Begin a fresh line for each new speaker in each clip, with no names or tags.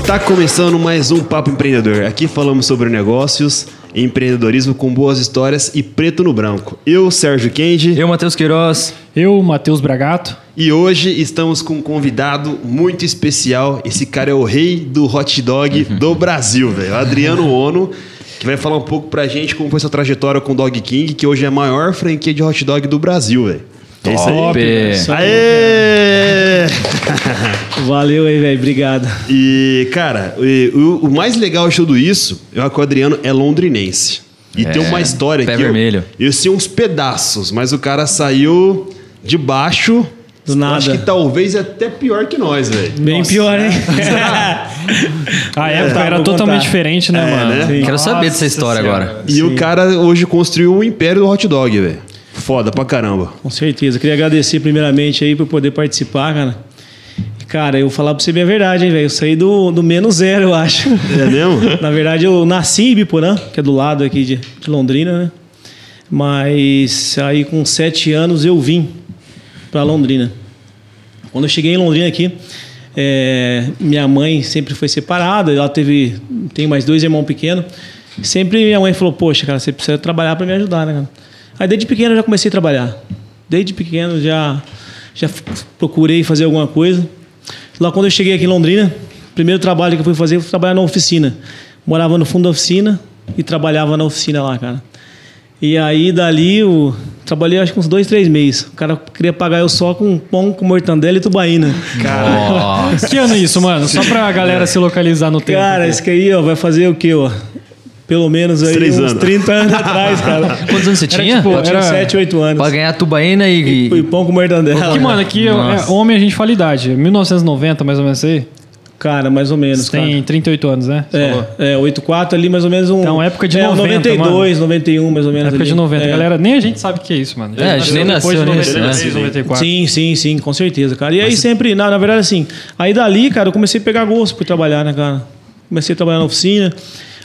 Está começando mais um Papo Empreendedor. Aqui falamos sobre negócios, empreendedorismo com boas histórias e preto no branco. Eu, Sérgio Kendi.
Eu, Matheus Queiroz.
Eu, Matheus Bragato.
E hoje estamos com um convidado muito especial. Esse cara é o rei do hot dog do Brasil, velho. Adriano Ono, que vai falar um pouco pra gente como foi sua trajetória com o Dog King, que hoje é a maior franquia de hot dog do Brasil, velho. É isso aí.
Top.
Isso aí.
Aê!
Valeu aí, velho. Obrigado.
E, cara, o, o mais legal de tudo isso é que o Adriano é londrinense. E
É,
tem uma história
pé
eu-
vermelho.
Eu, sei uns pedaços, mas o cara saiu de baixo.
Do
eu
nada.
Acho que talvez é até pior que nós, velho.
Bem
Nossa.
pior, hein?
A época
tá,
era totalmente
contar.
diferente, né,
É,
mano?
né?
Sim.
Quero saber dessa história
Senhora.
agora.
E o cara hoje construiu o império do hot dog, velho. Foda pra caramba.
Com certeza. Queria agradecer primeiramente aí por poder participar, cara. Cara, eu vou falar pra você bem a verdade, hein, velho. Eu saí do, do menos zero, eu acho.
É mesmo?
Na verdade, eu nasci em Ibiporã, que é do lado aqui de, de Londrina, né? Mas aí com sete anos eu vim para Londrina. Quando eu cheguei em Londrina aqui, é, minha mãe sempre foi separada, ela teve tem mais dois irmãos pequenos. Sempre minha mãe falou: "Poxa, cara, você precisa trabalhar para me ajudar, né, cara?" Aí desde pequeno eu já comecei a trabalhar. Desde pequeno já já procurei fazer alguma coisa. Lá quando eu cheguei aqui em Londrina, o primeiro trabalho que eu fui fazer foi trabalhar na oficina. Morava no fundo da oficina e trabalhava na oficina lá, cara. E aí dali eu trabalhei acho que uns dois, três meses. O cara queria pagar eu só com pão com mortandela e tubaína.
Nossa.
Que ano é isso, mano? Só pra galera se localizar no tempo.
Cara, isso que aí ó, vai fazer o quê, ó? Pelo menos aí
Três
uns
anos.
30 anos atrás, cara.
Quantos anos você
Era
tinha?
tipo-
Eu tinha
era-
7, 8 anos.
Pra ganhar tubaína e...
E pão com mortandela.
Que, mano, aqui é,
Nossa.
homem a gente fala idade. 1990, mais ou menos aí.
Cara, mais ou menos,
Você tem 38 anos, né? Você falou.
É, é, 84 ali mais ou menos um...
Então, época de
é,
90,
92, 91 mais ou menos
Época
ali.
de 90.
É.
Galera, nem a gente sabe o que é isso, mano.
É, a gente nem
depois de
nasceu nisso,
93,
né?
94.
Sim, sim, sim, com certeza, cara. E aí sempre, na, na verdade, assim, aí dali, cara, eu comecei a pegar gosto por trabalhar, né, cara? Comecei a trabalhar na oficina.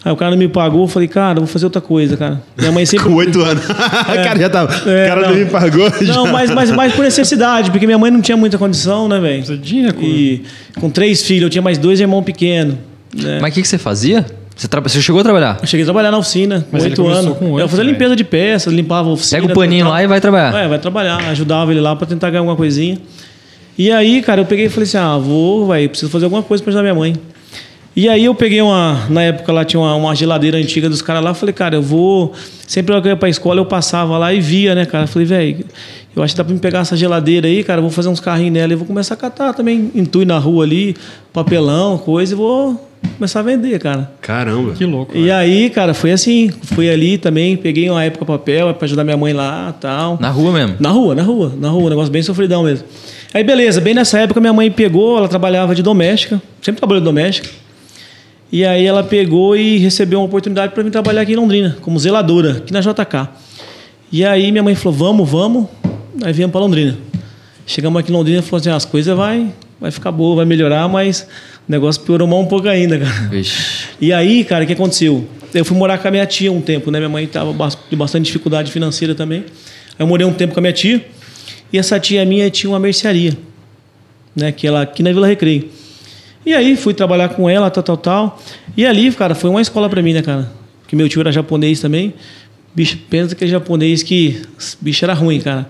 Aí o cara não me pagou, eu falei, cara, eu vou fazer outra coisa, cara. Minha mãe sempre.
Com oito anos. o cara já tava.
É,
o cara não,
não.
me pagou. já.
Não, mas, mas, mas por necessidade, porque minha mãe não tinha muita condição, né, velho?
De dinheiro,
E com três filhos, eu tinha mais dois irmãos pequenos. Né?
Mas o que, que você fazia? Você, tra- você chegou a trabalhar?
Eu cheguei a trabalhar na oficina, com oito anos.
com oito,
eu fazia
velho.
limpeza de peças, limpava a oficina.
Pega o paninho
tal.
lá e vai trabalhar.
É, vai trabalhar. Ajudava ele lá pra tentar ganhar alguma coisinha. E aí, cara, eu peguei e falei assim: ah, vou, vai, preciso fazer alguma coisa pra ajudar minha mãe. E aí eu peguei uma. Na época lá tinha uma, uma geladeira antiga dos caras lá. Falei, cara, eu vou. Sempre que eu ia pra escola, eu passava lá e via, né, cara? Falei, velho, eu acho que dá pra me pegar essa geladeira aí, cara. Vou fazer uns carrinhos nela e vou começar a catar também. Intui na rua ali, papelão, coisa, e vou começar a vender, cara.
Caramba.
Que louco.
E aí, cara, foi assim. Fui ali também, peguei uma época papel pra ajudar minha mãe lá tal.
Na rua mesmo.
Na rua, na rua, na rua, um negócio bem sofridão mesmo. Aí beleza, bem nessa época minha mãe pegou, ela trabalhava de doméstica, sempre trabalhou de doméstica. E aí ela pegou e recebeu uma oportunidade para mim trabalhar aqui em Londrina, como zeladora, aqui na JK. E aí minha mãe falou: "Vamos, vamos". Aí viemos para Londrina. Chegamos aqui em Londrina e falou assim: "Ah, "As coisas vai vai ficar boa, vai melhorar, mas o negócio piorou mais um pouco ainda, cara".
Vixe.
E aí, cara, o que aconteceu? Eu fui morar com a minha tia um tempo, né? Minha mãe estava de bastante dificuldade financeira também. Aí eu morei um tempo com a minha tia. E essa tia minha tinha uma mercearia, né? Que ela aqui na Vila Recreio. E aí fui trabalhar com ela, tal, tal, tal. E ali, cara, foi uma escola para mim, né, cara? Porque meu tio era japonês também. Bicho, pensa que é japonês que bicho era ruim, cara.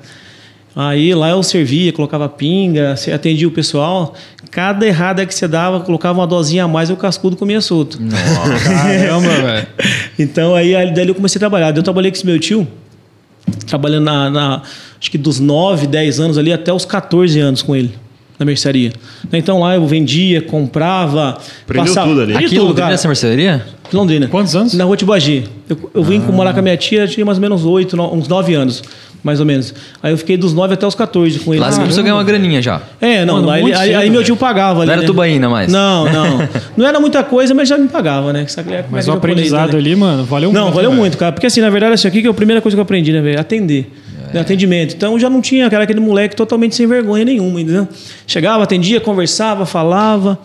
Aí lá eu servia, colocava pinga, atendia o pessoal. Cada errada que você dava, colocava uma dosinha a mais e o cascudo comia solto.
Caramba, velho.
Então aí dali eu comecei a trabalhar. Eu trabalhei com esse meu tio, trabalhando na, na- acho que dos 9, 10 anos ali até os 14 anos com ele, na mercearia. Então lá eu vendia, comprava.
Aprendeu tudo ali.
Aqui em
tudo,
Londrina,
cara.
nessa mercearia?
Londrina.
Quantos anos?
Na Rua Tibagi. Eu, eu vim morar com a minha tia, tinha mais ou menos 8, no- uns 9 anos, mais ou menos. Aí eu fiquei dos 9 até os 14 com ele.
Lá você começou a ganhar uma graninha já.
É, não,
Mano,
lá ele-
muito
aí,
cedo,
aí meu
velho.
tio pagava ali.
Não era
né?
tubaína mais?
Não, não. Não era muita coisa, mas já me pagava, né? Que sabe é
Mas
que
o aprendizado
né?
ali, mano, valeu
Não,
muito.
valeu
velho.
muito, cara. Porque assim, na verdade, isso aqui que é a primeira coisa que eu aprendi, né, velho? Atender. Né, Atendimento. Então já não tinha, cara, aquele moleque totalmente sem vergonha nenhuma, entendeu? Chegava, atendia, conversava, falava.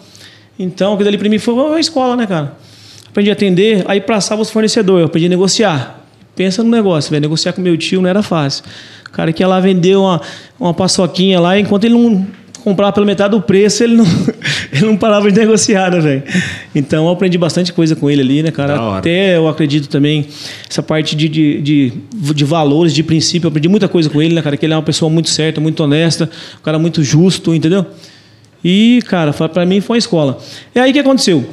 Então, aquilo ali pra mim foi uma escola, né, cara? Aprendi a atender, aí passava os fornecedores, eu aprendi a negociar. Pensa no negócio, velho. Negociar com meu tio não era fácil. O cara que ia lá vender uma, uma paçoquinha lá, enquanto ele não comprava pela metade do preço, ele não, ele não parava de negociar, né, velho? Então eu aprendi bastante coisa com ele ali, né, cara? Até eu acredito também, essa parte de, de, de, de valores, de princípio, eu aprendi muita coisa com ele, né, cara? Que ele é uma pessoa muito certa, muito honesta, um cara muito justo, entendeu? E, cara, pra mim foi uma escola. E aí o que aconteceu?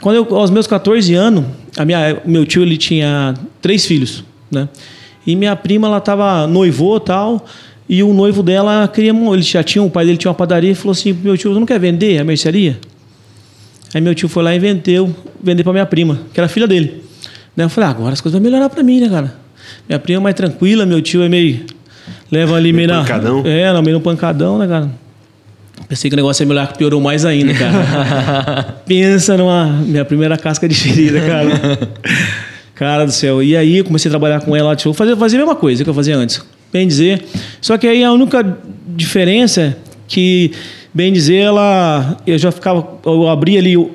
Quando eu, aos meus 14 anos, a minha, meu tio ele tinha três filhos, né? E minha prima, ela tava noivou tal, e o noivo dela queria, ele já tinha, o pai dele tinha uma padaria e falou assim: meu tio, você não quer vender a mercearia? Aí meu tio foi lá e vendeu, vender para minha prima, que era filha dele. Né? Eu falei, ah, agora as coisas vão melhorar para mim, né, cara? Minha prima é mais tranquila, meu tio é meio. Leva ali meio,
Meio
na.
pancadão?
É, não, meio no pancadão, né, cara? Pensei que o negócio ia melhorar, que piorou mais ainda, cara. Pensa numa. Minha primeira casca de ferida, cara. Cara do céu. E aí comecei a trabalhar com ela, tipo, fazer, fazer a mesma coisa que eu fazia antes. Bem dizer. Só que aí a única diferença é que, bem dizer, ela. Eu já ficava. Eu abria ali o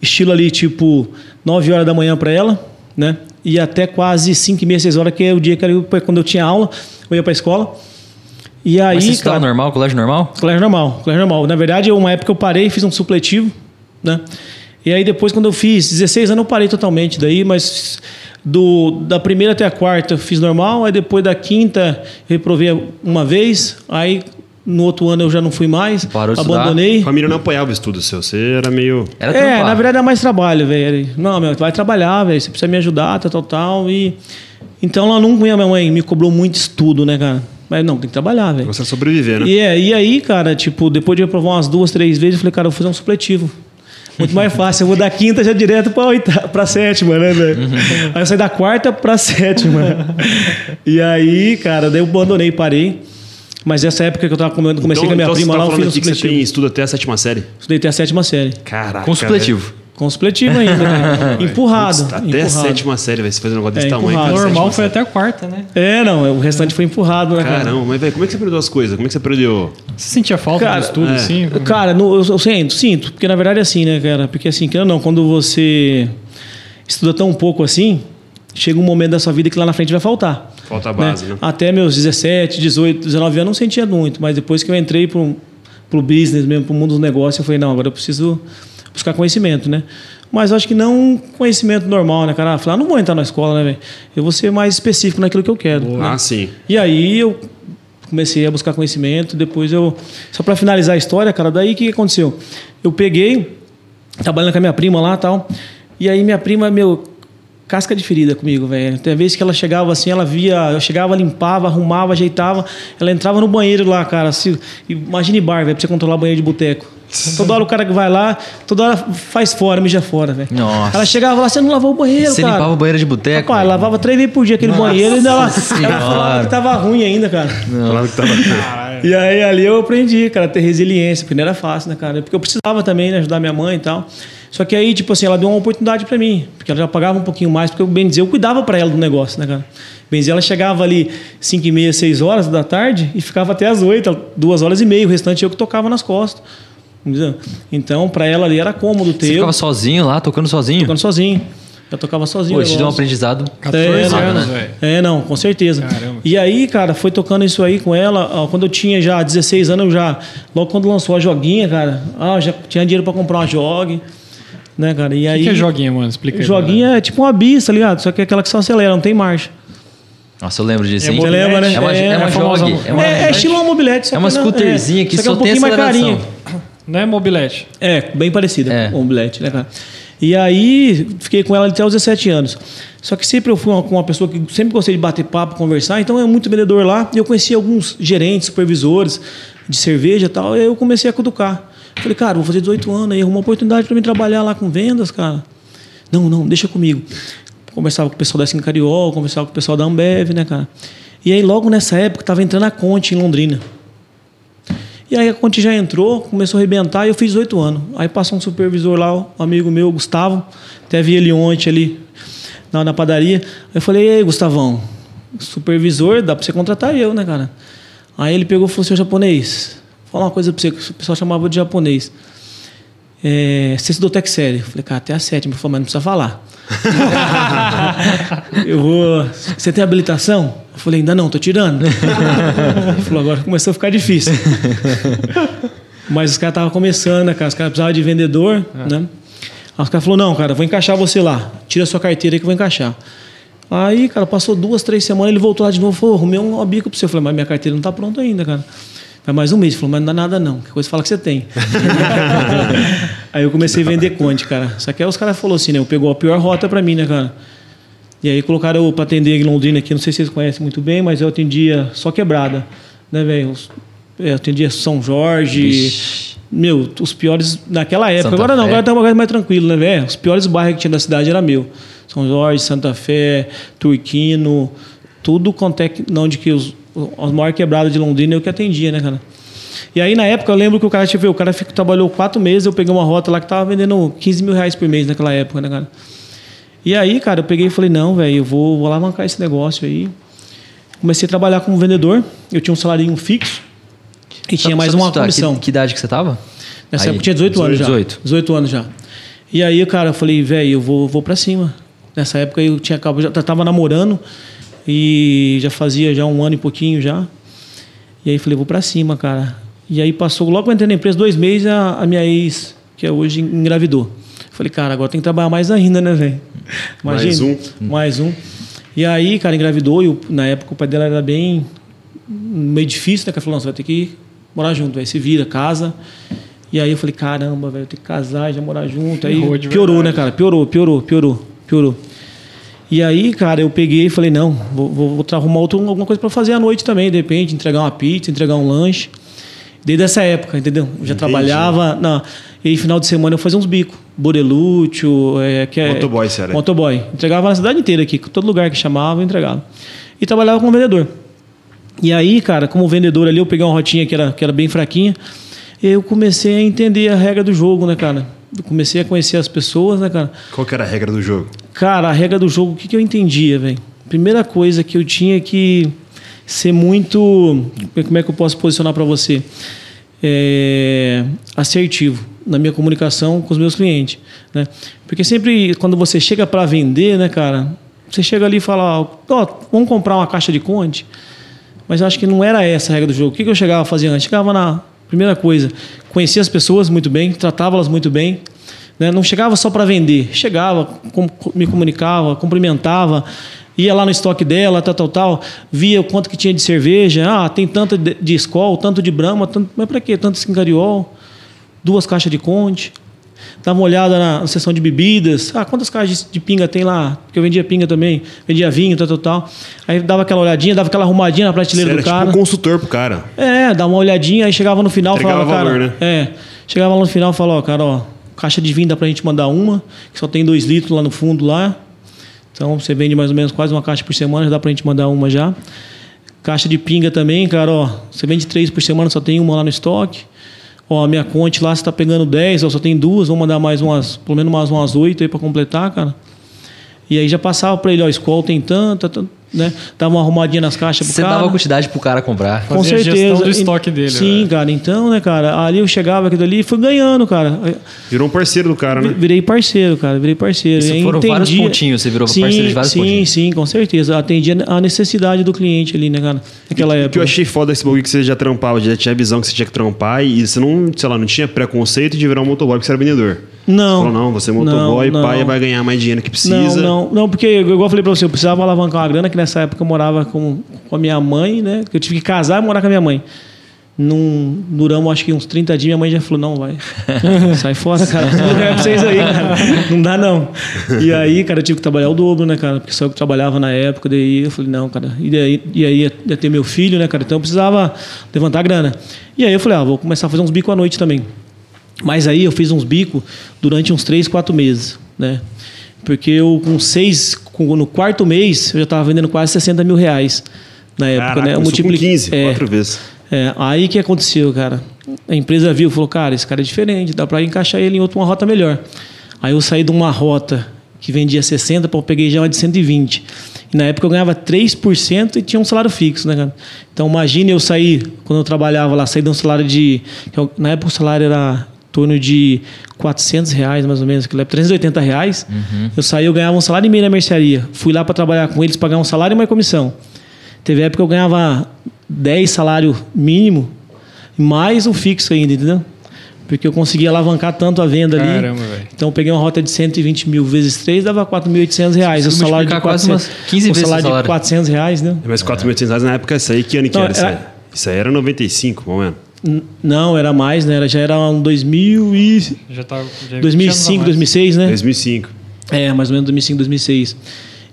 estilo ali, tipo, 9 horas da manhã para ela, né? E até quase 5 e meia, 6 horas, que é o dia que eu, quando eu tinha aula, eu ia pra escola. E aí.
Mas você estudava
cara,
normal, colégio normal?
Colégio normal, colégio normal. Na verdade, uma época eu parei, fiz um supletivo, né? E aí depois, quando eu fiz 16 anos, eu parei totalmente daí, mas do, da primeira até a quarta eu fiz normal, aí depois da quinta eu reprovei uma vez, aí no outro ano eu já não fui mais,
Parou de
abandonei.
A família não apoiava o estudo seu. Você era meio.
Era
É,
trampar.
na verdade é mais trabalho, velho. Não, meu, tu vai trabalhar, velho. Você precisa me ajudar, tal, tal, tal. E... Então ela nunca, minha mãe me cobrou muito estudo, né, cara? Mas não, tem que trabalhar, velho.
Você sobreviver, né?
E, é, e aí, cara, tipo, depois de eu provar umas duas, três vezes, eu falei, cara, eu vou fazer um supletivo. Muito mais fácil. Eu vou da quinta já direto pra, oita, pra sétima, né, velho? Aí eu saí da quarta pra sétima. e aí, cara, daí eu abandonei, parei. Mas essa época que eu tava comendo, comecei
então,
com a minha
então
prima
você tá
lá, eu fiz um
que você
supletivo.
tem estudo até a sétima série.
Estudei até a sétima série.
Caraca.
Com supletivo.
Com supletivo ainda, cara. Empurrado.
Putz, até a
empurrado.
sétima série, vai se fazer um negócio desse
É,
tamanho.
empurrado.
a
Normal foi
série.
até a quarta, né?
É, não, o restante foi empurrado, né, cara?
Caramba, mas velho, como é que você aprendeu as coisas? Como é que você aprendeu?
Você sentia falta
Cara,
do estudo,
é.
assim?
Cara, no- eu, eu sinto, sinto, porque na verdade é assim, né, cara? Porque assim, ou não, quando você estuda tão pouco assim, chega um momento da sua vida que lá na frente vai faltar.
Falta a base, né?
Até meus 17, 18, 19 anos eu não sentia muito, mas depois que eu entrei pro, pro business mesmo, pro mundo dos negócios, eu falei, não, agora eu preciso buscar conhecimento, né? Mas eu acho que não conhecimento normal, né, cara? Ah, falar, não vou entrar na escola, né, velho? Eu vou ser mais específico naquilo que eu quero.
Ah, sim.
E aí eu comecei a buscar conhecimento, depois eu... Só para finalizar a história, cara, daí o que aconteceu? Eu peguei, trabalhando com a minha prima lá e tal, e aí minha prima, meu, casca de ferida comigo, velho. Tem vez que ela chegava assim, ela via, eu chegava, limpava, arrumava, ajeitava, ela entrava no banheiro lá, cara, assim, imagine bar, velho, pra você controlar banheiro de boteco. Toda hora o cara que vai lá, toda hora faz fora, mija fora, velho.
Nossa.
Ela chegava lá, você não lavou o banheiro,
Você
cara.
limpava o banheiro de boteco?
Rapaz, lavava três vezes por dia aquele banheiro e ainda ela, ela falava que tava ruim ainda, cara.
Claro que tava.
E aí ali eu aprendi, cara, a ter resiliência, porque não era fácil, né, cara? Porque eu precisava também né, ajudar minha mãe e tal. Só que aí, tipo assim, ela deu uma oportunidade pra mim, porque ela já pagava um pouquinho mais, porque eu, bem dizer, eu cuidava pra ela do negócio, né, cara? Bem dizer, ela chegava ali 5 e meia, 6 horas da tarde e ficava até as 8, duas horas e meia, o restante eu que tocava nas costas. Entendeu? Então, pra ela ali era cômodo ter
Você
eu
ficava sozinho lá, tocando sozinho?
tocando sozinho. Eu tocava sozinho. O
te deu um aprendizado.
14
É,
anos,
né?
velho.
É, não, com certeza.
Caramba.
E aí, cara, foi tocando isso aí com ela. ó, Quando eu tinha já 16 anos, eu já. Logo quando lançou a joguinha, cara, ah, eu já tinha dinheiro pra comprar uma jog. Né, cara? E
O
aí.
que, que é joguinha, mano? Explica aí.
Joguinha é tipo uma bis, tá ligado? Só que é aquela que só acelera, não tem marcha.
Nossa, eu lembro disso,
É
hein?
Você lembra, né?
É uma, é uma
É a famosa-
jog. É, uma,
É, é estilo uma mobilete. só
É uma
que não-
scooterzinha que
só
só
é um
tem
pouquinho mais carinha.
Não é mobilete.
É, bem parecida
É.
com o Omelete, né, cara? E aí, fiquei com ela até os 17 anos. Só que sempre eu fui uma, com uma pessoa que sempre gostei de bater papo, conversar, então eu muito vendedor lá, e eu conheci alguns gerentes, supervisores de cerveja e tal, e aí eu comecei a cutucar. Falei, cara, vou fazer 18 anos aí, arruma uma oportunidade para mim trabalhar lá com vendas, cara. Não, não, deixa comigo. Conversava com o pessoal da Sincariol, conversava com o pessoal da Ambev, né, cara? E aí, logo nessa época, tava entrando a Conte em Londrina. E aí a Conte já entrou, começou a arrebentar e eu fiz 18 anos. Aí passou um supervisor lá, um amigo meu, Gustavo, até vi ele ontem ali na, na padaria. Eu falei, ei, Gustavão, supervisor, dá pra você contratar eu, né, cara? Aí ele pegou e falou, seu japonês, vou falar uma coisa pra você, que o pessoal chamava de japonês. É, Tech Série? Eu falei, cara, até a sétima. Ele falou, mas não precisa falar. eu vou. Você tem habilitação? Eu falei, ainda não, tô tirando. Ele falou, agora começou a ficar difícil. Mas os caras estavam começando, né, cara? Os caras precisavam de vendedor, né? Aí os caras falaram, não, cara, vou encaixar você lá. Tira a sua carteira aí que eu vou encaixar. Aí, cara, passou duas, três semanas, ele voltou lá de novo, falou, arrumei um bico pra você. Eu falei, mas minha carteira não tá pronta ainda, cara. Vai mais um mês. Ele falou, mas não dá nada não. Que coisa fala que você tem. aí eu comecei a vender Conde, cara. Só que aí os caras falaram assim, né? Eu pegou a pior rota pra mim, né, cara? E aí colocaram eu pra atender em Londrina aqui, não sei se vocês conhecem muito bem, mas eu atendia só quebrada, né, velho? Os- Eu atendia São Jorge,
Vixe.
meu, os piores naquela época.
Santa
agora não,
Fé.
agora tá uma coisa mais tranquilo, né, velho? Os piores bairros que tinha da cidade era meu. São Jorge, Santa Fé, Turquino, tudo quanto é que, não de que os, as maiores quebradas de Londrina eu que atendia, né, cara? E aí, na época, eu lembro que o cara, tipo, o cara ficou- trabalhou quatro meses, eu peguei uma rota lá que tava vendendo 15 mil reais por mês naquela época, né, cara? E aí, cara, eu peguei e falei, não, velho, eu vou, vou alavancar esse negócio aí. Comecei a trabalhar como vendedor, eu tinha um salário fixo e tinha
Só-
mais
só pra
uma
situar,
comissão.
Que, que idade que você tava?
Nessa
Aí,
época eu tinha 18 anos já.
18.
18 anos já. E aí, cara, eu falei, velho, eu vou, vou pra cima. Nessa época eu tinha acabado, já tava namorando e já fazia já um ano e pouquinho já. E aí falei, vou pra cima, cara. E aí passou, logo que eu entrei na empresa, dois meses, a, a minha ex, que é hoje, engravidou. Falei, cara, agora tem que trabalhar mais ainda, né, velho?
Mais
Imagina. Mais um. E aí, cara, engravidou e o- na época o pai dela era bem meio difícil, né? Que ela falou, não, você vai ter que morar junto, aí se vira, casa. E aí eu falei, caramba, velho, eu tenho que casar, já morar junto. Aí piorou,
verdade.
né, cara? Piorou, piorou, piorou, piorou. E aí, cara, eu peguei e falei, não, vou, vou, vou arrumar outro, alguma coisa para fazer à noite também, de repente, entregar uma pizza, entregar um lanche. Desde essa época, entendeu? Eu já trabalhava. Na, e aí, final de semana, eu fazia uns bicos. Borelúcio, é, que é.
Motoboy, sério.
Motoboy. Entregava na cidade inteira aqui, todo lugar que chamava, eu entregava. E trabalhava como vendedor. E aí, cara, como vendedor ali, eu peguei uma rotinha que era, que era bem fraquinha. Eu comecei a entender a regra do jogo, né, cara? Eu comecei a conhecer as pessoas, né, cara?
Qual que era a regra do jogo?
Cara, a regra do jogo, o que, que eu entendia, velho? Primeira coisa que eu tinha que ser muito. Como é que eu posso posicionar para você? É, assertivo na minha comunicação com os meus clientes, né? Porque sempre quando você chega para vender, né, cara? Você chega ali e fala, ó, vamos comprar uma caixa de conte. Mas eu acho que não era essa a regra do jogo. O que que eu chegava a fazer antes? Chegava na primeira coisa, conhecia as pessoas muito bem, tratava-las muito bem, né? não chegava só para vender, chegava, com- me comunicava, cumprimentava, ia lá no estoque dela, tal, tal, tal, via o quanto que tinha de cerveja, ah, tem tanto de, de tanto de Brahma, tanto, mas para quê? Tanto Skin duas caixas de Conte, dava uma olhada na, seção de bebidas, ah, quantas caixas de, pinga tem lá? Porque eu vendia pinga também, vendia vinho, tal, tal, tal. Aí dava aquela olhadinha, dava aquela arrumadinha na
Você
prateleira
era
do cara.
tipo um consultor pro cara.
É, dá uma olhadinha, aí chegava no final e
Entregava
falava, cara.
valor, né?
É. Chegava lá no final e falava, ó, cara, ó, caixa de vinho dá pra gente mandar uma, que só tem dois litros lá no fundo lá. Então você vende mais ou menos quase uma caixa por semana, já dá pra gente mandar uma já. Caixa de pinga também, cara, ó. Você vende três por semana, só tem uma lá no estoque. Ó, a minha conte lá, você tá pegando 10, ó, só tem duas, vamos mandar mais umas, pelo menos mais umas oito aí pra completar, cara. E aí já passava pra ele, ó, Skol tem tanta, tanto, né? Dava uma arrumadinha nas caixas pro
Você
cara.
dava quantidade pro cara comprar.
Com
Fazia a
certeza.
gestão do
E-
estoque dele,
Sim,
velho.
cara. Então, né, cara, ali eu chegava aquilo ali e fui ganhando, cara.
Virou um parceiro do cara, né?
Virei parceiro, cara. Virei parceiro.
Isso foram vários
entendia-
pontinhos, você virou
sim,
parceiro de vários
sim,
pontinhos.
Sim, com certeza. Atendia a necessidade do cliente ali, né, cara? Naquela
O que
época.
eu achei foda desse bagulho que você já trampava, já tinha a visão que você tinha que trampar e você não, sei lá, não tinha preconceito de virar um motoboy porque você era vendedor.
Não.
Você falou, não, você é motoboy,
Não,
pai
não.
vai ganhar mais dinheiro que precisa.
Não, não, não, porque, igual eu falei pra você, eu precisava alavancar uma grana, que nessa época eu morava com, com a minha mãe, né? Que eu tive que casar e morar com a minha mãe. Num, duramos acho que uns 30 dias, minha mãe já falou, não, vai. Sai fora, cara. Não pra vocês aí, cara. Não dá, não. E aí, cara, eu tive que trabalhar o dobro, né, cara? Porque só eu que trabalhava na época, daí eu falei, não, cara. E, daí, e aí ia, ia ter meu filho, né, cara? Então eu precisava levantar grana. E aí eu falei, ah, vou começar a fazer uns bicos à noite também. Mas aí eu fiz uns bicos durante uns três, quatro meses, né? Porque eu, com seis, com- no quarto mês, eu já estava vendendo quase 60 mil reais na época,
Caraca,
né? Eu
começou com
multipliquei-
15,
é,
quatro vezes.
é, aí que aconteceu, cara? A empresa viu, falou, cara, esse cara é diferente, dá para encaixar ele em outra uma rota melhor. Aí eu saí de uma rota que vendia 60, pô, eu peguei já uma de 120. E na época eu ganhava 3% e tinha um salário fixo, né, cara? Então imagine eu sair, quando eu trabalhava lá, sair de um salário de. Na época o salário era torno de 400 reais, mais ou menos, que era 380 reais. Eu saí, eu ganhava um salário e meio na mercearia. Fui lá para trabalhar com eles, pagar um salário e uma comissão. Teve época que eu ganhava 10 salário mínimo, mais um fixo ainda, entendeu? Porque eu consegui alavancar tanto a venda ali.
Caramba, velho.
Então eu peguei uma rota de 120 mil vezes 3, dava 4.800 reais. O salário de
multiplicar quase
400,
umas 15
o
vezes
salário
o salário.
de 400 reais, né?
Mas 4.800 reais na época, isso aí, que ano que
Não,
era isso aí?
era-
Isso aí era 95, momento.
Não, era mais, né? Era- Já era um 2000 e...
Já tá, já
2005, 2006, né?
2005.
É, mais ou menos 2005, 2006.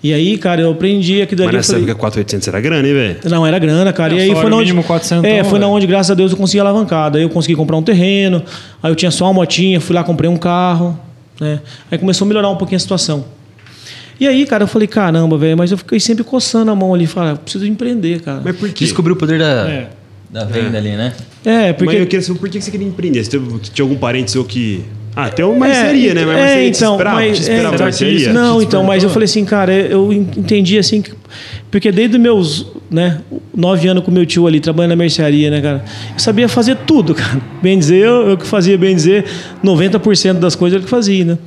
E aí, cara, eu aprendi aqui dali.
Mas nessa
falei-
época 4.800 era grana, hein, velho?
Não, era grana, cara.
É,
e aí foi na onde.
mínimo 400,
é, foi na
velho.
onde, graças a Deus, eu consegui alavancar. Daí eu consegui comprar um terreno. Aí eu tinha só uma motinha, fui lá, comprei um carro. Né? Aí começou a melhorar um pouquinho a situação. E aí, cara, eu falei, caramba, velho, mas eu fiquei sempre coçando a mão ali, falei, ah, preciso empreender, cara.
Mas por quê?
Descobriu o poder da,
É.
da venda ali, né?
É, porque.
Mas eu queria saber por que você queria empreender. Você teve, tinha algum parente seu que. Ah, tem uma mercearia,
É,
né? Mas
é,
mercearia te
então,
esperava,
mas-
te esperava
é,
a
será que
mercearia?
isso-
Não,
Te
então, mas eu falei assim, cara, eu en- entendi assim, que- porque desde meus, né, nove anos com meu tio ali, trabalhando na mercearia, né, cara, eu sabia fazer tudo, cara. Bem dizer, eu, eu que fazia, bem dizer, 90% das coisas eu que fazia, né.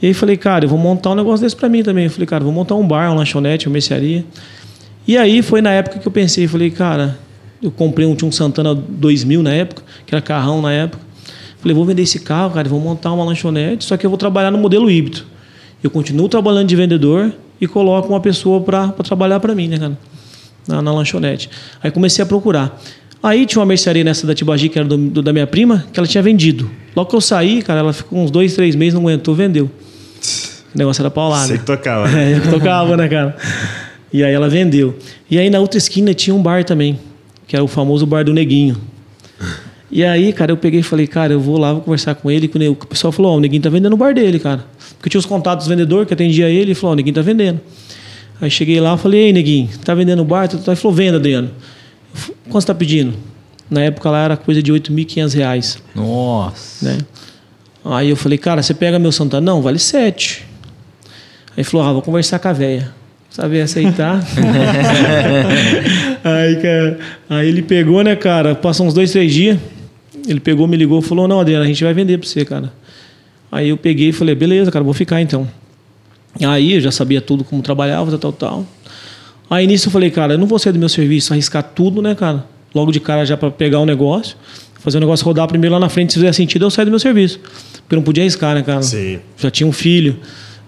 E aí falei, cara, eu vou montar um negócio desse pra mim também. Eu falei, cara, vou montar um bar, uma lanchonete, uma mercearia. E aí foi na época que eu pensei, falei, cara, eu comprei um, tinha um Santana 2000 na época, que era carrão na época. Falei, vou vender esse carro, cara, vou montar uma lanchonete, só que eu vou trabalhar no modelo híbrido. Eu continuo trabalhando de vendedor e coloco uma pessoa para trabalhar para mim, né, cara? Na, na lanchonete. Aí comecei a procurar. Aí tinha uma mercearia nessa da Tibagi, que era do- do- da minha prima, que ela tinha vendido. Logo que eu saí, cara, ela ficou uns dois, três meses, não aguentou, vendeu. O negócio era paulado.
Você que tocava. né?
É, eu tocava, né, cara? E aí ela vendeu. E aí na outra esquina tinha um bar também, que era o famoso bar do Neguinho. E aí, cara, eu peguei e falei, cara, eu vou lá, vou conversar com ele. o pessoal falou, ó, o Neguinho tá vendendo o bar dele, cara. Porque eu tinha os contatos do vendedor que atendia ele e falou, ó, o Neguinho tá vendendo. Aí cheguei lá, falei, ei, Neguinho, tá vendendo o bar? Ele falou, venda, Adriano. Quanto você tá pedindo? Na época lá era coisa de 8.500 reais
Nossa.
né? Aí eu falei, cara, você pega meu Santana? Não, vale sete. Aí ele falou, ah, vou conversar com a véia. Saber aceitar. aí, cara, aí ele pegou, né, cara? Passou uns dois, três dias. Ele pegou, me ligou e falou, não, Adriana, a gente vai vender pra você, cara. Aí eu peguei e falei, beleza, cara, vou ficar então. Aí eu já sabia tudo como trabalhava, tal, tal, tal. Aí nisso eu falei, cara, eu não vou sair do meu serviço, arriscar tudo, né, cara? Logo de cara já para pegar o negócio, fazer o negócio rodar primeiro lá na frente, se fizer sentido, eu saio do meu serviço. Porque eu não podia arriscar, né, cara?
Sim.
Já tinha um filho,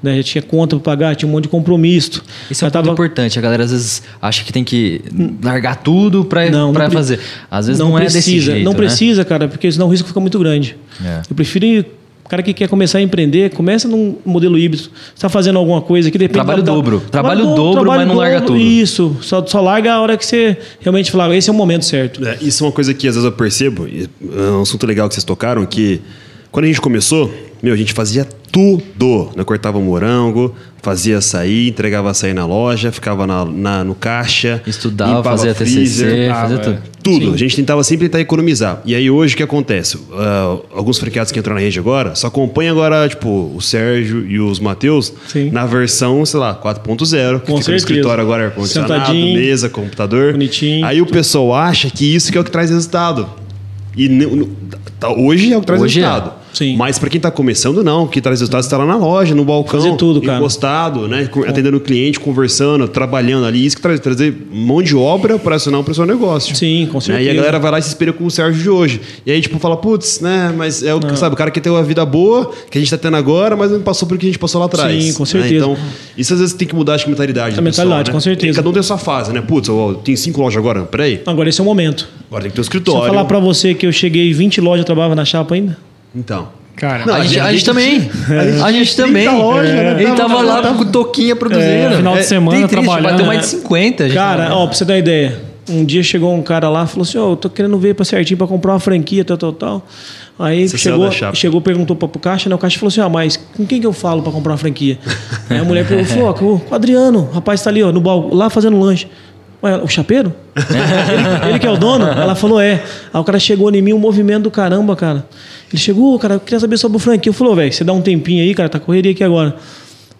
né? Já tinha conta para pagar, tinha um monte de compromisso.
Isso é ponto importante. A galera às vezes acha que tem que largar tudo
Não, não pre-
fazer. Às vezes não, é
precisa,
desse jeito,
Não
né?
precisa, cara, porque senão o risco fica muito grande.
É.
Eu prefiro ir- o cara que quer começar a empreender, começa num modelo híbrido. Você está fazendo alguma coisa que depende
Trabalho
da-
dobro. Trabalho dobro,
trabalho
mas não larga tudo.
Isso. Só, só larga a hora que você realmente falar, esse é o momento certo.
É, isso é uma coisa que às vezes eu percebo, e é um assunto legal que vocês tocaram, que quando a gente começou, meu, a gente fazia tudo. Né? Cortava morango, fazia açaí, entregava açaí na loja, ficava na, na- no caixa.
Estudava, fazia
freezer,
TCC,
Ah,
fazia
é.
tudo.
Tudo. A gente tentava sempre tentar economizar. E aí hoje o que acontece? Ah, alguns franqueados que entram na rede agora só acompanham agora, tipo, o Sérgio e os Matheus
Sim.
na versão, sei lá, 4.0. Que
Com
fica escritório agora, ar-condicionado, mesa, computador.
bonitinho.
Aí o pessoal acha que isso que é o que traz resultado. E tá- hoje é o que traz
Hoje é.
Sim.
Mas para quem está começando, não. O que traz resultado está lá na loja, no balcão,
Fazer tudo, cara.
encostado, né? Atendendo o cliente, conversando, trabalhando ali. Isso que traz trazer mão de obra operacional para o seu negócio.
Sim, com
Né?
certeza.
E a galera vai lá e se espelha com o Sérgio de hoje. E aí, tipo, fala, putz, né? Mas é o que, sabe, o cara quer ter uma vida boa, que a gente tá tendo agora, mas não passou por que a gente passou lá atrás.
Sim, com
né?
certeza.
Então, isso às vezes tem que mudar acho que, a mentalidade.
A
do pessoal,
mentalidade,
né?
com certeza.
E cada um tem a sua fase, né? Putz, eu tenho cinco lojas agora, peraí.
Agora esse é o momento.
Agora tem que ter um
Se
escritório.
eu falar pra você que eu cheguei 20 lojas, eu trabalhava na chapa ainda.
Então.
Cara,
Não,
a, gente, a gente também.
a
A
gente tinha
também.
30 lojas, né?
Ele
Tava-
lá
tava-
com toquinha produzindo.
É, final de semana
tem triste,
trabalhando,
Bateu mais
né?
de 50. a gente
Cara, ó, pra você uma ideia. Um dia chegou um cara lá e falou assim: Ó, eu tô querendo ver pra certinho pra comprar uma franquia, tal, tal, tal. Aí
Você
chegou, chegou, perguntou pra, pro caixa, né? O caixa falou assim: Ah, mas com quem que eu falo pra comprar uma franquia? Aí a mulher falou, ó, com o Adriano, o rapaz tá ali, ó, no bal, lá fazendo lanche. O chapeiro? ele, ele que é o dono? Ela falou: É. Aí o cara chegou em mim, um movimento do caramba, cara. Ele chegou, cara, eu queria saber sobre o franquia. Eu falei: velho, você dá um tempinho aí, cara, tá correria aqui agora.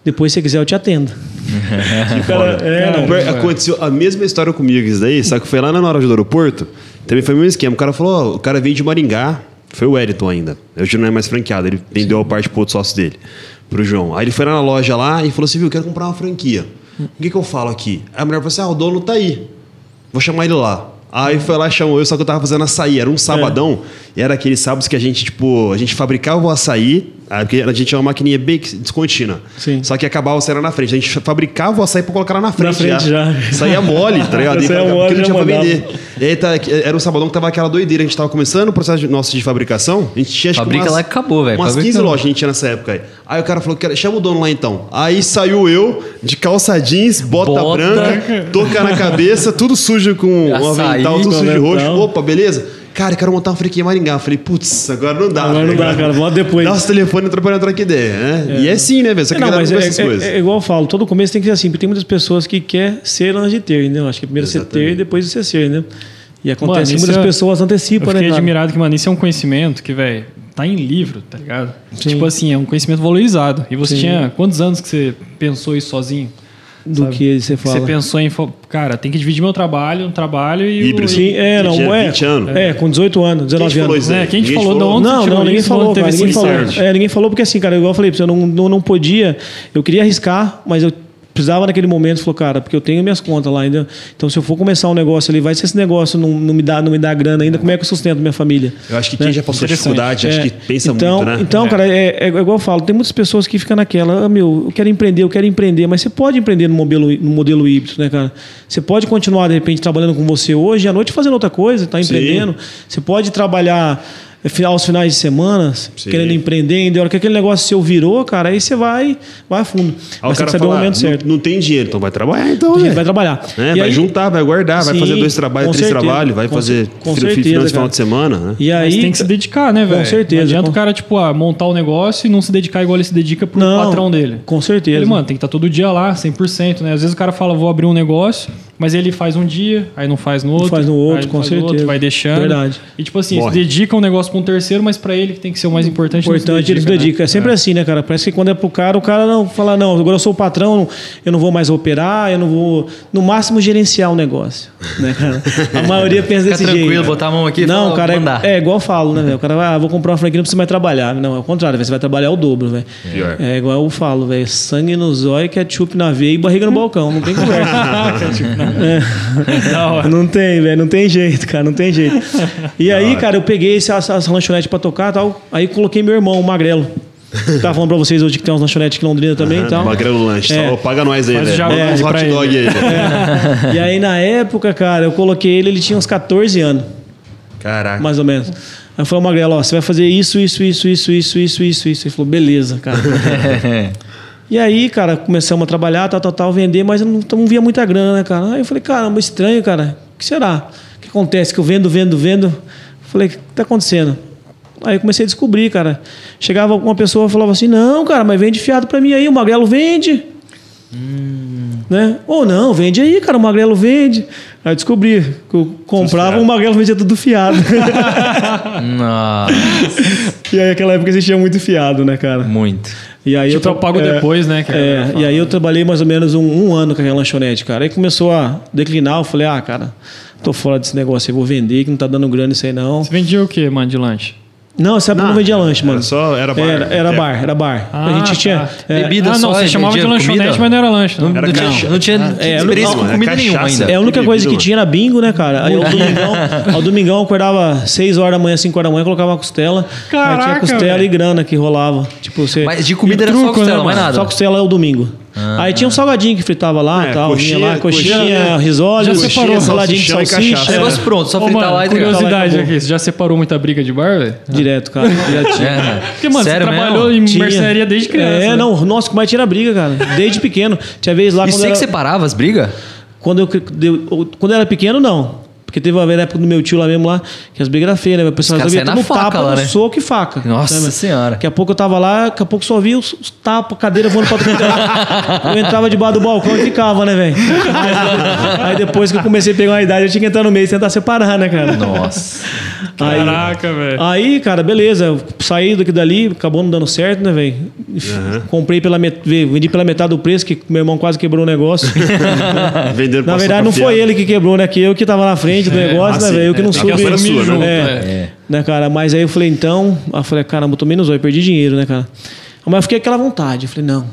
Depois, se você quiser, eu te atendo. Cara, é, não.
Per- Aconteceu a mesma história comigo, isso daí, só que foi lá na hora do aeroporto. Também foi o mesmo esquema. O cara falou: ó, o cara veio de Maringá, foi o Wellington ainda. Hoje não é mais franqueado, ele vendeu a parte pro outro sócio dele, pro João. Aí ele foi lá na loja lá e falou assim: viu, eu quero comprar uma franquia. O que, que eu falo aqui? Aí a mulher falou assim: ah, o dono tá aí. Vou chamar ele lá. Aí foi lá, chamou eu, só que eu tava fazendo açaí. Era um sabadão. E era aqueles sábados que a gente, tipo, a gente fabricava o açaí. Aí, Porque a gente tinha uma maquininha bem descontínua.
Sim.
Só que acabava saindo na frente. A gente fabricava o açaí pra colocar lá na frente.
frente já.
Saía mole, tá ligado?
Saía mole,
porque não tinha
já
pra
mandava.
vender. E aí tá, era um sabadão que tava aquela doideira. A gente tava começando o processo de- nosso de fabricação. A gente tinha acho que
Fabrica
umas-
lá que acabou, velho.
Umas
Fabrica
15
lá.
lojas a gente tinha nessa época aí. Aí o cara falou, "Quero- chama o dono lá então. Aí saiu eu, de calça jeans, bota,
Bota.
branca, touca na cabeça, tudo sujo com um
Açaí,
avental, tudo sujo de roxo.
avental.
Opa, beleza? Cara, eu quero montar uma franquia em Maringá. Eu falei, putz, agora não dá.
Agora não dá, cara. Volta depois.
Dá os telefones atrapalhando trocar ideia, né? E é assim, né, velho? Só que
não, mas é,
essas
é-
coisas.
é igual eu falo, todo começo tem que ser assim, porque tem muitas pessoas que quer ser antes de ter, entendeu? Acho que primeiro você ter
Exatamente.
e depois você ser, né? E acontece
Mano,
muitas
é-
pessoas
Eu
antecipam, né,
fiquei
cara?
admirado que, mano, isso é um conhecimento que, velho, tá em livro, tá ligado?
Sim.
Tipo assim, é um conhecimento valorizado. E você
Sim.
tinha quantos anos que você pensou isso sozinho?
Do
sabe?
que você fala.
Você pensou em, cara, tem que dividir meu trabalho, um trabalho e
Híbrido.
o...
Sim, é, não, é.
20 anos.
É, com 18 anos,
Quem
19
te falou
anos.
isso aí?
É, quem te
Ninguém
falou de onde?
Não, não, ninguém falou,
não teve
cara,
esse
ninguém falou. É, ninguém falou porque assim, cara, igual eu falei, pra você, eu não, não, não podia, eu queria arriscar, mas eu precisava naquele momento, falou, cara, porque eu tenho minhas contas lá ainda. Então, se eu for começar um negócio ali, vai ser esse negócio não, não me dá, não me dá grana ainda, como é que eu sustento minha família?
Eu acho que quem já passou dificuldade, acho
É,
que pensa
então,
muito, né?
Então, cara, é, é igual eu falo, tem muitas pessoas que ficam naquela, ah, meu, eu quero empreender, eu quero empreender, mas você pode empreender no modelo, no modelo híbrido, né, cara? Você pode continuar, de repente, trabalhando com você hoje à noite fazendo outra coisa, tá empreendendo. Você pode trabalhar aos finais de semana,
Sim.
querendo empreender, e a hora que aquele negócio seu virou, cara, aí você vai, vai a fundo.
Aí o
mas tem
cara
que saber o
fala,
momento
"Ah,
certo.
Não, não tem dinheiro, então vai trabalhar, então. Né?
vai trabalhar.
É,
E
vai
aí-
juntar, vai guardar, vai
Sim,
fazer dois trabalhos,
com
três
certeza.
trabalhos, vai
Com
fazer
com certeza,
final de final de semana, né?
E aí,
Mas tem que se dedicar, né, velho?
certeza,
Não adianta
com-
o cara, tipo, ah, montar o negócio e não se dedicar igual ele se dedica pro
Não,
patrão dele.
com certeza.
Ele, mano, tem que estar todo dia lá, 100%, né? Às vezes o cara fala, vou abrir um negócio, mas ele faz um dia, aí não faz no outro.
faz no outro, com certeza.
outro, vai deixando.
Verdade.
E tipo assim,
Morre.
se dedica um negócio pra um terceiro, mas pra ele que tem que ser o mais importante,
importante eles
né?
dedicam. É sempre assim, né, cara? Parece que quando é pro cara, o cara não fala, não, agora eu sou o patrão, eu não vou mais operar, eu não vou, no máximo, gerenciar o negócio. Né, cara? A maioria pensa
Fica
desse
tranquilo,
jeito.
botar a mão aqui e
Não,
falar,
cara, é-
mandar.
é, igual eu falo, né, velho? O cara vai, ah, vou comprar uma franquia, não precisa mais trabalhar. Não, é o contrário, velho, você vai trabalhar o dobro, velho.
Pior.
É igual eu falo, velho, sangue no zóio, ketchup na veia e barriga no balcão, não tem conversa. É. Não tem, velho, não tem jeito, cara, não tem jeito. E aí, cara, eu peguei essa, essa, lanchonete pra tocar e tal, aí coloquei meu irmão, o Magrelo. Tava falando pra vocês hoje que tem umas lanchonetes aqui em Londrina também e tal.
Magrelo lanche,
É.
só paga nós aí, velho. Manda uns hot
ele.
dog aí. velho.
E aí, na época, cara, eu coloquei ele, ele tinha uns 14 anos,
Caraca.
mais ou menos. Aí eu falei, Magrelo, ó, você vai fazer isso, isso, isso, isso, isso, isso, isso, isso. Ele falou, beleza, cara. E aí, cara, começamos a trabalhar, tal, tal, tal, vender, mas eu não, não via muita grana, né, cara? Aí eu falei, caramba, estranho, cara. O que será? O que acontece? Que eu vendo, vendo, vendo. Falei, o que tá acontecendo? Aí eu comecei a descobrir, cara. Chegava uma pessoa e falava assim, não, cara, mas vende fiado pra mim aí, o Magrelo vende. Né? Ou não, vende aí, cara, o Magrelo vende. Aí eu descobri que eu comprava, o Magrelo vendia tudo fiado.
Nossa,
e aí naquela época existia muito fiado, né, cara?
muito.
E aí
Tipo, eu
tra-
pago
é,
depois, né?
É,
fala.
e aí eu trabalhei mais ou menos um, um ano com aquela lanchonete, cara. Aí começou a declinar, eu falei, ah, cara, tô fora desse negócio, eu vou vender, que não tá dando grana isso aí não.
Você vendia o quê, mano, de lanche?
Não, essa época eu não vendia lanche, mano.
Era só, era bar.
Era, era
É.
bar, era bar. a
Ah,
gente tinha.
tá.
é,
Bebida
ah, não,
só,
você chamava de lanchonete,
comida?
mas não era lanche. Não.
Não,
Era
não tinha, não tinha
É,
experiência
não,
com comida
cachaça.
nenhuma ainda.
É a única coisa que tinha era bingo, né, cara? Aí ao domingão, ao domingão eu acordava 6 horas da manhã, 5 horas da manhã, colocava uma costela. aí tinha
Caraca,
costela
velho.
e grana que rolava. Tipo, você.
Mas de comida era só
truco, né,
costela, mais
mano?
nada.
Só costela é o domingo. Aí tinha um salgadinho que fritava lá
É,
e tal.
coxinha-
lá, coxinha,
coxinha,
risole,
Já
coxinha,
separou,
saladinho de salsicha.
É negócio pronto, só fritar
mano,
lá e entregar.
curiosidade
acabou.
aqui, você já separou muita briga de bar, velho?
Direto, cara. Já tinha.
É,
Porque, mano,
Sério
você
mesmo?
trabalhou em
Tinha.
mercearia desde criança.
É,
né?
não, nossa, como é que tinha briga, cara. Desde pequeno. Tinha vez lá
E você
era,
que separava as brigas?
quando eu, eu- quando eu era pequeno, não. Porque teve uma vez na época do meu tio lá mesmo lá, que as brigas eram feias, né? O pessoal resolvia tudo
faca
tapa,
lá,
no
né?
soco e faca.
Nossa
Né,
senhora.
Daqui a pouco eu tava lá, daqui a pouco só via os, os tapas, cadeira voando pra canto. Eu entrava debaixo do balcão e ficava, né, velho? Aí depois que eu comecei a pegar uma idade, eu tinha que entrar no meio e tentar separar, né, cara?
Nossa.
Aí,
Caraca, velho.
Aí, cara, beleza. Eu saí daqui dali, acabou não dando certo, né, velho? Comprei pela met... vendi pela metade do preço, que meu irmão quase quebrou o negócio.
Vendendo
Na verdade, não foi ele que quebrou, né? Que eu que tava na frente do negócio, né, velho? Eu que não
é.
soube.
A culpa era sua, né?
junto,
É.
é.
Né, cara? Mas aí eu falei, então. Aí eu falei, caramba, eu tomei no zóio, perdi dinheiro, né, cara? Mas eu fiquei aquela vontade. Eu falei, não.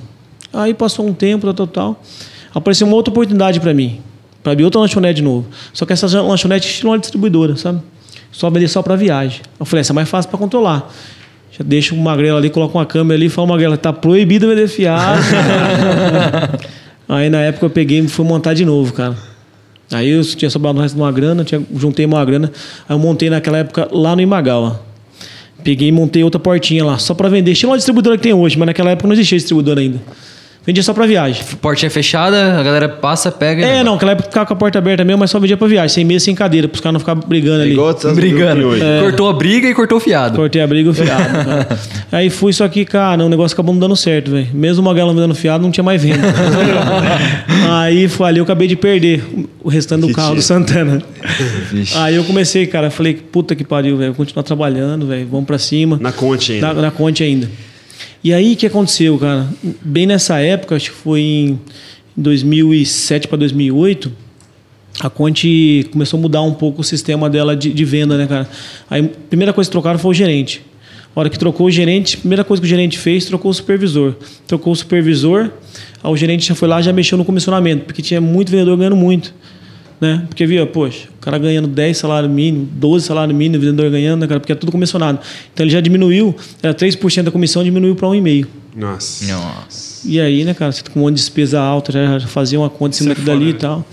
Aí passou um tempo, tal, tal, tal. Apareceu uma outra oportunidade pra mim. Para abrir outra lanchonete de novo. Só que essa lanchonete estilo uma distribuidora, sabe? Só vender só para viagem. Eu falei, essa é mais fácil para controlar. Já deixa o magrelo ali, coloca uma câmera ali e fala, magrelo, tá proibido vender fiado. Aí na época eu peguei e fui montar de novo, cara. Aí eu tinha sobrado o resto de uma grana, tinha, juntei uma grana. Aí eu montei naquela época lá no Imagawa. Peguei e montei outra portinha lá, só para vender. Estilo uma distribuidora que tem hoje, mas naquela época não existia distribuidora ainda. Vendia só pra viagem.
Portinha fechada, a galera passa, pega. e
É, não, naquela época ficava com a porta aberta mesmo, mas só vendia pra viagem, sem mesa, sem cadeira, pros caras não ficarem brigando ali.
Igual
Brigando.
hoje.
Cortou a briga e cortou o fiado.
Cortei a briga e o fiado. cara. Aí fui, só que, cara, o negócio acabou não dando certo, velho. Mesmo o Magalhães vendendo fiado, não tinha mais venda. Aí foi ali, eu acabei de perder o restante do
Que
carro do Santana.
Vixe.
Aí eu comecei, cara, falei, puta que pariu, velho, vou continuar trabalhando, velho, vamos pra cima.
Na Conte ainda.
Na, na Conte ainda. E aí, o que aconteceu, cara? Bem nessa época, acho que foi em 2007 para 2008, a Conte começou a mudar um pouco o sistema dela de, de venda, né, cara? Aí, a primeira coisa que trocaram foi o gerente. A hora que trocou o gerente, a primeira coisa que o gerente fez, trocou o supervisor. Trocou o supervisor, o gerente já foi lá já mexeu no comissionamento, porque tinha muito vendedor ganhando muito. Né? Porque via, poxa, o cara ganhando 10 salário mínimo, 12 salário mínimo, o vendedor ganhando, né, cara? Porque é tudo comissionado. Então ele já diminuiu, era 3% da comissão, diminuiu para 1,5%.
Nossa.
Nossa.
E aí, né, cara, você tá com um monte de despesa alta, já já fazia uma conta em cima
é
daquilo dali
foda,
e tal.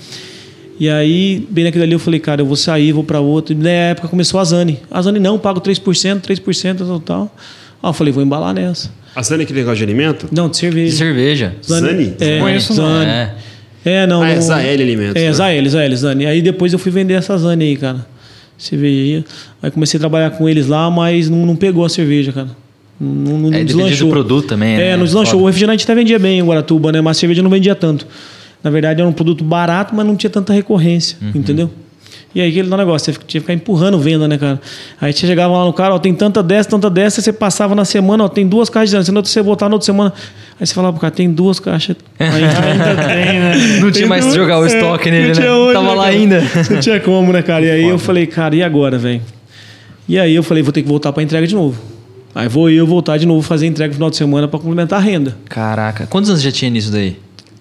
E aí, bem naquilo ali, eu falei, cara, eu vou sair, vou para outro. E na época começou a Zani. A Zani não, pago 3%, 3%, tal, tal. Ah, eu falei, vou embalar nessa.
A Sani que negócio de alimento?
Não, de
De
cerveja.
cerveja.
Zani?
É,
Conheço.
Zani.
É.
É, não.
Ah, é Zael Alimentos,
É,
né?
Zael, Zael, Zani. Aí depois eu fui vender essa Zani aí, cara. Cerveja. Aí comecei a trabalhar com eles lá, mas não, não pegou a cerveja, cara. Não, não, não
É,
deslanchou.
do produto também, né?
É, não deslanchou.
Foda.
O refrigerante até vendia bem em Guaratuba, né? Mas a cerveja não vendia tanto. Na verdade, era um produto barato, mas não tinha tanta recorrência,
Uhum.
entendeu? E aí aquele negócio, você tinha que ficar empurrando venda, né, cara? Aí você chegava lá no cara, ó, tem tanta dessa, tanta dessa, você passava na semana, ó, tem duas caixas de antes, na outra você botar na outra semana. Aí você falava pro cara, tem duas caixas. Aí,
Ainda tem, né?
Não tinha mais que jogar o estoque nele, né? Tava lá
cara.
ainda.
Não tinha como, né, cara? E aí eu falei, cara, e agora, velho? E aí eu falei, vou ter que voltar pra entrega de novo. Aí vou eu voltar de novo fazer entrega no final de semana pra complementar a renda.
Caraca. Quantos anos já tinha nisso daí?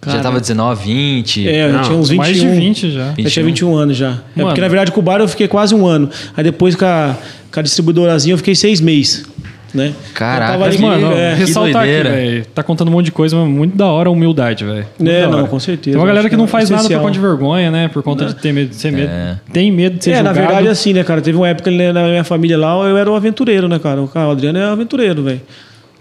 Já tava 19, 20?
É, eu
Não,
tinha uns 21.
Mais de 20 já.
Eu tinha
21.
21 anos já. É porque, na verdade, com o bar eu fiquei quase um ano. Aí depois com a, com a distribuidorazinha eu fiquei seis meses. Né?
Caraca,
ali,
Mano,
é,
ressaltar aqui, velho. Tá contando um monte de coisa, mas muito da hora a humildade, velho.
É, não, com certeza.
Tem uma galera que não
é
faz nada por conta de vergonha, né? Por conta de ter medo de ser medo. Tem medo de ser
É, na
julgado.
verdade, assim, né, cara? Teve uma época né, na minha família lá, eu era um aventureiro, né, cara? O cara, o Adriano é aventureiro, velho.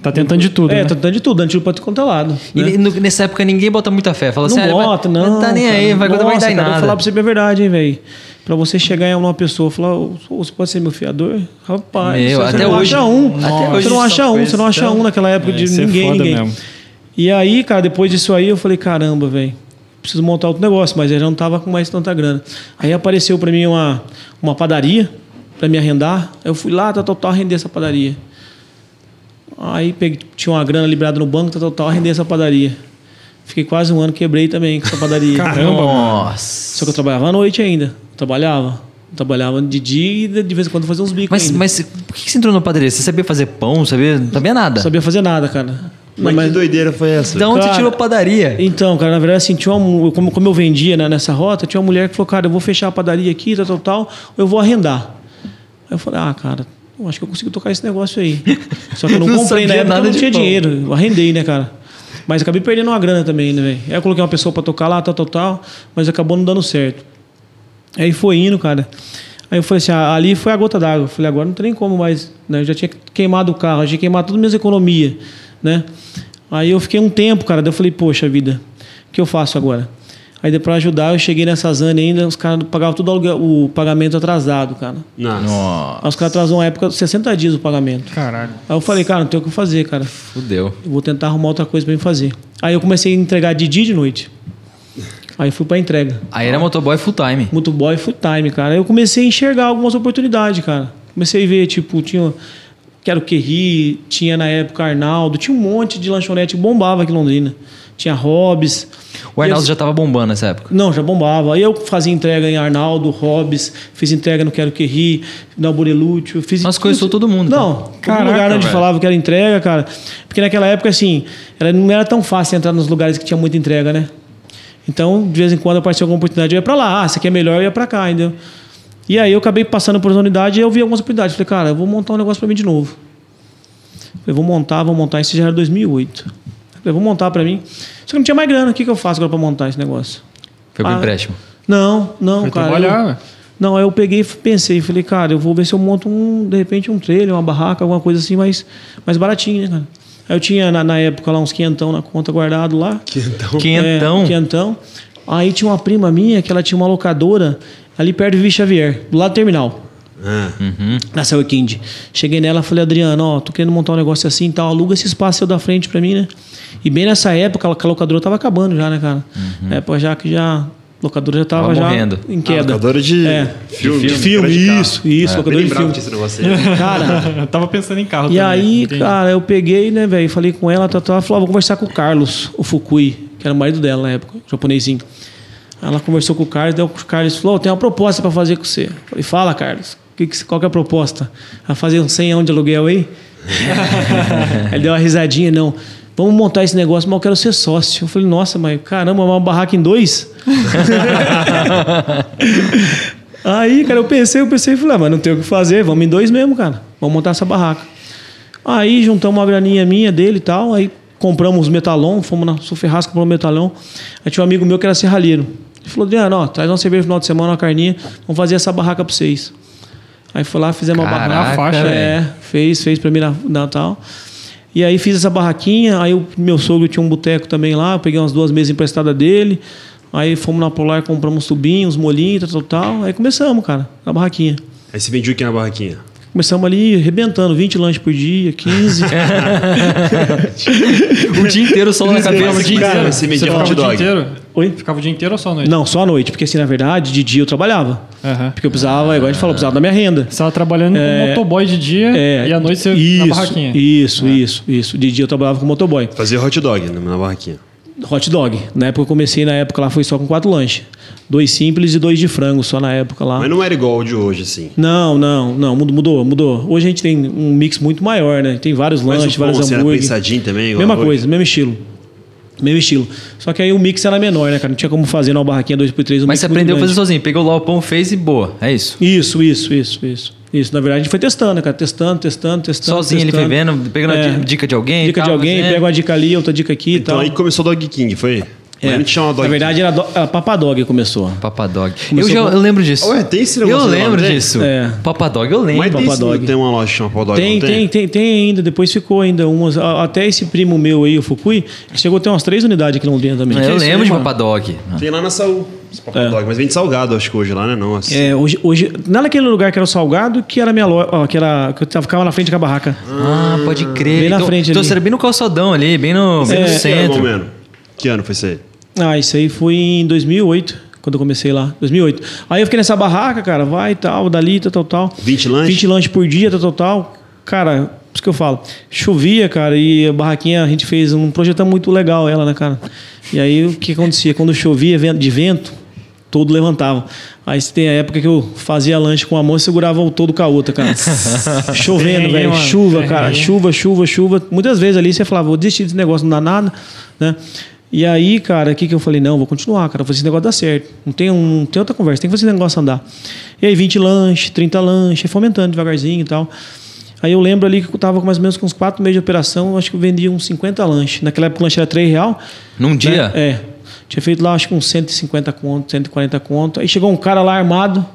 Tá tentando de tudo,
É,
né?
tá tentando de tudo, antes pode contar lado.
E
Né?
no- nessa época ninguém bota muita fé. Fala
Não
assim, ah,
bota, não.
Não tá nem aí,
cara.
vai,
Nossa,
vai dar em
cara, Eu vou
nada.
falar pra você a verdade, hein, velho. Pra você chegar em uma pessoa e falar, "Ô, você pode ser meu fiador? Rapaz,
Meu,
você
até
não
hoje-
acha um.
até
você
hoje
não
só
acha um, você não acha um naquela época
É,
de
é
ninguém,
foda
ninguém.
mesmo.
E aí, cara, depois disso aí, eu falei, caramba, velho, preciso montar outro negócio, mas eu já não tava com mais tanta grana. Aí apareceu pra mim uma, uma padaria pra me arrendar. Eu fui lá, tá total, arrendei essa padaria. Aí peguei, tinha uma grana liberada no banco, tá total, arrendei essa padaria. Fiquei quase um ano, quebrei também com essa padaria.
Caramba.
Nossa.
Só que eu trabalhava à noite ainda. Trabalhava. Trabalhava de dia e de vez em quando fazia uns bicos
Mas,
ainda.
mas por que você entrou na padaria? Você sabia fazer pão? Sabia? Não sabia nada.
Não sabia fazer nada, cara.
Mas,
Não,
que doideira foi essa?
Da onde
Cara,
você tirou padaria?
Então, cara, na verdade, assim, tinha uma, como, como eu vendia né, nessa rota, tinha uma mulher que falou, cara, eu vou fechar a padaria aqui, tal, tal, tal, eu vou arrendar. Aí eu falei, ah, cara, eu acho que eu consigo tocar esse negócio aí. Só que eu não,
Não
comprei na
sabia
época, eu
nada
não tinha
pão.
dinheiro. Eu arrendei, né, cara? Mas acabei perdendo uma grana também, né, velho? Aí eu coloquei uma pessoa pra tocar lá, tal, tal, tal, mas acabou não dando certo. Aí foi indo, cara. Aí eu falei assim, ah, ali foi a gota d'água. Eu falei, agora não tem nem como mais. Né? Eu já tinha queimado o carro, já tinha queimado todas as minhas economias, né? Aí eu fiquei um tempo, cara. Daí eu falei, poxa vida, o que eu faço agora? Aí depois pra ajudar, eu cheguei nessa Zane ainda, os caras pagavam tudo aluguel- o pagamento atrasado, cara.
Nossa.
Nossa.
Aí os caras atrasou uma época, 60 dias o pagamento.
Caralho.
Aí eu falei, cara, não tem o que fazer, cara.
Fudeu.
Eu vou tentar arrumar outra coisa pra me fazer. Aí eu comecei a entregar de dia e de noite. Aí fui pra entrega.
Aí era motoboy full time.
Motoboy full time, cara. Aí eu comecei a enxergar algumas oportunidades, cara. Comecei a ver, tipo, tinha. Quero que ri, tinha na época Arnaldo, tinha um monte de lanchonete que bombava aqui em Londrina. Tinha Hobbs.
O Arnaldo
E
já tava bombando nessa época.
Não, já bombava. Aí eu fazia entrega em Arnaldo, Hobbs, fiz entrega no Quero Que Ri, na Borelúcio. Fiz
Mas conheceu todo mundo,
Não,
então.
todo
Caraca,
lugar onde
velho.
falava que era entrega, cara. Porque naquela época, assim, não era tão fácil entrar nos lugares que tinha muita entrega, né? Então, de vez em quando aparecia alguma oportunidade, eu ia pra lá. Ah, essa aqui é melhor, eu ia pra cá, entendeu? E aí eu acabei passando por essa unidade e eu vi algumas oportunidades. Falei, cara, eu vou montar um negócio pra mim de novo. Falei, vou montar, vou montar. Isso já era 2008. Falei, vou montar pra mim. Só que não tinha mais grana. O que, que eu faço agora pra montar esse negócio?
Foi pro
Ah,
empréstimo.
Não, não,
Foi
cara.
trabalhar,
eu- não, aí eu peguei e pensei, falei, cara, eu vou ver se eu monto um, de repente, um trailer, uma barraca, alguma coisa assim, mais, mais baratinho, né, cara? Aí eu tinha, na, na época, lá uns quinhentão na conta guardado lá.
Quentão.
Quinhentão.
É, quinhentão. Aí tinha uma prima minha que ela tinha uma locadora ali perto do Vivi Xavier, do lado do terminal.
Ah,
Na Cell Kind. Cheguei nela falei, Adriano, ó, tô querendo montar um negócio assim e tal, aluga esse espaço seu da frente pra mim, né? E bem nessa época, a locadora tava acabando já, né, cara? época já que já. A locadora já tava,
Tava
já
morrendo.
em queda.
locadora de
É.
filme.
De filme,
de carro.
isso, isso,
É,
locadora
bem
de filme.
aí.
Cara,
Eu tava pensando em carro
e
também,
aí,
entendi.
cara, eu peguei, né, velho, falei com ela, tá, tá, ela falou, ah, vou conversar com o Carlos, o Fukui, que era o marido dela na época, japonesinho. Ela conversou com o Carlos, daí o Carlos falou, "Ô, tem uma proposta pra fazer com você. Eu falei, fala, Carlos, que que- qual que é a proposta? Vai fazer uns 100 anos de aluguel aí? aí ele deu uma risadinha, não. Vamos montar esse negócio, mas eu quero ser sócio. Eu falei, nossa, mas caramba, uma barraca em dois? Aí, cara, eu pensei, eu pensei e falei, ah, mas não tem o que fazer, vamos em dois mesmo, cara. Vamos montar essa barraca. Aí juntamos uma graninha minha dele e tal, aí compramos os metalon, fomos na Suferrasca, compramos metalon. Aí tinha um amigo meu que era serralheiro. Ele falou, Adriano, ó, traz uma cerveja no final de semana, uma carninha, vamos fazer essa barraca pra vocês. Aí foi lá, fizemos uma
Caraca,
barraca.
faixa,
é, fez, fez pra mim na, na tal. E aí fiz essa barraquinha, aí o meu sogro tinha um boteco também lá, peguei umas duas mesas emprestadas dele. Aí fomos na Polar, compramos tubinhos, molinhos, tal, tal, tal. Aí começamos, cara, na barraquinha.
Aí você vendia o que na barraquinha?
Começamos ali arrebentando, 20 lanches por dia, 15.
O dia inteiro só na
Ficava o
cabeça.
dia inteiro?
você
ficava o dia inteiro?
Oi?
Ficava o dia inteiro ou só à noite?
Não, só à noite, porque assim, na verdade, de dia eu trabalhava.
Aham.
Porque eu precisava, igual a gente falou, eu precisava da minha renda.
Você estava trabalhando com motoboy de dia
É,
e à noite você
isso,
na barraquinha.
Isso, isso, isso. De dia eu trabalhava com motoboy.
Fazia hot dog na barraquinha.
Hot dog. Na época eu comecei, na época lá foi só com quatro lanches. Dois simples e dois de frango, só na época lá.
Mas não era igual o de hoje, assim.
Não, não, não, mudou, mudou, mudou. Hoje a gente tem um mix muito maior, né? Tem vários
Mas
lanches,
o pão,
vários
assim, era pensadinho também, igual
Mesma
hoje?
coisa, mesmo estilo. Mesmo estilo. Só que aí o mix era menor, né, cara? Não tinha como fazer numa barraquinha 2x3. Um
Mas você aprendeu a fazer sozinho. Pegou lá o pão, fez e boa. É isso.
Isso, isso, isso, isso. Isso, na verdade, a gente foi testando, né, cara? Testando, testando, testando.
Sozinho ele
testando.
foi vendo, pegando
É.
a dica de alguém.
Dica de alguém,
fazendo.
pega uma dica ali, outra dica aqui e
Então
tal.
aí começou o Dog King, foi? Mas
É.
tinha uma Dog
Na verdade, era, do, era Papadog que começou.
Papadog. Eu
Começou
já
com-
eu lembro disso.
Ué, tem esse
Eu lembro
não tem?
disso.
É.
Papadog eu lembro.
Mas tem,
Papadog.
tem uma loja chamada Papadog,
Tem,
não
tem, tem, tem ainda. Depois ficou ainda umas. Até esse primo meu aí, o Fukui, que chegou a ter umas três unidades aqui em Londrina também.
eu
é isso
lembro
aí,
de
mano?
Papadog.
Tem lá na Saúl. Esse Papadog, mas vende salgado, acho que hoje lá, né? Não, assim.
É, hoje, hoje, não naquele lugar que era o Salgado, que era a minha loja, ó, que, era, que eu ficava na frente da barraca.
Ah, pode crer.
Bem na
então,
frente
então
ali.
você era bem no calçadão ali, bem no, bem no
Que ano,
centro.
Que ano foi isso aí?
Ah, isso aí foi em 2008, quando eu comecei lá. 2008. Aí eu fiquei nessa barraca, cara, vai e tal, dali, tal, tal, tal.
20 lanches?
20 lanches por dia, tal, tal, tal. Cara, isso que eu falo. Chovia, cara, e a barraquinha a gente fez um projeto muito legal, ela, né, cara? E aí o que acontecia? Quando chovia de vento, todo levantava. Aí tem a época que eu fazia lanche com a mão e segurava o todo com a outra, cara. Chovendo, velho. Chuva, cara. Chuva, chuva, chuva. Muitas vezes ali você falava, vou desistir desse negócio, não dá nada, né? E aí, cara, o que, que eu falei? Não, vou continuar, cara, vou fazer esse negócio dar certo. Não tem, um, não tem outra conversa, tem que fazer esse negócio andar. E aí, 20 lanches, 30 lanches, fomentando devagarzinho e tal. Aí eu lembro ali que eu tava com mais ou menos com uns 4 meses de operação, acho que eu vendia uns 50 lanches. Naquela época o lanche era 3 real.
Num dia?
É. Tinha feito lá, acho que uns 150 conto, 140 conto. Aí chegou um cara lá armado,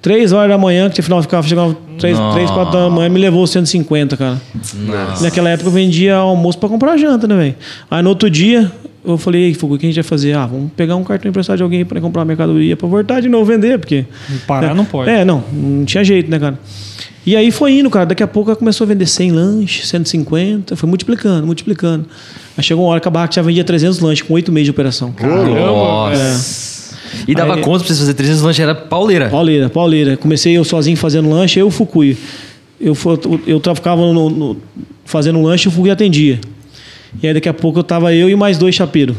3 horas da manhã, que afinal ficava, chegava 3,
Nossa.
3 4 da manhã, me levou 150, cara.
Nossa.
Naquela época eu vendia almoço pra comprar janta, né, velho? Aí no outro dia, eu falei, ei, Fugu, o que a gente vai fazer? Ah, vamos pegar um cartão emprestado de alguém pra comprar mercadoria pra voltar de novo vender, porque.
Parar não pode.
É, não, não tinha jeito, né, cara? E aí foi indo, cara. Daqui a pouco começou a vender 100 lanches, 150, foi multiplicando, multiplicando. Aí chegou uma hora que a barraca já vendia 300 lanches com 8 meses de operação.
Nossa. E dava
Aí-
conta pra vocês fazer 300 lanches, era pauleira.
Pauleira, pauleira. Comecei eu sozinho fazendo lanche, eu e o Fukui. Eu, eu tra- ficava no- no- fazendo lanche e o Fukui atendia. E aí daqui a pouco eu tava eu e mais dois chapeiros.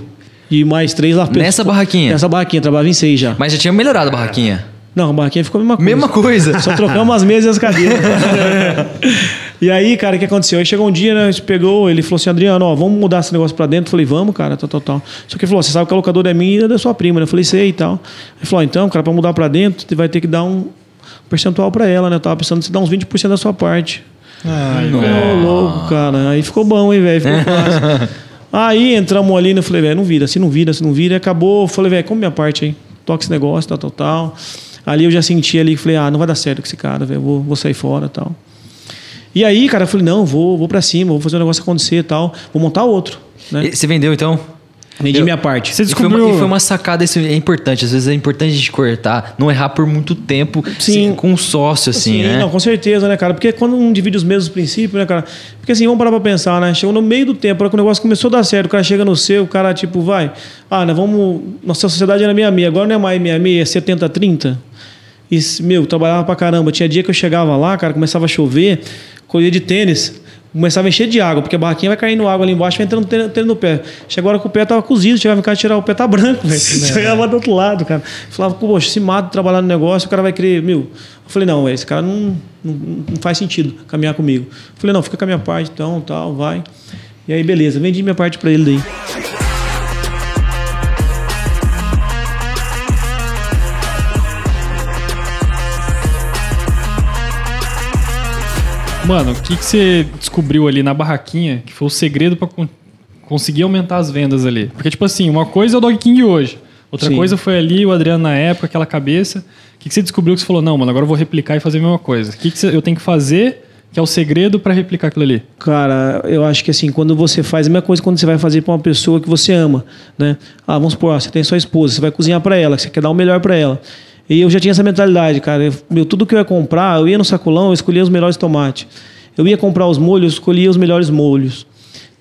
E mais três lá.
Nessa barraquinha?
Nessa barraquinha, trabalhava em seis já.
Mas já tinha melhorado a barraquinha.
Não, a barraquinha ficou a mesma coisa.
Mesma coisa.
Só trocamos as mesas e as cadeiras. E aí, cara, o que aconteceu? Aí chegou um dia, né? A gente pegou, ele falou assim: Adriano, ó, vamos mudar esse negócio pra dentro. Eu falei, vamos, cara, tal, tal, tal. Só que ele falou: você sabe que a locadora é minha e é da sua prima, né? Eu falei, sei e tal. Ele falou: então, cara, pra mudar pra dentro, você vai ter que dar um percentual pra ela, né? Eu tava pensando em você dar uns 20% da sua parte.
Ai,
Ô, louco, cara. Aí ficou bom, hein, velho? Ficou fácil. Aí entramos ali, né? Eu falei, velho, não vira, se não vira, se não vira. E acabou. Falei, velho, como minha parte aí? Toca esse negócio, tal, tal, tal. Ali eu já senti ali, falei, ah, não vai dar certo com esse cara, velho. Vou, vou sair fora tal. E aí, cara, eu falei, não, vou, vou pra cima, vou fazer o negócio acontecer e tal. Vou montar outro. Né?
E Você vendeu então?
Vendi minha parte.
Você
E foi, uma,
descobriu...
e foi uma sacada, isso é importante. Às vezes é importante a gente cortar, não errar por muito tempo
Sim.
com um sócio, assim, né?
Não, com certeza, né, cara? Porque quando um divide os mesmos princípios, né, cara? Porque assim, vamos parar pra pensar, né? Chegou no meio do tempo, hora que o negócio começou a dar certo, o cara chega no seu, o cara, tipo, vai. Ah, nós vamos. Nossa sociedade era 66, agora não é mais 66, é 70-30. E, meu, trabalhava pra caramba. Tinha dia que eu chegava lá, cara, começava a chover, colhia de tênis. Começava a encher de água, porque a barraquinha vai caindo água ali embaixo, vai entrando no pé. Chegou a hora que o pé tava cozido, chegava em casa tirar o pé tá branco, velho. Chegava do outro lado, cara. Falava, poxa, se mata trabalhar no negócio, o cara vai querer, meu. Eu falei, não, esse cara não, não, não faz sentido caminhar comigo. Eu falei, não, fica com a minha parte, então, tal, vai. E aí, beleza, vendi minha parte pra ele daí.
Mano, o que, que você descobriu ali na barraquinha que foi o segredo pra con- conseguir aumentar as vendas ali? Porque, tipo assim, uma coisa é o Dog King hoje. Outra
Sim.
coisa foi ali o Adriano na época, aquela cabeça. O que, que você descobriu que você falou, não, mano, agora eu vou replicar e fazer a mesma coisa? O que, que você- eu tenho que fazer que é o segredo pra replicar aquilo ali?
Cara, eu acho que assim, quando você faz a mesma coisa quando você vai fazer pra uma pessoa que você ama, né? Ah, vamos supor, ó, você tem sua esposa, você vai cozinhar pra ela, você quer dar o melhor pra ela. E eu já tinha essa mentalidade, cara. Eu, meu, tudo que eu ia comprar, eu ia no sacolão, eu escolhia os melhores tomates. Eu ia comprar os molhos, eu escolhia os melhores molhos.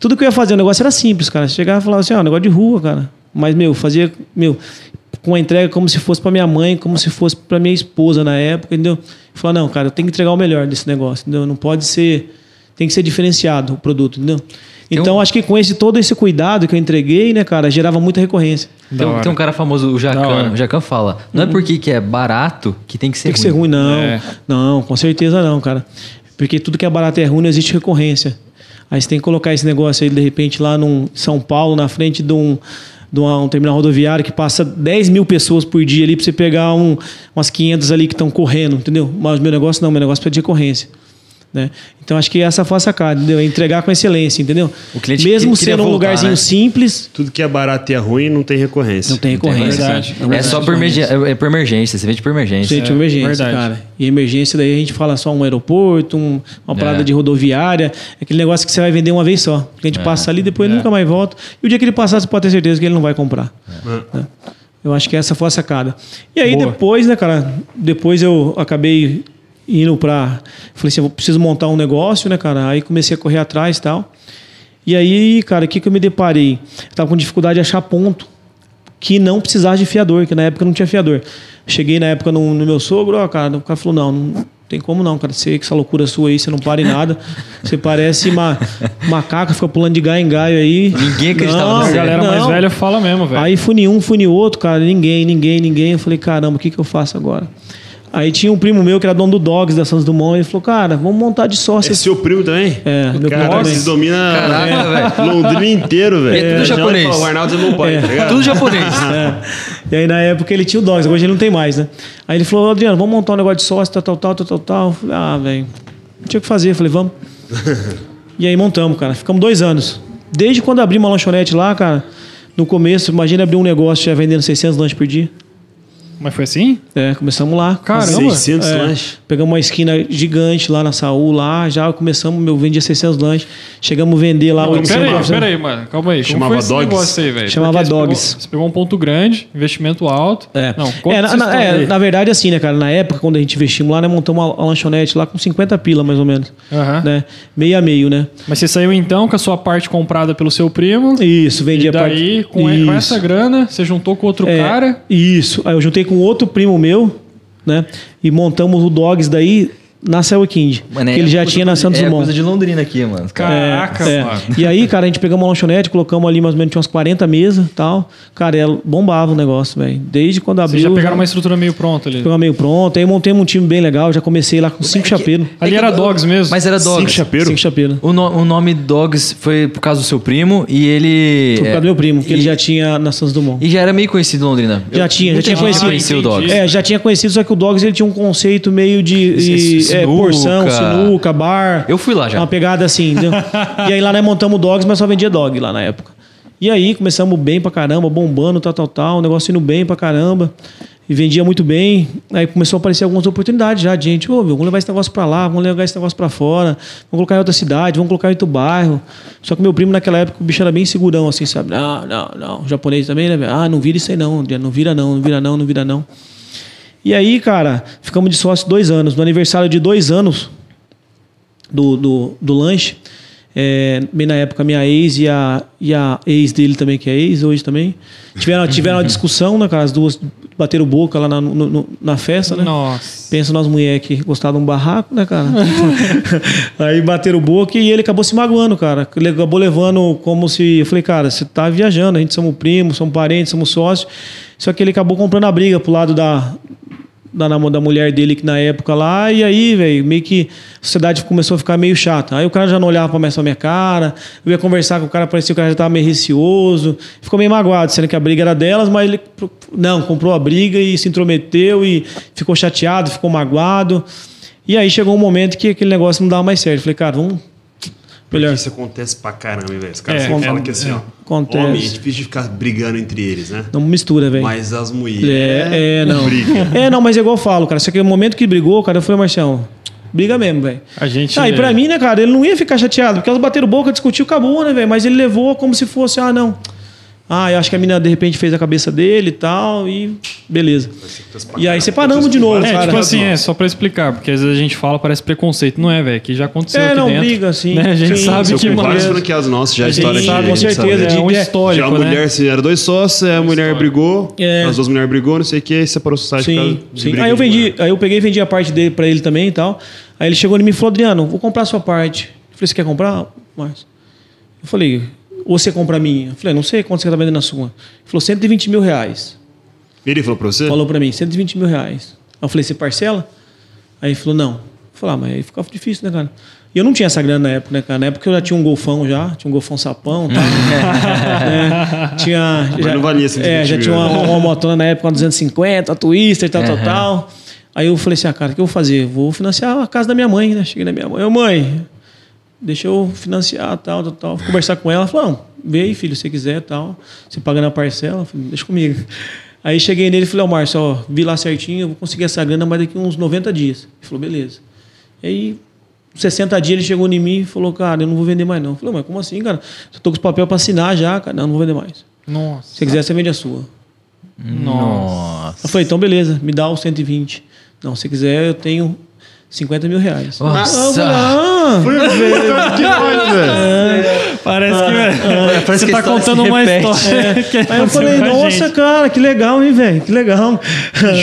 Tudo que eu ia fazer, o negócio era simples, cara. Chegava e falava assim, ó, negócio de rua, cara. Mas, meu, fazia, meu, com a entrega como se fosse pra minha mãe, como se fosse pra minha esposa na época, entendeu? Eu falava, não, cara, eu tenho que entregar o melhor desse negócio, entendeu? Não pode ser. Tem que ser diferenciado o produto, entendeu? Então, acho que com esse todo esse cuidado que eu entreguei, né, cara, gerava muita recorrência.
Tem, um- tem um cara famoso, o. Jacan. O Jacan fala: não é porque que é barato que tem que ser
Tem que ser ruim, não.
É.
Não, com certeza não, cara. Porque tudo que é barato é ruim, não existe recorrência. Aí você tem que colocar esse negócio aí, de repente, lá em São Paulo, na frente de um, de uma- um terminal rodoviário que passa 10 mil pessoas por dia ali pra você pegar um, umas 500 ali que estão correndo, entendeu? Mas meu negócio não, meu negócio é de recorrência. Né? Então acho que essa foi a sacada, entendeu? É entregar com excelência, entendeu?
O cliente
Mesmo
que-
sendo um
voltar,
lugarzinho
né?
simples,
Tudo que é barato e é ruim não tem recorrência.
não tem recorrência.
verdade.
Não
É só por, emergência, é por emergência, você vende por emergência.
Gente,
É,
emergência,
verdade.
cara. E emergência daí a gente fala só um aeroporto, um- uma parada
É.
de rodoviária, aquele negócio que você vai vender uma vez só. A gente passa ali, depois nunca mais volta. E o dia que ele passar, você pode ter certeza que ele não vai comprar. né? Eu acho que essa foi a sacada. E aí
Boa.
depois, né, cara? Depois eu acabei indo pra. Falei assim, eu preciso montar um negócio, né, cara? Aí comecei a correr atrás e tal. E aí, cara, o que, que eu me deparei? Eu tava com dificuldade de achar ponto que não precisasse de fiador, que na época não tinha fiador. Cheguei na época no, no meu sogro, ó, cara, o cara falou: não, não tem como não, cara. Você, com essa loucura sua aí, você não para em nada. Você parece uma macaco, fica pulando de galho em galho aí.
Ninguém acreditava
Não,
A galera mais
não.
velha fala mesmo, velho.
Aí fui em um, fui em outro, cara, ninguém, ninguém, ninguém. Eu falei, caramba, o que, que eu faço agora? Aí tinha um primo meu que era dono do Dogs da Santos Dumont, ele falou, cara, vamos montar de sócio.
É seu primo também?
É, meu
Cara,
primo também.
dominam
Caraca,
Londrina inteiro, velho.
É tudo japonês.
O Arnaldo não pode, tá ligado?
Tudo japonês.
É. E aí na época ele tinha o Dogs, hoje ele não tem mais, né? Aí ele falou, Adriano, vamos montar um negócio de sócio, tal, tal, tal, tal, tal, tal. Eu falei, ah, velho, não tinha o que fazer. Eu falei, vamos. e aí montamos, cara. Ficamos dois anos. Desde quando abri uma lanchonete lá, cara, no começo, imagina abrir um negócio já vendendo 600 lanches por dia.
Mas foi assim?
É, começamos lá.
Caramba.
600
É,
lanches.
Pegamos uma esquina gigante lá na Saúl, lá, já começamos, meu, vendia 600 lanches. Chegamos a vender lá
Não,
800
pera aí,
lanches.
pera aí, mano. Calma aí. Como
Chamava
foi
Dogs?
aí, velho?
Chamava
Porque você
Dogs.
Pegou, você pegou um ponto grande, investimento alto.
É.
Não,
é, na, na- é, na verdade, assim, né, cara? Na época, quando a gente investimos lá, né, montamos uma, uma lanchonete lá com 50 pila, mais ou menos.
Aham.
Né? Meio a meio, né?
Mas você saiu então com a sua parte comprada pelo seu primo.
Isso, vendia
e daí,
parte-
com,
Isso.
essa grana, você juntou com outro
É,
cara.
Isso. Aí eu juntei com outro primo meu, né? E montamos o Dogs daí na.
Mano,
que
é
ele já tinha na Santos
é
Dumont.
coisa de Londrina aqui, mano.
Caraca,
É,
mano.
E aí, cara, a gente pegamos uma lanchonete, colocamos ali mais ou menos tinha umas 40 mesas e tal. Cara, ela bombava o negócio, velho. Desde quando abriu.
Vocês já pegaram uma estrutura meio pronta ali.
Pegamos meio pronto. Aí montemos um time bem legal. Já comecei lá com cinco chapeiros.
Ali era Dogs mesmo.
Mas era
Cinco
Dogs.
chapeiros?
Cinco chapeiros.
O, no- o nome Dogs foi por causa do seu primo e ele.
Por causa do meu primo, que
e,
ele já tinha na Santos Dumont.
E já era meio conhecido em Londrina.
Já
Eu-
tinha, já tinha conhecido.
conhecia o. Dogs.
É, já tinha conhecido, só que o Dogs ele tinha um conceito meio de é, porção, sinuca, bar.
Eu fui lá já.
Uma pegada assim, entendeu? e aí lá nós montamos Dogs, mas só vendia dog lá na época. E aí começamos bem pra caramba, bombando, tal, tal, tal, o negócio indo bem pra caramba. E vendia muito bem. Aí começou a aparecer algumas oportunidades já de gente. Ô, meu, vamos levar esse negócio pra lá, vamos levar esse negócio pra fora, vamos colocar em outra cidade, vamos colocar em outro bairro. Só que meu primo naquela época, o bicho era bem segurão, assim, sabe? Não, não, não. O japonês também, né? Ah, não vira isso aí não, não vira não, não vira não, não vira não. E aí, cara, ficamos de sócio dois anos. No aniversário de dois anos do, do, do lanche, é, bem na época, minha ex e a, e a ex dele também, que é ex hoje também, tiveram, tiveram uma discussão, né, cara? As duas bateram boca lá na, no- no- na festa, né?
Nossa.
Pensa nós mulher que gostavam de um barraco, né, cara? aí bateram boca e ele acabou se magoando, cara. Ele acabou levando como se. Eu falei, cara, você tá viajando, a gente somos primos, somos parentes, somos sócios. Só que ele acabou comprando a briga pro lado da, da, da mulher dele que na época lá, e aí, velho, meio que a sociedade começou a ficar meio chata. Aí o cara já não olhava pra pra minha cara, eu ia conversar com o cara, parecia que o cara já tava meio receoso, ficou meio magoado, sendo que a briga era delas, mas ele não, comprou a briga e se intrometeu e ficou chateado, ficou magoado. E aí chegou um momento que aquele negócio não dava mais certo. Falei, cara, vamos. Melhor.
Isso acontece pra caramba, velho. Os caras
É, é,
falam que assim, ó.
Acontece.
Homem é difícil de ficar brigando entre eles, né?
Não mistura, velho.
Mas as mulheres.
É, é, não.
Briga.
É, não, mas é igual eu falo, cara. Só que no momento que brigou, cara, eu falei, Marcião, briga mesmo, velho.
A gente.
Ah, e pra mim, né, cara, ele não ia ficar chateado, porque elas bateram boca, discutiu, acabou, né, velho? Mas ele levou como se fosse, ah, não. Ah, eu acho que a menina de repente fez a cabeça dele e tal, e beleza. E aí separamos de novo,
É,
cara.
tipo assim, é, só pra explicar, porque às vezes a gente fala, parece preconceito. Não é, velho, que já aconteceu
É,
aqui
não,
dentro.
briga, sim,
Né? A gente
sim.
sabe que,
vários
é,
franqueados nossos já a
a gente
história
sabe,
de.
com
de
certeza,
saber.
é um
de-
Já
histórico,
a
né?
mulher, se era dois sócios, a mulher brigou,
É.
as duas mulheres brigou, não sei o que, separou a sociedade por
Sim,
causa de
sim. Aí eu
de
vendi, aí eu peguei e vendi a parte dele pra ele também e tal. Aí ele chegou em mim e falou, Adriano, vou comprar a sua parte. Eu falei, você quer comprar, Márcio? Eu falei, ou você compra a minha? Eu falei, não sei quanto você tá vendendo a sua. Ele falou, 120 mil reais.
Ele falou pra você?
Falou pra mim, 120 mil reais. Aí eu falei, você parcela? Aí ele falou, não. Eu falei, ah, mas aí ficava difícil, né, cara? E eu não tinha essa grana na época, né, cara? Na época eu já tinha um golfão já, tinha um golfão sapão, tá? né? Tinha.
Mas não valia 120
É, já
mil,
tinha uma,
né?
uma motona na época, uma 250, uma Twister, tal, tal, tal. Aí eu falei assim, ah, cara, o que eu vou fazer? Vou financiar a casa da minha mãe, né? Cheguei na minha mãe, ô mãe, deixa eu financiar, tal, tal, tal. Fui conversar com ela, falou, não, vê aí, filho, se você quiser, tal. Você paga na parcela, falei, deixa comigo. Aí cheguei nele e falei, ó, Márcio, ó, vi lá certinho, eu vou conseguir essa grana, mas daqui uns 90 dias. Ele falou, beleza. Aí, 60 dias ele chegou em mim e falou, cara, eu não vou vender mais não. Eu falei, mas como assim, cara? Eu tô com os papel para assinar já, cara. Não, não vou vender mais.
Nossa.
Se você quiser, você vende a sua.
Nossa.
Eu falei, então beleza, me dá os 120. Não, se quiser, eu tenho 50 mil reais.
Nossa.
Ah, ah,
Foi velho, que mais, velho?
Parece que,
parece
você
que a
tá contando uma
repete.
história. que
Aí eu falei, nossa,
gente.
cara, que legal, hein, velho? Que legal.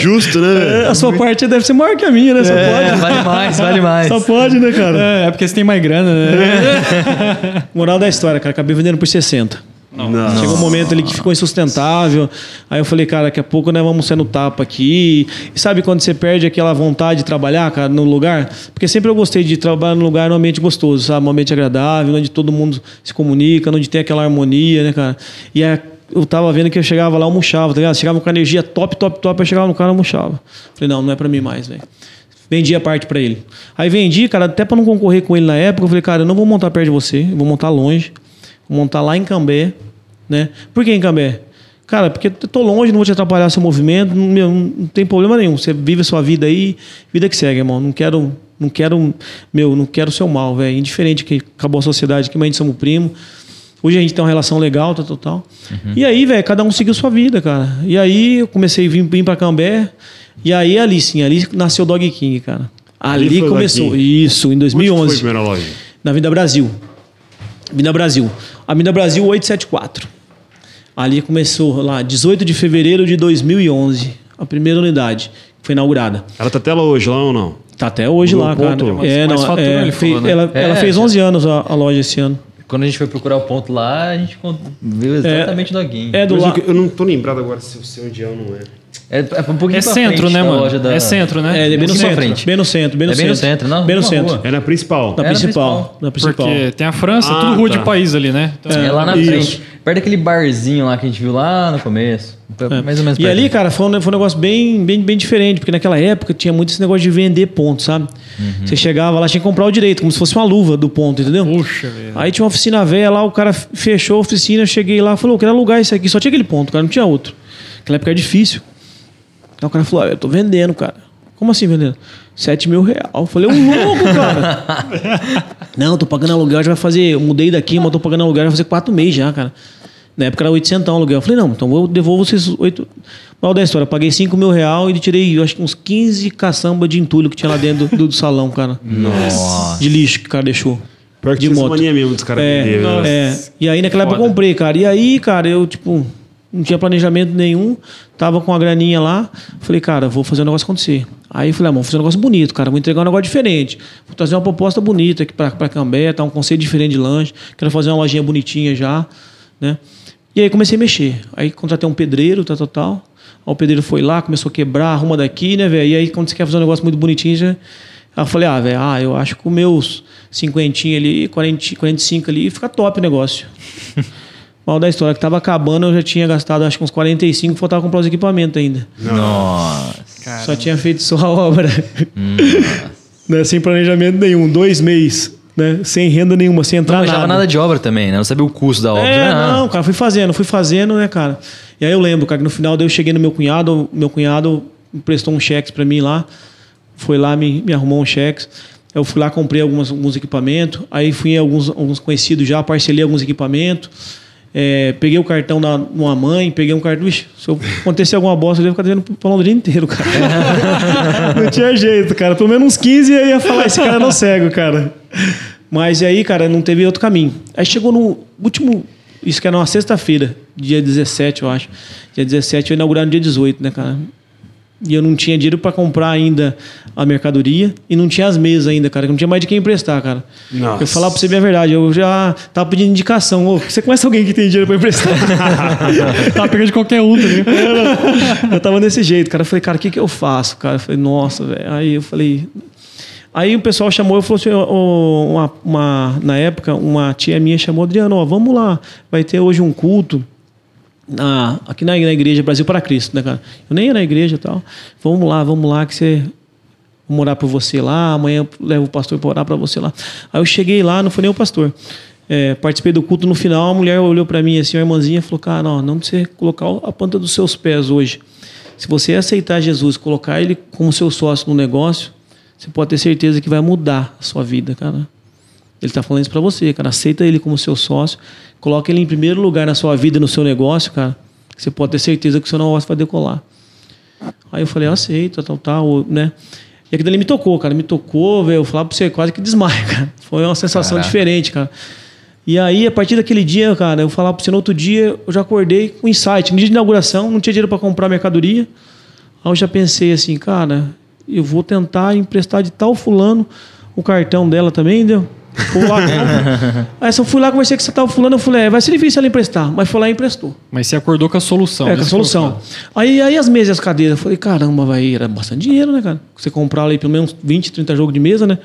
Justo, né? velho?
A sua parte deve ser maior que a minha, né? Só
É,
pode.
vale mais, vale mais.
Só pode, né, cara?
É, é porque você tem mais grana, né?
Moral da história, cara, acabei vendendo por 60.
Não.
Chegou um momento ali que ficou insustentável. Aí eu falei, cara, daqui a pouco nós vamos ser no tapa aqui. E sabe quando você perde aquela vontade de trabalhar, cara, no lugar? Porque sempre eu gostei de trabalhar num lugar, num ambiente gostoso, sabe? Um ambiente agradável, onde todo mundo se comunica, onde tem aquela harmonia, né, cara? E é eu tava vendo que eu chegava lá, eu murchava, tá ligado? Chegava com energia top, top, top, eu chegava no cara, eu murchava. Falei, não, não é pra mim mais, velho. Vendi a parte pra ele. Aí vendi, cara, até pra não concorrer com ele na época, eu falei, cara, eu não vou montar perto de você, eu vou montar longe. Vou montar lá em Cambé, né? Por que em Cambé? Cara, porque eu tô longe, não vou te atrapalhar seu movimento, não, não tem problema nenhum. Você vive a sua vida aí, vida que segue, irmão. Não quero, não quero, meu, não quero seu mal, velho. Indiferente que acabou a sociedade, que a gente somos primo. Hoje a gente tem uma relação legal, tal, tal, tal. E aí, velho, cada um seguiu sua vida, cara. E aí eu comecei a vir, vir pra Cambé. E aí ali sim, ali nasceu o Dog King, cara.
Ali
começou. Isso, em
Onde que foi a
2011.
primeira loja?
Na Vinda Brasil. Vinda Brasil. A Vinda Brasil 874. Ali começou lá, 18 de fevereiro de 2011, a primeira unidade que foi inaugurada.
Ela tá até lá hoje, lá ou não?
Tá até hoje
Mudou
lá,
o ponto?
cara.
Mas-
É, não,
fatura,
é,
ele
fe-
falou, né?
ela, ela
É,
fez
já-
11 anos a, a loja esse ano.
Quando a gente foi procurar o ponto lá, a gente viu exatamente o Doguinho.
É do
Mas
lado.
eu, não tô lembrado agora se eu sei onde é ou não é.
É, é um pouquinho
É
pra
centro,
frente
né, mano?
loja da-
É centro, né?
É, bem no centro.
frente.
Bem no centro, bem no
É
centro.
bem no centro, não,
Bem no centro.
rua.
É na principal.
Na
É
principal.
principal.
Na principal.
Porque tem a França,
Ah,
tudo rua
tá.
de país ali, né? Então,
É lá na
Isso.
frente. Perto daquele barzinho lá que a gente viu lá no começo. Mais ou menos
E
perto.
ali, cara, foi um, foi um negócio bem, bem, bem diferente, porque naquela época tinha muito esse negócio de vender ponto, sabe?
Uhum.
Você chegava lá, tinha que comprar o direito, como se fosse uma luva do ponto, entendeu?
Puxa, velho.
Aí tinha uma oficina velha lá, o cara fechou a oficina, eu cheguei lá, falou, eu quero alugar isso aqui, só tinha aquele ponto, cara, não tinha outro. Naquela época era difícil. Aí o cara falou, ah, eu tô vendendo, cara. Como assim vendendo? 7 mil real. Eu falei, ô louco, cara. não, tô pagando aluguel, já vai fazer. Eu mudei daqui, mas tô pagando aluguel, já vai fazer quatro meses já, cara. Na época era 800 o aluguel. Eu falei, não, então eu devolvo vocês oito. Mal da história, eu paguei 5 mil real e tirei, eu acho que uns 15 caçamba de entulho que tinha lá dentro do, do salão, cara.
Nossa.
De lixo que o cara deixou.
Pior que
de moto.
mania mesmo dos caras
É,
né?
é. E aí naquela época eu
Foda.
comprei, cara. E aí, cara, eu, tipo, não tinha planejamento nenhum, tava com a graninha lá. Falei, cara, vou fazer um negócio acontecer. Aí falei, ah, vou fazer um negócio bonito, cara. Vou entregar um negócio diferente. Vou trazer uma proposta bonita aqui pra Cambé, tá? Um conceito diferente de lanche. Quero fazer uma lojinha bonitinha já, né? E aí comecei a mexer. Aí contratei um pedreiro, tal, tal, tal. Aí o pedreiro foi lá, começou a quebrar, arruma daqui, né, velho? E aí quando você quer fazer um negócio muito bonitinho, já... Aí eu falei, ah, velho, ah, eu acho que com meus cinquentinha ali, 40, 45 ali, fica top o negócio. Mal da história, que tava acabando, eu já tinha gastado acho que uns 45, faltava comprar os equipamentos ainda.
Nossa.
Só tinha feito só a obra. Né, sem planejamento nenhum, dois meses, né? Sem renda nenhuma, sem entrar
Não manjava
nada.
nada de obra também, né? Não sabia o custo da obra.
É,
né? Ah,
não, cara, fui fazendo, fui fazendo, né, cara? E aí eu lembro, cara, que no final daí eu cheguei no meu cunhado, meu cunhado emprestou um cheque pra mim lá, foi lá, me, me arrumou um cheque. Eu fui lá, comprei algumas, alguns equipamentos, aí fui em alguns, alguns conhecidos já, parcelei alguns equipamentos. É, peguei o cartão na, numa mãe, peguei um cartão. Se eu acontecer alguma bosta, eu devo ficar devendo pra Londrina inteiro, cara. não tinha jeito, cara. Pelo menos uns 15 eu ia falar, esse cara não cego, cara. Mas aí, cara, não teve outro caminho. Aí chegou no último. Isso que era uma sexta-feira, dia 17, eu acho. Dia 17 eu inaugurar no dia 18, né, cara? E eu não tinha dinheiro para comprar ainda a mercadoria e não tinha as mesas ainda, cara. que Não tinha mais de quem emprestar, cara.
Nossa.
Eu falar pra você bem a verdade, eu já tava pedindo indicação. Ô, você conhece alguém que tem dinheiro para emprestar?
Tava pegando de qualquer um, tá ligado?
eu tava desse jeito, cara. Eu falei, cara, o que que eu faço, cara? Eu falei, nossa, velho. Aí eu falei. Aí o pessoal chamou, eu falou assim, uma, uma- na época, uma tia minha chamou, Adriano, ó, vamos lá, vai ter hoje um culto na, aqui na, na igreja Brasil para Cristo, né, cara? Eu nem ia na igreja e tal. Vamos lá, vamos lá, que você. Vou morar por você lá, amanhã levo o pastor para orar para você lá. Aí eu cheguei lá, não foi nem o pastor. É, participei do culto no final, a mulher olhou para mim assim, a irmãzinha, falou: Cara, não, não precisa colocar a ponta dos seus pés hoje. Se você aceitar Jesus, colocar ele como seu sócio no negócio, você pode ter certeza que vai mudar a sua vida, cara. Ele está falando isso para você, cara. Aceita ele como seu sócio, coloca ele em primeiro lugar na sua vida, no seu negócio, cara. Você pode ter certeza que o seu negócio vai decolar. Aí eu falei, eu aceito, tal, tal, né? E aquilo ali me tocou, cara. Me tocou, velho. Eu falava pra você, quase que desmaia, cara. Foi uma sensação
Caraca.
diferente, cara. E aí, a partir daquele dia, cara, eu falava pra você, no outro dia, eu já acordei com insight. No dia de inauguração, não tinha dinheiro para comprar mercadoria. Aí eu já pensei assim, cara, eu vou tentar emprestar de tal fulano o cartão dela também, entendeu? Vou lá, compro. Aí eu fui lá, conversei com esse tal fulano, eu falei, é, vai ser difícil ela emprestar. Mas foi lá e emprestou.
Mas você acordou com a solução.
É, com a
que eu
solução. Aí, aí as mesas e as cadeiras, eu falei, caramba, vai, era bastante dinheiro, né, cara? Você comprar ali pelo menos 20, 30 jogos de mesa, né?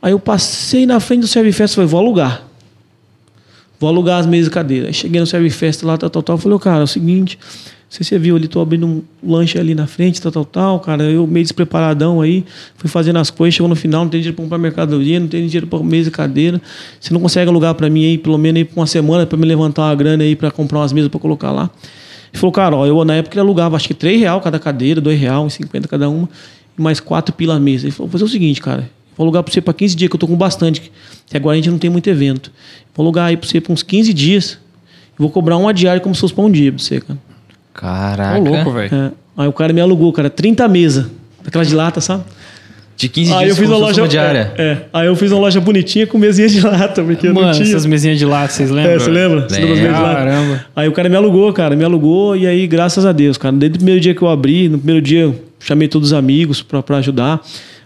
Aí eu passei na frente do Servifest e falei, vou alugar. Vou alugar as mesas e cadeiras. Aí cheguei no Servifest lá, tal, tal, tal. Falei, ô, cara, é o seguinte, se você viu ali, tô abrindo um lanche ali na frente, tal, tal, tal, cara. Eu meio despreparadão aí, fui fazendo as coisas, chegou no final, não tem dinheiro pra comprar mercadoria, não tem dinheiro pra mesa e cadeira. Você não consegue alugar pra mim aí, pelo menos aí por uma semana, pra me levantar uma grana aí pra comprar umas mesas pra colocar lá. Ele falou, cara, ó, eu na época ele alugava acho que 3 real cada cadeira, 2 real, 50 cada uma, e mais 4 pila a mesa. Ele falou, fazer o seguinte, cara, vou alugar pra você pra 15 dias, que eu tô com bastante, que agora a gente não tem muito evento. Vou alugar aí pra você por uns 15 dias, vou cobrar uma diária como se fosse pra um dia pra você, cara.
Caraca.
Ô, louco, velho.
É. Aí o cara me alugou, cara, 30 mesas, daquelas de lata, sabe?
De 15
Aí
dias
eu fiz uma loja
diária.
É, é. aí eu fiz uma loja bonitinha com mesinha de lata, porque eu
Mano,
não tinha.
essas mesinhas de lata, vocês lembram?
É, você lembra? Você lembra?
Caramba.
Aí o cara me alugou, cara, me alugou e aí, graças a Deus, cara, desde o primeiro dia que eu abri, no primeiro dia eu chamei todos os amigos pra, pra ajudar.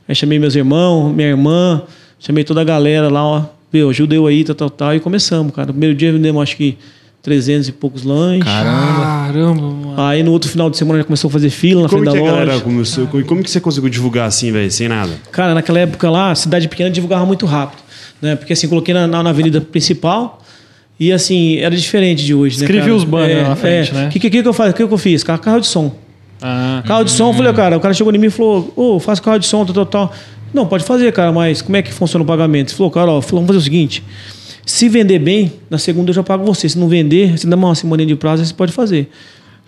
Aí chamei meus irmãos, minha irmã, chamei toda a galera lá, ó. Meu, ajuda eu aí, tal, tal, tal. E começamos, cara. No primeiro dia vendemos acho que 300 e poucos lanches.
Caramba, mano.
Aí no outro final de semana já começou a fazer fila na
Como
frente
que
da loja.
galera começou? Como como que você conseguiu divulgar assim, velho, sem nada?
Cara, naquela época lá, cidade pequena divulgava muito rápido. Né? Porque assim, coloquei na, na, na avenida principal e assim, era diferente de hoje. né,
Escrevi
cara?
os banners na frente, né?
O que, que, que, eu faço? Que, que eu fiz? Carro, carro de som.
Ah,
Carro de som, eu falei, cara, o cara chegou em mim e falou, ô, faço carro de som, tal, tal, tal. Não, pode fazer, cara, mas como é que funciona o pagamento? Ele falou, cara, ó, falou, vamos fazer o seguinte. Se vender bem, na segunda eu já pago você. Se não vender, você dá uma semana de prazo, você pode fazer.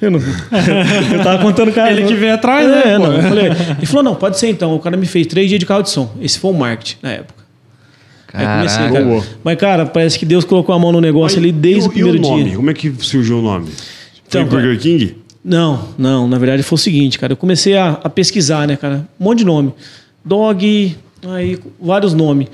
Eu não. eu tava contando, cara.
Ele que veio atrás,
é,
né?
Não, eu falei, ele falou, não, pode ser então. O cara me fez três dias de carro de som. Esse foi o marketing na época. Aí comecei,
Caraca.
cara. Mas, cara, parece que Deus colocou a mão no negócio ali desde
e,
o primeiro
e o nome?
dia.
Como é que surgiu o nome?
Então,
Foi Burger King?
Não, não, na verdade foi o seguinte, cara. Eu comecei a, a pesquisar, né, cara? Um monte de nome. Dog, aí vários nomes.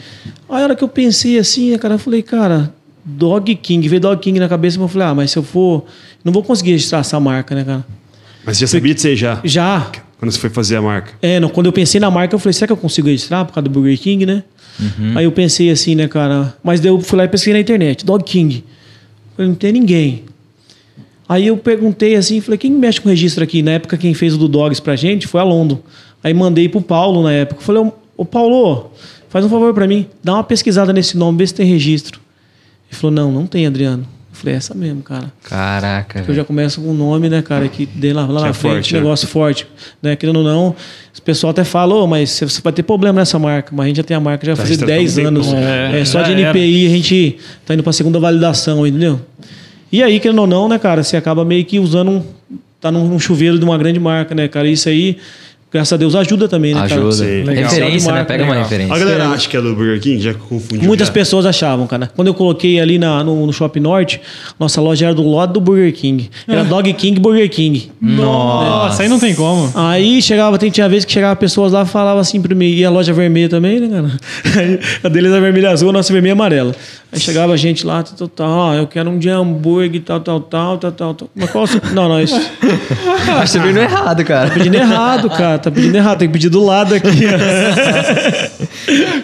Aí a hora que eu pensei assim, cara, eu falei, cara, Dog King, veio Dog King na cabeça, mas eu falei, ah, mas se eu for. Não vou conseguir registrar essa marca, né, cara?
Mas você já sabia de você já?
Já.
Quando você foi fazer a marca?
É, não, quando eu pensei na marca, eu falei, será que eu consigo registrar por causa do Burger King, né? Aí eu pensei assim, né, cara? Mas daí eu fui lá e pesquisei na internet, Dog King. Eu falei, não tem ninguém. Aí eu perguntei assim, falei, quem mexe com registro aqui? Na época, quem fez o do Dogs pra gente foi a Londo. Aí mandei pro Paulo na época. Falei, ô Paulo, faz um favor pra mim, dá uma pesquisada nesse nome, vê se tem registro. Ele falou, não, não tem, Adriano. Eu falei, é essa mesmo, cara.
Caraca.
Eu já começo com um nome, né, cara, que dê lá, lá
Que
na
é
frente,
forte, né?
negócio forte. Né? Querendo ou não, o pessoal até fala, ô, mas você- vai ter problema nessa marca. Mas a gente já tem a marca já
Tá
faz
registrado
10
há um
anos.
É,
É, só de
era.
NPI a gente tá indo pra segunda validação, entendeu? E aí, querendo ou não, né, cara, você acaba meio que usando um. tá num, num chuveiro de uma grande marca, né, cara? Isso aí, graças a Deus, ajuda também, né, cara?
Ajuda.
Legal.
Referência, né?
marca,
Pega uma referência.
A galera acha que é do Burger King? Já confundiu.
Muitas
já.
pessoas achavam, cara. Quando eu coloquei ali na, no, no Shopping Norte, nossa loja era do lado do Burger King. Era Dog King Burger King.
Nossa, aí não tem como.
Aí chegava, tem, tinha vez que chegava pessoas lá e falavam assim pra mim, e a loja vermelha também, né, cara? Aí, a deles é vermelha e azul, a nossa vermelha e amarela. Aí chegava a gente lá, tal, tal, ó, eu quero um de hambúrguer, tal, tal, tal, tal, tal, tal. Mas qual Não, não, isso
Acho que você errado, cara.
tá pedindo errado, cara. Tá pedindo errado, tem que pedir do lado aqui.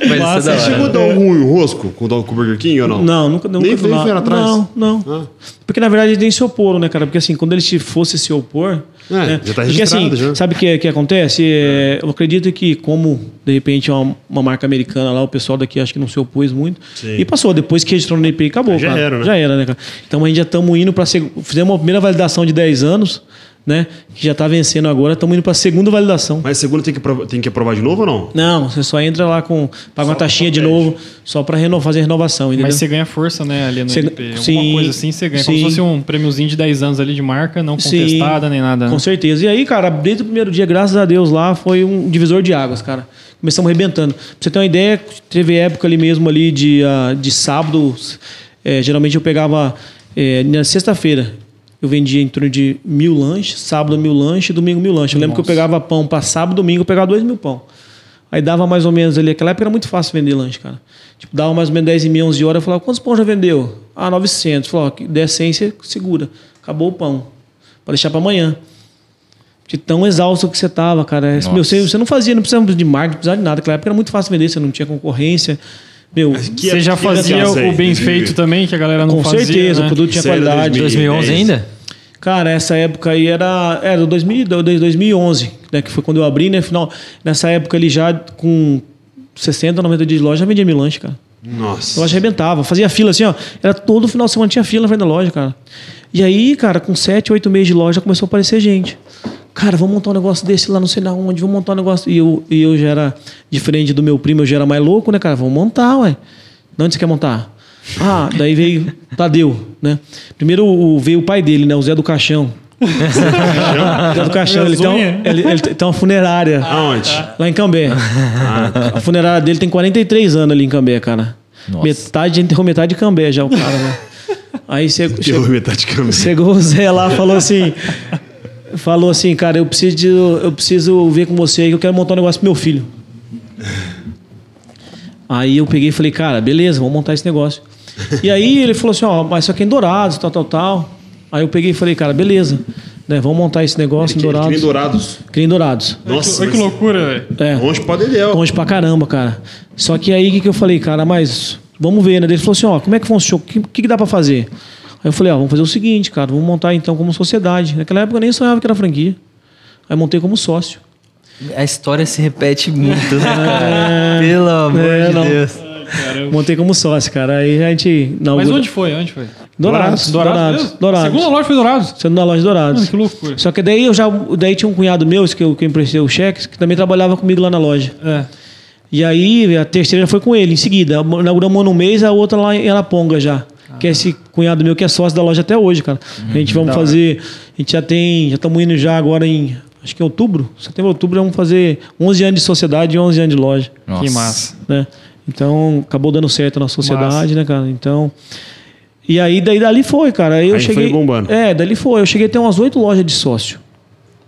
Mas é da
Você chegou a dar algum enrosco com o com o Burger King ou não?
Não, nunca, nunca
Nem veio
lá.
ver atrás?
Não, não.
Ah.
Porque na verdade eles nem se oporam, né, cara? Porque assim, quando eles fossem se opor.
É,
né?
já tá
Porque assim,
já.
sabe o que, que acontece? É, Eu acredito que, como de repente é uma, uma marca americana lá, o pessoal daqui acho que não se opôs muito.
Sim.
E passou. Depois que registrou no IPI, acabou.
Já
cara.
era, né?
Já era, né, cara? Então a gente já estamos indo para. Fizemos uma primeira validação de 10 anos, né? Que já tá vencendo agora. Estamos indo para a segunda validação.
Mas segundo tem que, aprova- tem que aprovar de novo ou não?
Não, você só entra lá com. Paga uma
Só-
taxinha
só
de novo, só para reno, fazer renovação, entendeu?
Mas você ganha força, né, ali no
Você-
LP. Alguma
sim,
coisa assim você ganha. Como
sim.
se fosse um prêmiozinho de 10 anos ali de marca, não
Sim,
contestada nem nada. né?
Com certeza. E aí, cara, desde o primeiro dia, graças a Deus, lá foi um divisor de águas, cara. Começamos arrebentando. Pra você ter uma ideia, teve época ali mesmo ali de, ah, de sábado. eh, geralmente eu pegava eh, na sexta-feira. Eu vendia em torno de mil lanches, sábado mil lanches, domingo mil lanches. Eu lembro que eu
Nossa.
pegava pão para sábado, domingo, eu pegava dois mil pão. Aí dava mais ou menos ali, aquela época era muito fácil vender lanche, cara. Tipo, dava mais ou menos 10 e meia, 11 horas, eu falava, quantos pão já vendeu? Ah, 900. Falava, ó, der 100, você segura. Acabou o pão. Para deixar para amanhã. De tão exausto que você tava, cara. Meu, você, você não fazia, não precisava de marketing, não precisava de nada. Naquela época era muito fácil vender, você não tinha concorrência. Meu,
Que
Você
é-
já fazia
é isso
o bem feito também, que a galera não
com
fazia.
certeza,
né?
o produto tinha
Isso aí era
qualidade.
2011 ainda?
Cara, essa época aí era, era 2000, do- 2011, né, que foi quando eu abri, né? Final, nessa época ele já com 60, 90 dias de loja, já vendia mil lanche, cara. A
Nossa.
loja arrebentava, fazia fila assim, ó. Era todo final de semana tinha fila na frente da loja, cara. E aí, cara, com 7, 8 meses de loja começou a aparecer gente. Cara, vamos montar um negócio desse lá não sei na onde, vamos montar um negócio. E eu, e eu já era diferente do meu primo, eu já era mais louco, né, cara? Vamos montar, ué. De onde você quer montar? Ah, daí veio Tadeu, né? Primeiro o- veio o pai dele, né? O Zé do Caixão. Zé do Caixão, ele tem, um- ele, ele tem uma funerária.
Aonde?
Lá em Cambé. A funerária dele tem 43 anos ali em Cambé, cara.
Nossa.
Metade, enterrou metade de Cambé já, o cara, né? Aí che-
Derrubou
chegou,
metade de câmera.
chegou o Zé lá falou assim. Falou assim, cara, eu preciso, de- eu preciso ver com você aí que eu quero montar um negócio pro meu filho. Aí eu peguei e falei, cara, beleza, vamos montar esse negócio. E aí ele falou assim, ó, mas só que é em Dourados, tal, tal, tal. Aí eu peguei e falei, cara, beleza. né? Vamos montar esse negócio em
Ele
Dourados.
em Dourados.
Cria em Dourados.
Nossa,
Olha que
mas
loucura, velho.
É.
longe pra Dedéu.
Longe pra caramba, cara. Só que aí o que, que eu falei, cara, mas vamos ver, né? Ele falou assim, ó, como é que funciona? O que, que, que dá pra fazer? Aí eu falei, ó, vamos fazer o seguinte, cara, vamos montar então como sociedade. Naquela época eu nem sonhava que era franquia. Aí montei como sócio.
A história se repete muito, né, cara? Pelo amor
É,
de
não.
Deus.
Montei como sócio, cara. Aí a gente.
Mas
inaugura-
onde foi? Onde foi?
Dourados. Dourados.
mesmo?
Dourados.
Segunda loja foi Dourados.
Na loja Dourados.
Mano, que loucura.
Só que daí eu já. Daí tinha um cunhado meu, que eu, que eu emprestei o cheque, que também trabalhava comigo lá na loja.
É.
E aí a terceira já foi com ele em seguida. Inauguramos no mês, a outra lá em Araponga já. Que é esse cunhado meu que é sócio da loja até hoje, cara. a gente vamos fazer. A gente já tem. Já estamos indo já agora em. Acho que em outubro. Setembro, outubro, vamos fazer 11 anos de sociedade e 11 anos de loja.
Nossa.
Que massa.
né? Então, acabou dando certo na sociedade, né, cara? Então. E aí, daí dali foi, cara. Aí eu
Aí foi
cheguei.
bombando.
É, dali foi. Eu cheguei a ter umas oito lojas de sócio.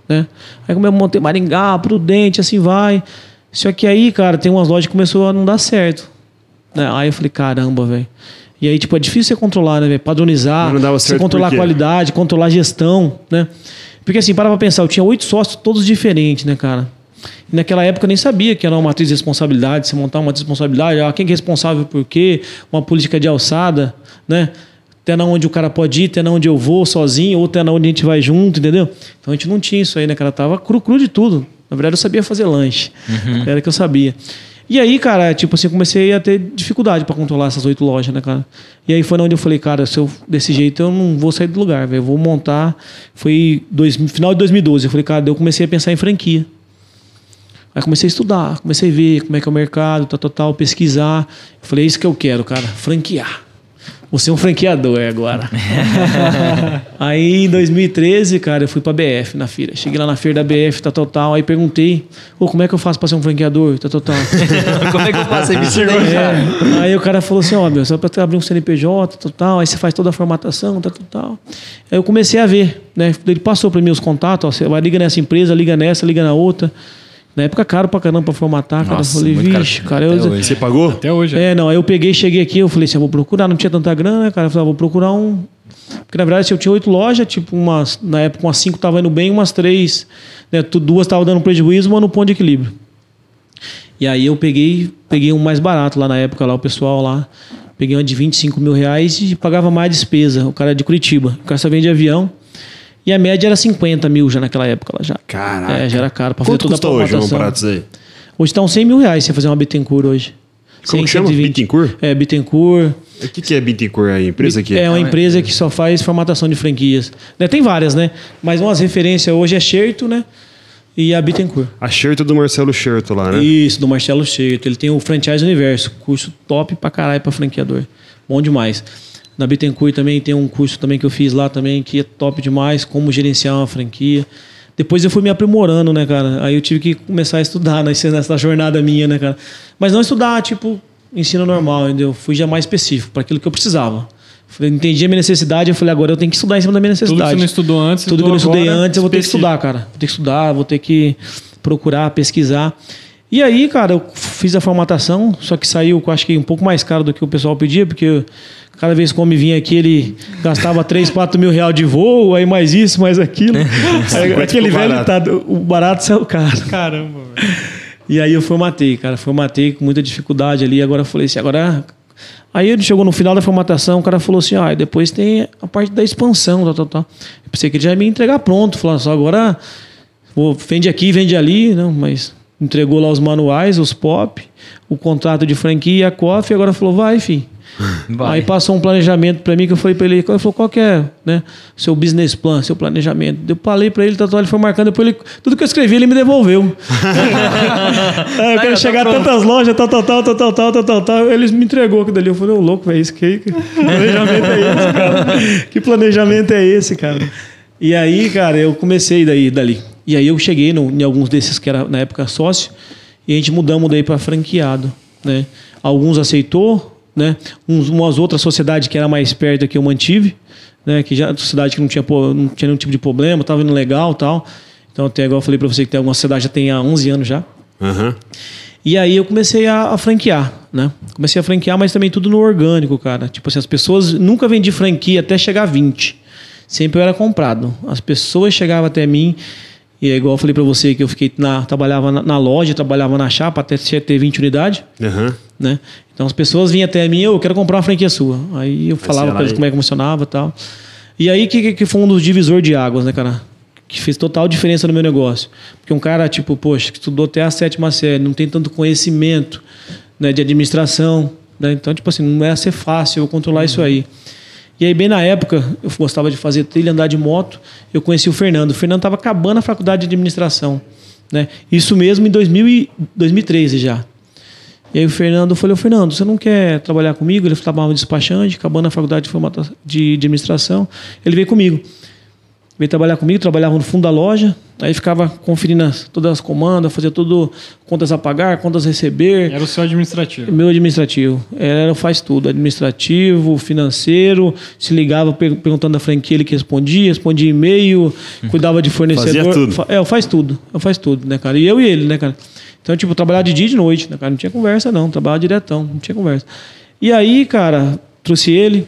Né? Aí como eu montei Maringá, Prudente, assim vai. Só que aí, cara, tem umas lojas que começou a não dar certo. Né? Aí eu falei, caramba, velho. E aí, tipo, é difícil você controlar, né? Padronizar, você controlar a qualidade, controlar a gestão, né? Porque assim, para pra pensar, eu tinha oito sócios, todos diferentes, né, cara? E naquela época eu nem sabia que era uma matriz de responsabilidade, se montar uma matriz de responsabilidade, ah, quem que é responsável por quê, uma política de alçada, né? Até na onde o cara pode ir, até na onde eu vou sozinho, ou até na onde a gente vai junto, entendeu? Então a gente não tinha isso aí, né, cara? Tava cru, cru de tudo. Na verdade, eu sabia fazer lanche. Era que eu sabia. E aí, cara, tipo assim, comecei a ter dificuldade para controlar essas oito lojas, né, cara? E aí foi onde eu falei, cara, se eu desse jeito eu não vou sair do lugar, velho. Eu vou montar. Foi dois, final de 2012. Eu falei, cara, eu comecei a pensar em franquia. Aí comecei a estudar, comecei a ver como é que é o mercado, tal, tal, tal, pesquisar. Eu falei, é isso que eu quero, cara, franquear. Você é um franqueador é agora. aí em 2013, cara, eu fui pra BF na feira. Cheguei lá na feira da BF, tal, tal, tal. Aí perguntei, ô, como é que eu faço pra ser um franqueador? Tal, tal, tal.
Como é que eu faço isso daí, cara?
É. Aí o cara falou assim, ó, meu, só pra abrir um CNPJ, tal, tal, aí você faz toda a formatação, tal, tal, tal. Aí eu comecei a ver, né? Ele passou para mim os contatos, ó, você vai, liga nessa empresa, liga nessa, liga na outra. Na época caro pra caramba pra formatar, cara. Eu falei, vixe, cara, eu.
Você pagou?
Até hoje.
É, não, aí eu peguei, cheguei aqui, eu falei assim, eu vou procurar, não tinha tanta grana, né, cara? Eu falei, ah, vou procurar um. Porque na verdade, assim, eu tinha oito lojas, tipo, umas, na época umas cinco tava indo bem, umas três, né? Duas estavam dando prejuízo, uma no ponto de equilíbrio. E aí eu peguei, peguei um mais barato lá na época, lá, o pessoal lá. Peguei uma de 25 mil reais e pagava mais despesa. O cara é de Curitiba. O cara só vende de avião. E a média era 50 mil já naquela época lá já.
Caraca.
É, já era caro pra fazer
Quanto
toda a
hoje um prato aí?
Hoje tá uns 100 mil reais você fazer uma Bittencourt hoje.
Como
100,
que chama?
120.
Bittencourt?
É, Bittencourt.
O que, que é Bittencourt aí? Empresa aqui?
É uma empresa que só faz formatação de franquias. Né, Tem várias, né? Mas umas referências hoje é Xerto, né? E a Bittencourt.
A shirt do Marcelo Scherto lá, né?
Isso, do Marcelo Xerto. Ele tem o Franchise Universo, curso top pra caralho pra franqueador. Bom demais. Na Bittencourt também tem um curso também que eu fiz lá também, que é top demais, como gerenciar uma franquia. Depois eu fui me aprimorando, né, cara? Aí eu tive que começar a estudar nessa, nessa jornada minha, né, cara? Mas não estudar, tipo, ensino normal, entendeu? Fui já mais específico, para aquilo que eu precisava. Falei, entendi a minha necessidade, eu falei, agora eu tenho que estudar em cima da minha
Tudo que
necessidade.
você não estudou antes,
Tudo que eu não estudei
agora,
antes, eu vou ter que estudar, cara. Vou ter que estudar, vou ter que procurar, pesquisar. E aí, cara, eu fiz a formatação, só que saiu, eu acho que um pouco mais caro do que o pessoal pedia, porque cada vez que o homem vinha aqui, ele gastava 3, 4 mil reais de voo, aí mais isso, mais aquilo. Aí, aquele velho, tá, o barato saiu caro.
Caramba, velho.
E aí eu formatei, cara. Formatei com muita dificuldade ali. Agora eu falei assim, agora. Aí ele chegou no final da formatação, o cara falou assim: ah, depois tem a parte da expansão, tal, tal, tal. Eu pensei que ele já ia me entregar pronto. Falando só, agora vou, vende aqui, vende ali. Não, mas entregou lá os manuais, os pop, o contrato de franquia, a coffee, agora falou: vai, filho.
Vai.
Aí passou um planejamento para mim que eu falei para ele, ele falou, qual que é, né, seu business plan, seu planejamento? Eu falei para ele, tá, tá, ele foi marcando, depois ele, tudo que eu escrevi ele me devolveu. É, eu quero chegar a tantas lojas, tal, tal, tal, tal, tal, tal, tal, tal, tal. Eles me entregou aquilo dali. Eu falei, ô louco, velho, isso que, que planejamento é esse, cara? Que planejamento é esse, cara? E aí, cara, eu comecei daí, dali. E aí eu cheguei no, em alguns desses que era na época sócio, e a gente mudamos daí para franqueado, né? Alguns aceitou, né? Uns, umas outras sociedades que era mais perto que eu mantive, né? Que já sociedade que não tinha, não tinha nenhum tipo de problema, tava indo legal, tal. Então, até igual eu falei para você que tem alguma sociedade já tem há 11 anos já.
Aham.
E aí eu comecei a, a franquear, né? Comecei a franquear, mas também tudo no orgânico, cara. Tipo assim, as pessoas nunca vendi franquia até chegar a 20. sempre eu era comprado. As pessoas chegavam até mim, e é igual eu falei para você que eu fiquei na, trabalhava na, na, loja, trabalhava na chapa até ter 20 unidades.
Uhum.
Né? Então as pessoas vinham até mim, eu quero comprar uma franquia sua. Aí eu falava para eles como é que funcionava e tal. E aí que, que foi um dos divisores de águas, né, cara? Que fez total diferença no meu negócio. Porque um cara, tipo, poxa, que estudou até a sétima série, não tem tanto conhecimento né, de administração. Né? Então, tipo assim, não ia ser fácil eu controlar uhum. isso aí. E aí, bem na época, eu gostava de fazer trilha, andar de moto, eu conheci o Fernando. O Fernando estava acabando a faculdade de administração. Né? Isso mesmo em 2000 e 2013 já. E aí o Fernando falou, Fernando, você não quer trabalhar comigo? Ele trabalhava despachante, acabando a faculdade de, de administração. Ele veio comigo veio trabalhar comigo, trabalhava no fundo da loja, aí ficava conferindo as, todas as comandas, fazia tudo, contas a pagar, contas a receber.
Era o seu administrativo?
Meu administrativo. Era faz tudo, administrativo, financeiro, se ligava perguntando da franquia, ele que respondia, respondia e-mail, cuidava de fornecedor.
Fazia tudo.
É, eu faz tudo, eu faz tudo, né, cara? E eu e ele, né, cara? Então, tipo, trabalhava de dia e de noite, né, cara? Não tinha conversa, não, trabalhava diretão, não tinha conversa. E aí, cara, trouxe ele,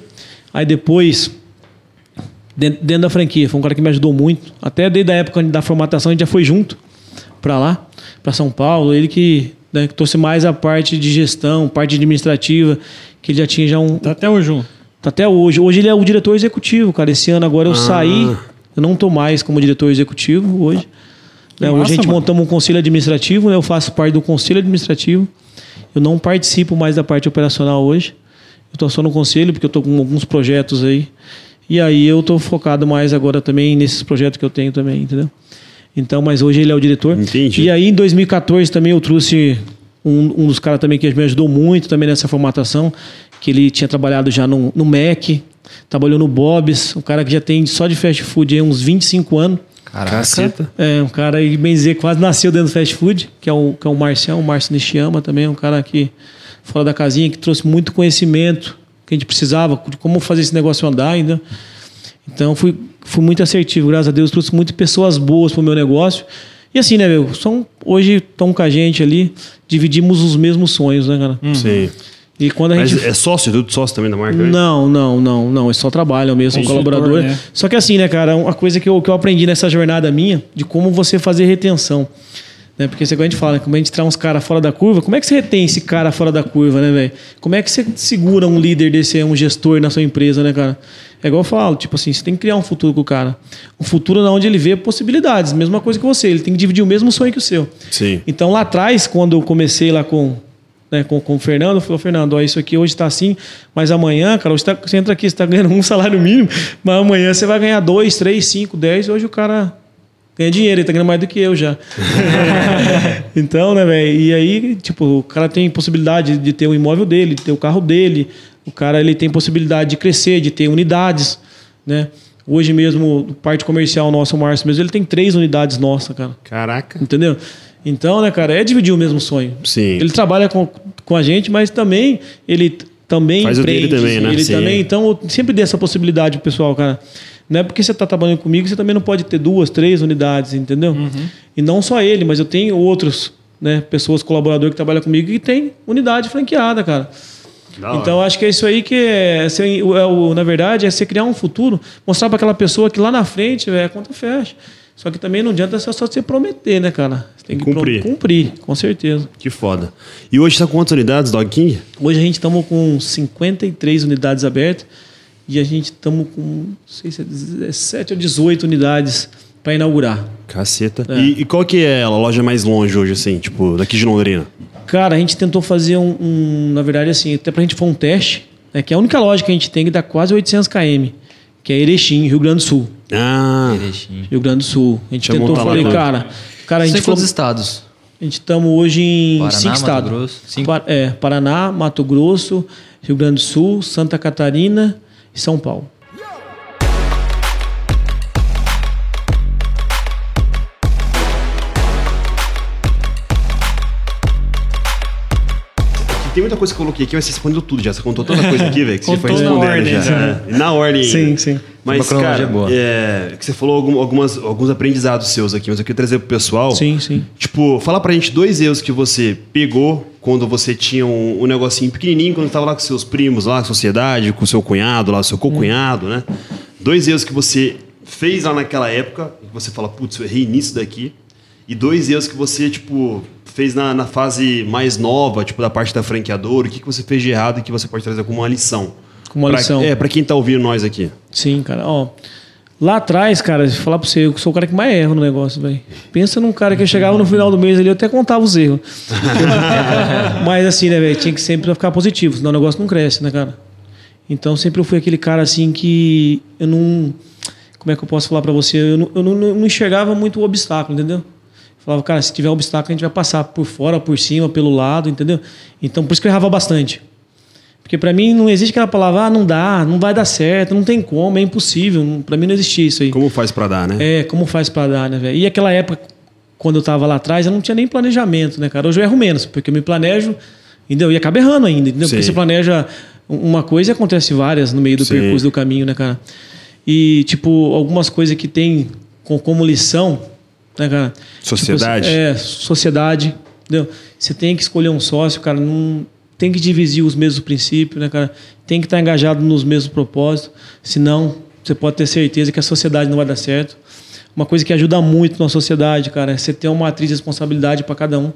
aí depois dentro, dentro, da franquia. Foi um cara que me ajudou muito. Até desde a época da formatação, a gente já foi junto para lá, para São Paulo. Ele que, né, que trouxe mais a parte de gestão, parte administrativa, que ele já tinha já um.
Tá até hoje junto.
Tá até hoje. Hoje ele é o diretor executivo, cara. Esse ano agora eu ah. saí, eu não tô mais como diretor executivo hoje. Né, hoje a gente mano. montamos um conselho administrativo, né, eu faço parte do conselho administrativo. Eu não participo mais da parte operacional hoje. Eu estou só no conselho, porque eu estou com alguns projetos aí e aí eu estou focado mais agora também nesses projetos que eu tenho também, entendeu? Então, mas hoje ele é o diretor.
Entendi.
E aí em 2014 também eu trouxe um, um dos caras também que me ajudou muito também nessa formatação, que ele tinha trabalhado já no, no Mac, trabalhou no Bob's, um cara que já tem só de fast food aí uns 25 anos.
Caraca.
É, um cara aí, bem dizer, quase nasceu dentro do fast food, que é o, que é o Marcião, o Márcio Nishiyama também, um cara que, fora da casinha, que trouxe muito conhecimento que a gente precisava, de como fazer esse negócio andar ainda. Então fui, fui muito assertivo, graças a Deus, trouxe muitas pessoas boas para o meu negócio. E assim, né, meu? São, hoje estão com a gente ali, dividimos os mesmos sonhos, né, cara?
Uhum. Sim.
E quando a
Mas
gente...
é sócio, tudo sócio também da marca?
Não, não, não, não. É só trabalho mesmo, é colaborador. Né? Só que assim, né, cara, uma coisa que eu, que eu aprendi nessa jornada minha, de como você fazer retenção. Né? Porque você, quando a gente fala, como a gente traz uns caras fora da curva, como é que você retém esse cara fora da curva, né, velho? Como é que você segura um líder desse, um gestor na sua empresa, né, cara? É igual eu falo, tipo assim, você tem que criar um futuro com o cara. Um futuro onde ele vê possibilidades, mesma coisa que você, ele tem que dividir o mesmo sonho que o seu.
Sim.
Então lá atrás, quando eu comecei lá com né, com, com o Fernando, falou, Fernando, ó, isso aqui hoje está assim, mas amanhã, cara, você, tá, você entra aqui, você está ganhando um salário mínimo, mas amanhã você vai ganhar dois, três, cinco, dez, hoje o cara ganha dinheiro, ele tá ganhando mais do que eu já. então, né, velho? E aí, tipo, o cara tem possibilidade de ter o imóvel dele, de ter o carro dele. O cara ele tem possibilidade de crescer, de ter unidades, né? Hoje mesmo, parte comercial nossa, o Márcio mesmo, ele tem três unidades nossas, cara.
Caraca.
Entendeu? Então, né, cara, é dividir o mesmo sonho.
Sim.
Ele trabalha com, com a gente, mas também ele também
Faz
empreende.
O dele também, né?
Ele
Sim.
também, então, eu sempre dei essa possibilidade pro pessoal, cara. Não é porque você está trabalhando comigo, você também não pode ter duas, três unidades, entendeu? Uhum. E não só ele, mas eu tenho outros, né, pessoas, colaboradores que trabalham comigo e tem unidade franqueada, cara. Então acho que é isso aí que é, é, o, na verdade, é você criar um futuro, mostrar para aquela pessoa que lá na frente é, a conta fecha. Só que também não adianta só você prometer, né, cara? Você tem que
cumprir.
Cumprir, com certeza.
Que foda. E hoje está com quantas unidades, Dog King?
Hoje a gente estamos com 53 unidades abertas e a gente estamos com, não sei se é 17 ou 18 unidades para inaugurar.
Caceta. É. E, e, qual que é a loja mais longe hoje, assim, tipo, daqui de Londrina?
Cara, a gente tentou fazer um, um na verdade, assim, até para a gente foi um teste, né, que é a única loja que a gente tem que dá quase 800 km, que é Erechim, Rio Grande do Sul.
Ah,
Erechim.
Rio Grande do Sul. A gente Deixa tentou, falei, cara, cara, a gente
falou, estados?
A gente estamos hoje em
Paraná,
cinco estados.
Mato Grosso. Cinco.
É, Paraná, Mato Grosso, Rio Grande do Sul, Santa Catarina São Paulo.
Tem muita coisa que eu coloquei aqui, mas você respondeu tudo já. Você contou toda a coisa aqui, velho, que você foi respondendo
na ordem,
já.
Né?
Na ordem.
Sim, sim.
Mas, cara, é, que você falou algumas, alguns aprendizados seus aqui, mas eu queria trazer pro pessoal.
Sim, sim.
Tipo, fala pra gente dois erros que você pegou quando você tinha um, um negocinho pequenininho, quando estava lá com seus primos, lá, com a sociedade, com seu cunhado, lá, seu co-cunhado, hum. né? Dois erros que você fez lá naquela época, que você fala, putz, eu errei nisso daqui. E dois erros que você, tipo, fez na, na fase mais nova, tipo, da parte da franqueadora. O que, que você fez de errado e que você pode trazer como uma lição?
Como uma
Pra-
lição.
É, pra quem tá ouvindo nós aqui.
Sim, cara. Ó, lá atrás, cara, falar pra você, eu sou o cara que mais erra no negócio, velho. Pensa num cara que chegava no final do mês ali, eu até contava os erros. Mas assim, né, velho, tinha que sempre ficar positivo, senão o negócio não cresce, né, cara? Então sempre eu fui aquele cara assim que eu não. Como é que eu posso falar pra você? Eu não, eu não, não enxergava muito o obstáculo, entendeu? Falava, cara, se tiver um obstáculo, a gente vai passar por fora, por cima, pelo lado, entendeu? Então por isso que eu errava bastante. Porque pra mim não existe aquela palavra, ah, não dá, não vai dar certo, não tem como, é impossível. Pra mim não existia isso aí.
Como faz pra dar, né?
É, como faz pra dar, né, velho? E aquela época, quando eu tava lá atrás, eu não tinha nem planejamento, né, cara? Hoje eu erro menos, porque eu me planejo, entendeu? E acaba errando ainda, entendeu? Porque
Sim.
você planeja uma coisa e acontece várias no meio do
Sim.
percurso do caminho, né, cara? E, tipo, algumas coisas que tem com- como lição, né, cara?
Sociedade?
Tipo, é, sociedade, entendeu? Você tem que escolher um sócio, cara, não tem que dividir os mesmos princípios, né, cara? Tem que estar engajado nos mesmos propósitos, senão você pode ter certeza que a sociedade não vai dar certo. Uma coisa que ajuda muito na sociedade, cara, é você ter uma matriz de responsabilidade para cada um.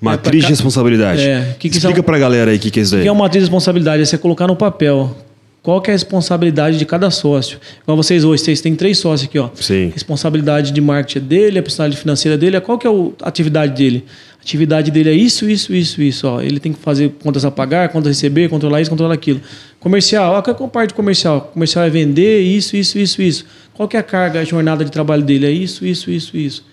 Matriz
É,
de
pra ca-
responsabilidade.
É, que que
Explica
são-
pra galera aí o que, que é isso
O
daí.
que é uma matriz de responsabilidade? É você colocar no papel qual que é a responsabilidade de cada sócio. Igual vocês hoje, vocês têm três sócios aqui, ó.
Sim.
Responsabilidade de marketing é dele, a responsabilidade financeira dele, qual que é a atividade dele? A atividade dele é isso, isso, isso, isso. Ó. Ele tem que fazer contas a pagar, contas a receber, controlar isso, controlar aquilo. Comercial, ó, qual é a parte comercial? Comercial é vender isso, isso, isso, isso. Qual que é a carga, a jornada de trabalho dele? É isso, isso, isso, isso.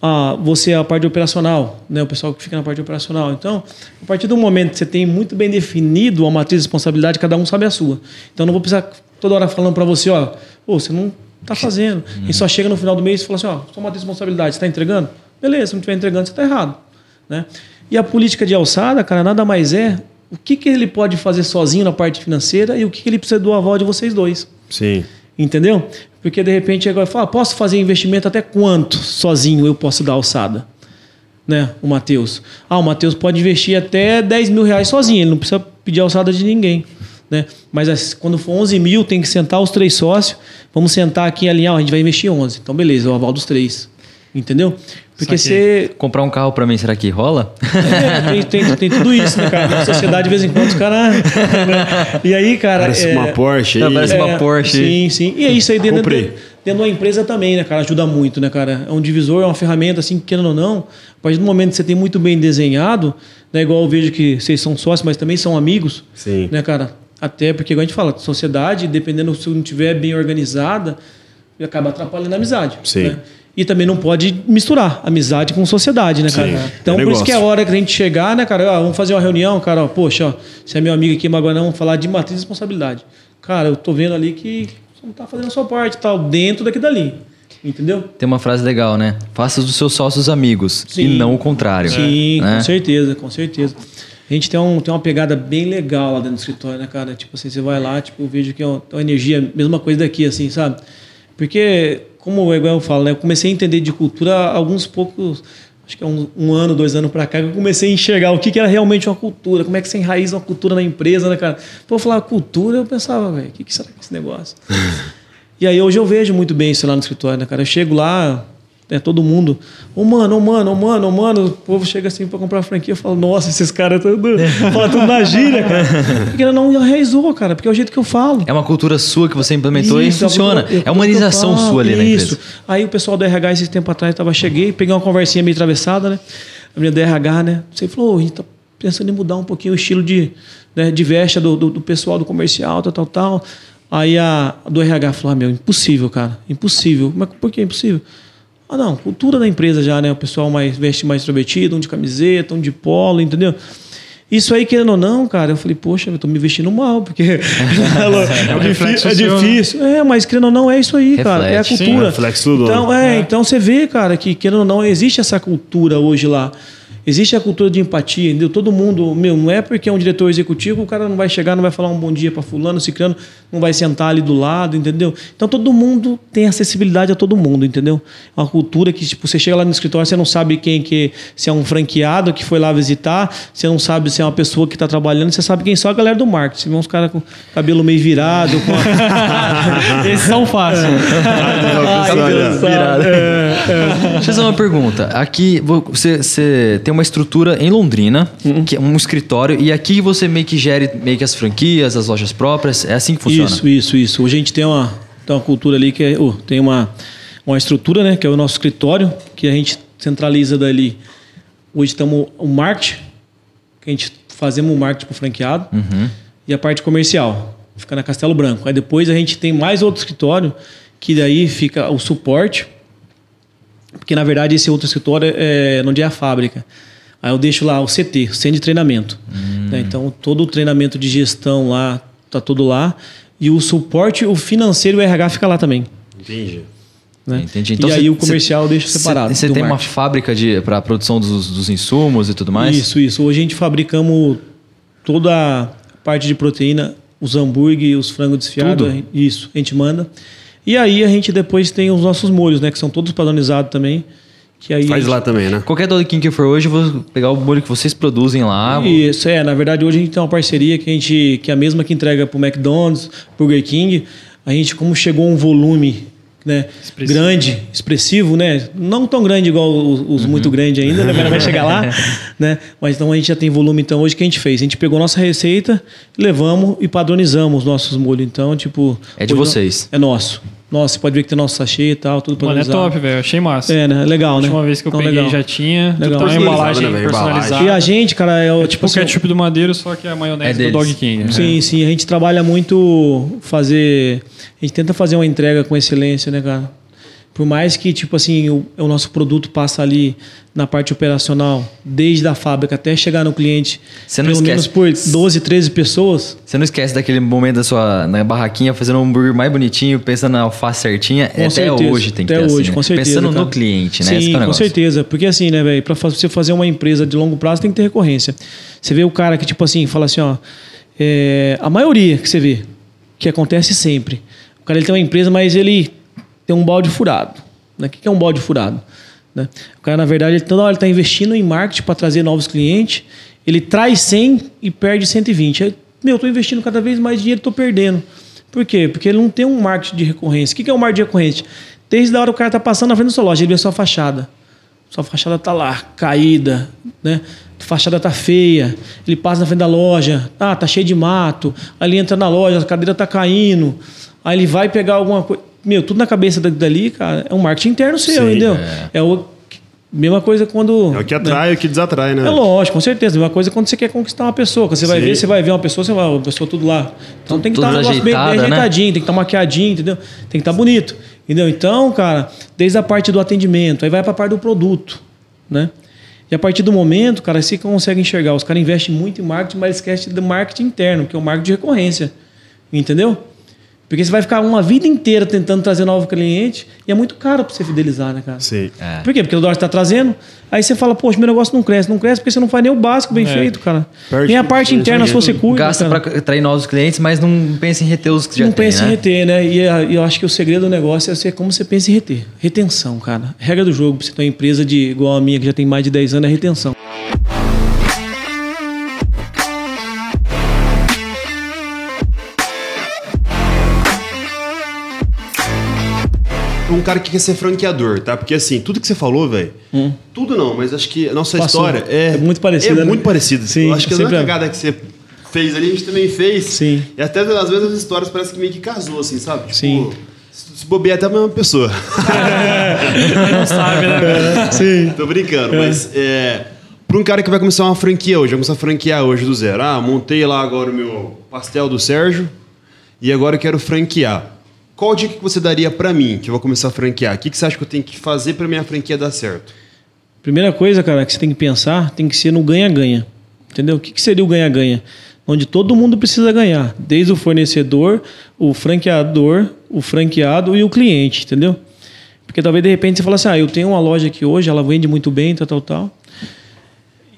Ah, você é a parte operacional, né? o pessoal que fica na parte operacional. Então, a partir do momento que você tem muito bem definido a matriz de responsabilidade, cada um sabe a sua. Então, não vou precisar toda hora falando para você, ó, Pô, você não está fazendo. E só chega no final do mês e fala assim, ó, sua matriz de responsabilidade, você está entregando? Beleza, se não estiver entregando, você está errado. Né? E a política de alçada, cara, nada mais é o que, que ele pode fazer sozinho na parte financeira e o que, que ele precisa do aval de vocês dois.
Sim.
Entendeu? Porque de repente agora fala, posso fazer investimento até quanto sozinho eu posso dar alçada? Né? O Matheus. Ah, o Matheus pode investir até 10 mil reais sozinho, ele não precisa pedir alçada de ninguém. Né? Mas as- quando for 11 mil, tem que sentar os três sócios. Vamos sentar aqui e alinhar, a gente vai investir 11. Então, beleza, o aval dos três. Entendeu? Porque você
Comprar um carro pra mim, será que rola?
é, tem, tem, tem tudo isso, né, cara? Na sociedade, de vez em quando, os caras. né? E aí, cara.
Parece
é,
uma Porsche
Não, parece uma Porsche.
Sim, sim. E é isso aí dentro,
Comprei.
dentro, dentro da empresa também, né, cara? Ajuda muito, né, cara? É um divisor, é uma ferramenta, assim, querendo ou não. A partir do momento que você tem muito bem desenhado, né, igual eu vejo que vocês são sócios, mas também são amigos,
Sim.
né, cara? Até porque, igual a gente fala, sociedade, dependendo se não tiver bem organizada, acaba atrapalhando a amizade.
Sim.
né? E também não pode misturar amizade com sociedade, né, cara?
Sim,
Então,
é
por isso que é a hora que a gente chegar, né, cara? Ó, vamos fazer uma reunião, cara. Ó, poxa, ó, você é meu amigo aqui, mas agora não, vamos falar de matriz de responsabilidade. Cara, eu tô vendo ali que você não tá fazendo a sua parte, tal, dentro daqui dali. Entendeu?
Tem uma frase legal, né? Faça dos seus sócios amigos
Sim.
e não o contrário.
Sim,
né?
com certeza, com certeza. A gente tem, um, tem uma pegada bem legal lá dentro do escritório, né, cara? Tipo assim, você vai lá, tipo, eu vejo que é uma energia, mesma coisa daqui, assim, sabe? Porque, como igual eu falo, né? Eu comecei a entender de cultura há alguns poucos, acho que é um, um ano, dois anos pra cá, que eu comecei a enxergar o que, que era realmente uma cultura, como é que você enraiza uma cultura na empresa, né, cara? Pô, eu falava cultura, eu pensava, velho, o que, que será que é esse negócio? E aí hoje eu vejo muito bem isso lá no escritório, né, cara? Eu chego lá, é todo mundo, ô mano, ô mano, ô mano, ô mano, o povo chega assim pra comprar franquia, eu falo, nossa, esses caras tudo, falam tudo na gíria, cara. Porque não enraizou, cara, porque é o jeito que eu falo.
É uma cultura sua que você implementou
Isso,
e funciona.
eu- eu-
é uma humanização
falo,
sua ali na
isso.
empresa.
Aí o pessoal do RH, esse tempo atrás, tava, cheguei, peguei uma conversinha meio atravessada, né? A minha do RH, né? Você falou, "Ô, a gente tá pensando em mudar um pouquinho o estilo de, né, de veste do, do, do pessoal do comercial, tal, tal, tal. Aí a, a do RH falou, ah, meu, impossível, cara, impossível. Mas por que impossível? Ah, não, cultura da empresa já, né? O pessoal mais veste mais extrovertido, um de camiseta, um de polo, entendeu? Isso aí, querendo ou não, cara, eu falei, poxa, eu tô me vestindo mal, porque é, difícil, é
seu, né?
difícil. É, mas querendo ou não, é isso aí, cara. É a
Reflete.
cultura.
Sim, reflexo do
então, é, então você vê, cara, que querendo ou não, existe essa cultura hoje lá. Existe a cultura de empatia, entendeu? Todo mundo, meu, não é porque é um diretor executivo, o cara não vai chegar, não vai falar um bom dia para fulano, ciclano, não vai sentar ali do lado, entendeu? Então todo mundo tem acessibilidade a todo mundo, entendeu? É uma cultura que, tipo, você chega lá no escritório, você não sabe quem que se é um franqueado que foi lá visitar, você não sabe se é uma pessoa que está trabalhando, você sabe quem são a galera do marketing. Você vê uns caras com cabelo meio virado, com a...
Esses são fáceis.
Olha,
Virado. Deixa eu fazer uma pergunta. Aqui vo- você, você tem uma estrutura em Londrina, que é um escritório, e aqui você meio que gere meio que as franquias, as lojas próprias. É assim que funciona?
Isso, isso, isso. Hoje a gente tem uma, tem uma cultura ali que é, oh, tem uma, uma estrutura, né? Que é o nosso escritório, que a gente centraliza dali. Hoje estamos o marketing, que a gente fazemos o marketing para o franqueado, e a parte comercial, fica na Castelo Branco. Aí depois a gente tem mais outro escritório, que daí fica o suporte, porque na verdade esse outro escritório é onde é a fábrica. Aí eu deixo lá o CT, Centro de Treinamento. né? Então todo o treinamento de gestão lá tá todo lá e o suporte, o financeiro e o RH fica lá também.
Entendi.
né?
Entendi.
e aí
cê-
o comercial eu deixo
cê-
separado.
Você tem uma
marketing.
fábrica para produção dos, dos insumos e tudo mais?
Isso, isso. Hoje a gente fabricamos toda a parte de proteína, os hambúrguer, os frangos desfiados.
Tudo?
Isso, a gente manda. E aí a gente depois tem os nossos molhos, né? Que são todos padronizados também. Que aí
Faz
gente-
lá também, né?
Qualquer Dog King que for hoje, eu vou pegar o molho que vocês produzem lá. vou-
Isso, é. Na verdade, hoje a gente tem uma parceria que a gente, que é a mesma que entrega para o McDonald's, Burger King. A gente, como chegou um volume né,
Expressivo.
grande, expressivo, né? Não tão grande igual os, os muito grandes ainda, né? Mas vai chegar lá, né? Mas então a gente já tem volume, então hoje o que a gente fez? A gente pegou nossa receita, levamos e padronizamos os nossos molhos. Então, tipo.
É de vocês.
É nosso. Nossa, você pode ver que tem nosso sachê e tal, tudo
Mano, é
padronizado.
top, velho. Achei massa.
É, né? Legal,
A
né?
última vez que eu
Então,
peguei
legal.
já tinha.
Legal.
Tudo tá uma embalagem
né, velho?
personalizada.
E a gente, cara, é o
É
tipo,
tipo o
assim,
ketchup do Madeiro, só que é a maionese
É
do. Dog King. né?
Sim, sim. A gente trabalha muito fazer. A gente tenta fazer uma entrega com excelência, né, cara? Por mais que, tipo assim, o, o nosso produto passa ali na parte operacional, desde a fábrica até chegar no cliente,
Você não
pelo menos
esquece.
por 12, 13 pessoas.
Você não esquece daquele momento da sua na barraquinha fazendo um hambúrguer mais bonitinho, pensando na alface certinha.
Com
Até
certeza.
hoje tem que
Até
ter
hoje,
assim, né?
com certeza.
Pensando
cara.
no cliente, né? Esse
Sim,
é
com certeza. Porque assim, né, velho, pra fa- você fazer uma empresa de longo prazo tem que ter recorrência. Você vê o cara que, tipo assim, fala assim, ó. é, a maioria que você vê, que acontece sempre. O cara ele tem uma empresa, mas ele tem um balde furado. Né? O que é um balde furado? Né? O cara, na verdade, ele, toda hora está investindo em marketing para trazer novos clientes. Ele traz 100 e perde 120. Aí, meu, eu estou investindo cada vez mais dinheiro, estou perdendo. Por quê? Porque ele não tem um marketing de recorrência. O que é um marketing de recorrência? Desde a hora o cara está passando na frente da sua loja, ele vê a sua fachada. Sua fachada tá lá, caída, né? A fachada tá feia. Ele passa na frente da loja, ah, tá cheio de mato. Aí entra na loja, a cadeira tá caindo. Aí ele vai pegar alguma coisa. Meu, tudo na cabeça da- dali, cara, é um marketing interno seu,
Sim,
entendeu?
é.
É. o mesma coisa quando
É o que atrai e o que desatrai, né?
é lógico, com certeza. Mesma coisa quando você quer conquistar uma pessoa. Quando você vai
Sim.
ver, você vai ver uma pessoa, você vai, uma pessoa tudo lá. Então tem que estar um negócio bem, bem
ajeitada, né?
ajeitadinho, tem que estar maquiadinho, entendeu? Tem que estar bonito. Entendeu? Então, cara, desde a parte do atendimento, aí vai para a parte do produto, né? E a partir do momento, cara, você consegue enxergar. Os caras investem muito em marketing, mas esquecem do marketing interno, que é o marketing de recorrência. Entendeu? Porque você vai ficar uma vida inteira tentando trazer novo cliente e é muito caro para você fidelizar, né, cara?
Sim.
É.
Por quê? Porque o dólar está trazendo. Aí você fala, poxa, meu negócio não cresce. Não cresce porque você não faz nem o básico bem
É.
feito, cara.
Perde
nem a parte interna, se
tudo.
você cuida.
Gasta para atrair novos clientes, mas não pensa em reter os que já
Não
tem,
pensa
né?
em reter, né? E a- e eu acho que o segredo do negócio é ser como você pensa em reter. Retenção, cara. Regra do jogo, pra você ter uma empresa de, igual a minha, que já tem mais de 10 anos, é retenção.
Um cara que quer ser franqueador, tá? Porque assim, tudo que você falou, velho. Tudo não, mas acho que a nossa
Hum. Passou.
história é.
É muito parecida,
É
né?
muito parecida.
Sim,
Eu acho que a
sempre
mesma
é.
cagada que você fez ali, a gente também fez.
Sim.
E até às vezes as histórias parecem que meio que casou, assim, sabe? Tipo,
Sim.
Se bobear até a mesma pessoa.
não sabe, né?
Sim.
Tô brincando, mas é. Pra um cara que vai começar uma franquia hoje, vai começar a franquear hoje do zero. Ah, montei lá agora o meu pastel do Sérgio e agora eu quero franquear. Qual dica que você daria pra mim, que eu vou começar a franquear? O que, que você acha que eu tenho que fazer pra minha franquia dar certo?
Primeira coisa, cara, que você tem que pensar, tem que ser no ganha-ganha. Entendeu? O que, que seria o ganha-ganha? Onde todo mundo precisa ganhar, desde o fornecedor, o franqueador, o franqueado e o cliente, entendeu? Porque talvez de repente você fala assim: ah, eu tenho uma loja aqui hoje, ela vende muito bem, tal, tal, tal.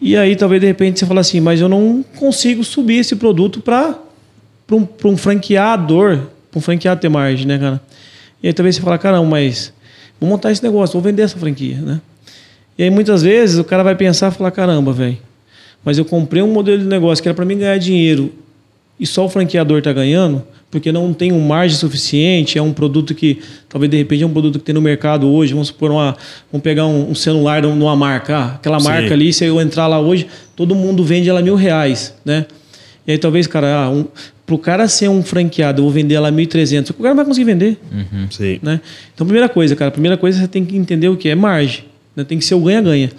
E aí talvez de repente você fala assim, mas eu não consigo subir esse produto para um, pra um franqueador, para um franqueado ter margem, né, cara? E aí talvez você fala, caramba, mas vou montar esse negócio, vou vender essa franquia, né? E aí muitas vezes o cara vai pensar e falar, caramba, velho, mas eu comprei um modelo de negócio que era para mim ganhar dinheiro e só o franqueador está ganhando, porque não tem um margem suficiente, é um produto que, talvez de repente é um produto que tem no mercado hoje, vamos supor, uma, vamos pegar um, um celular de uma marca, ah, aquela
Sim.
marca ali, se eu entrar lá hoje, todo mundo vende ela mil reais, né? E aí talvez, cara, ah, um, pro cara ser um franqueado, eu vou vender ela 1.300, o cara não vai conseguir vender,
Sim.
né? Então, primeira coisa, cara, primeira coisa você tem que entender o que é margem, né? tem que ser o ganha-ganha.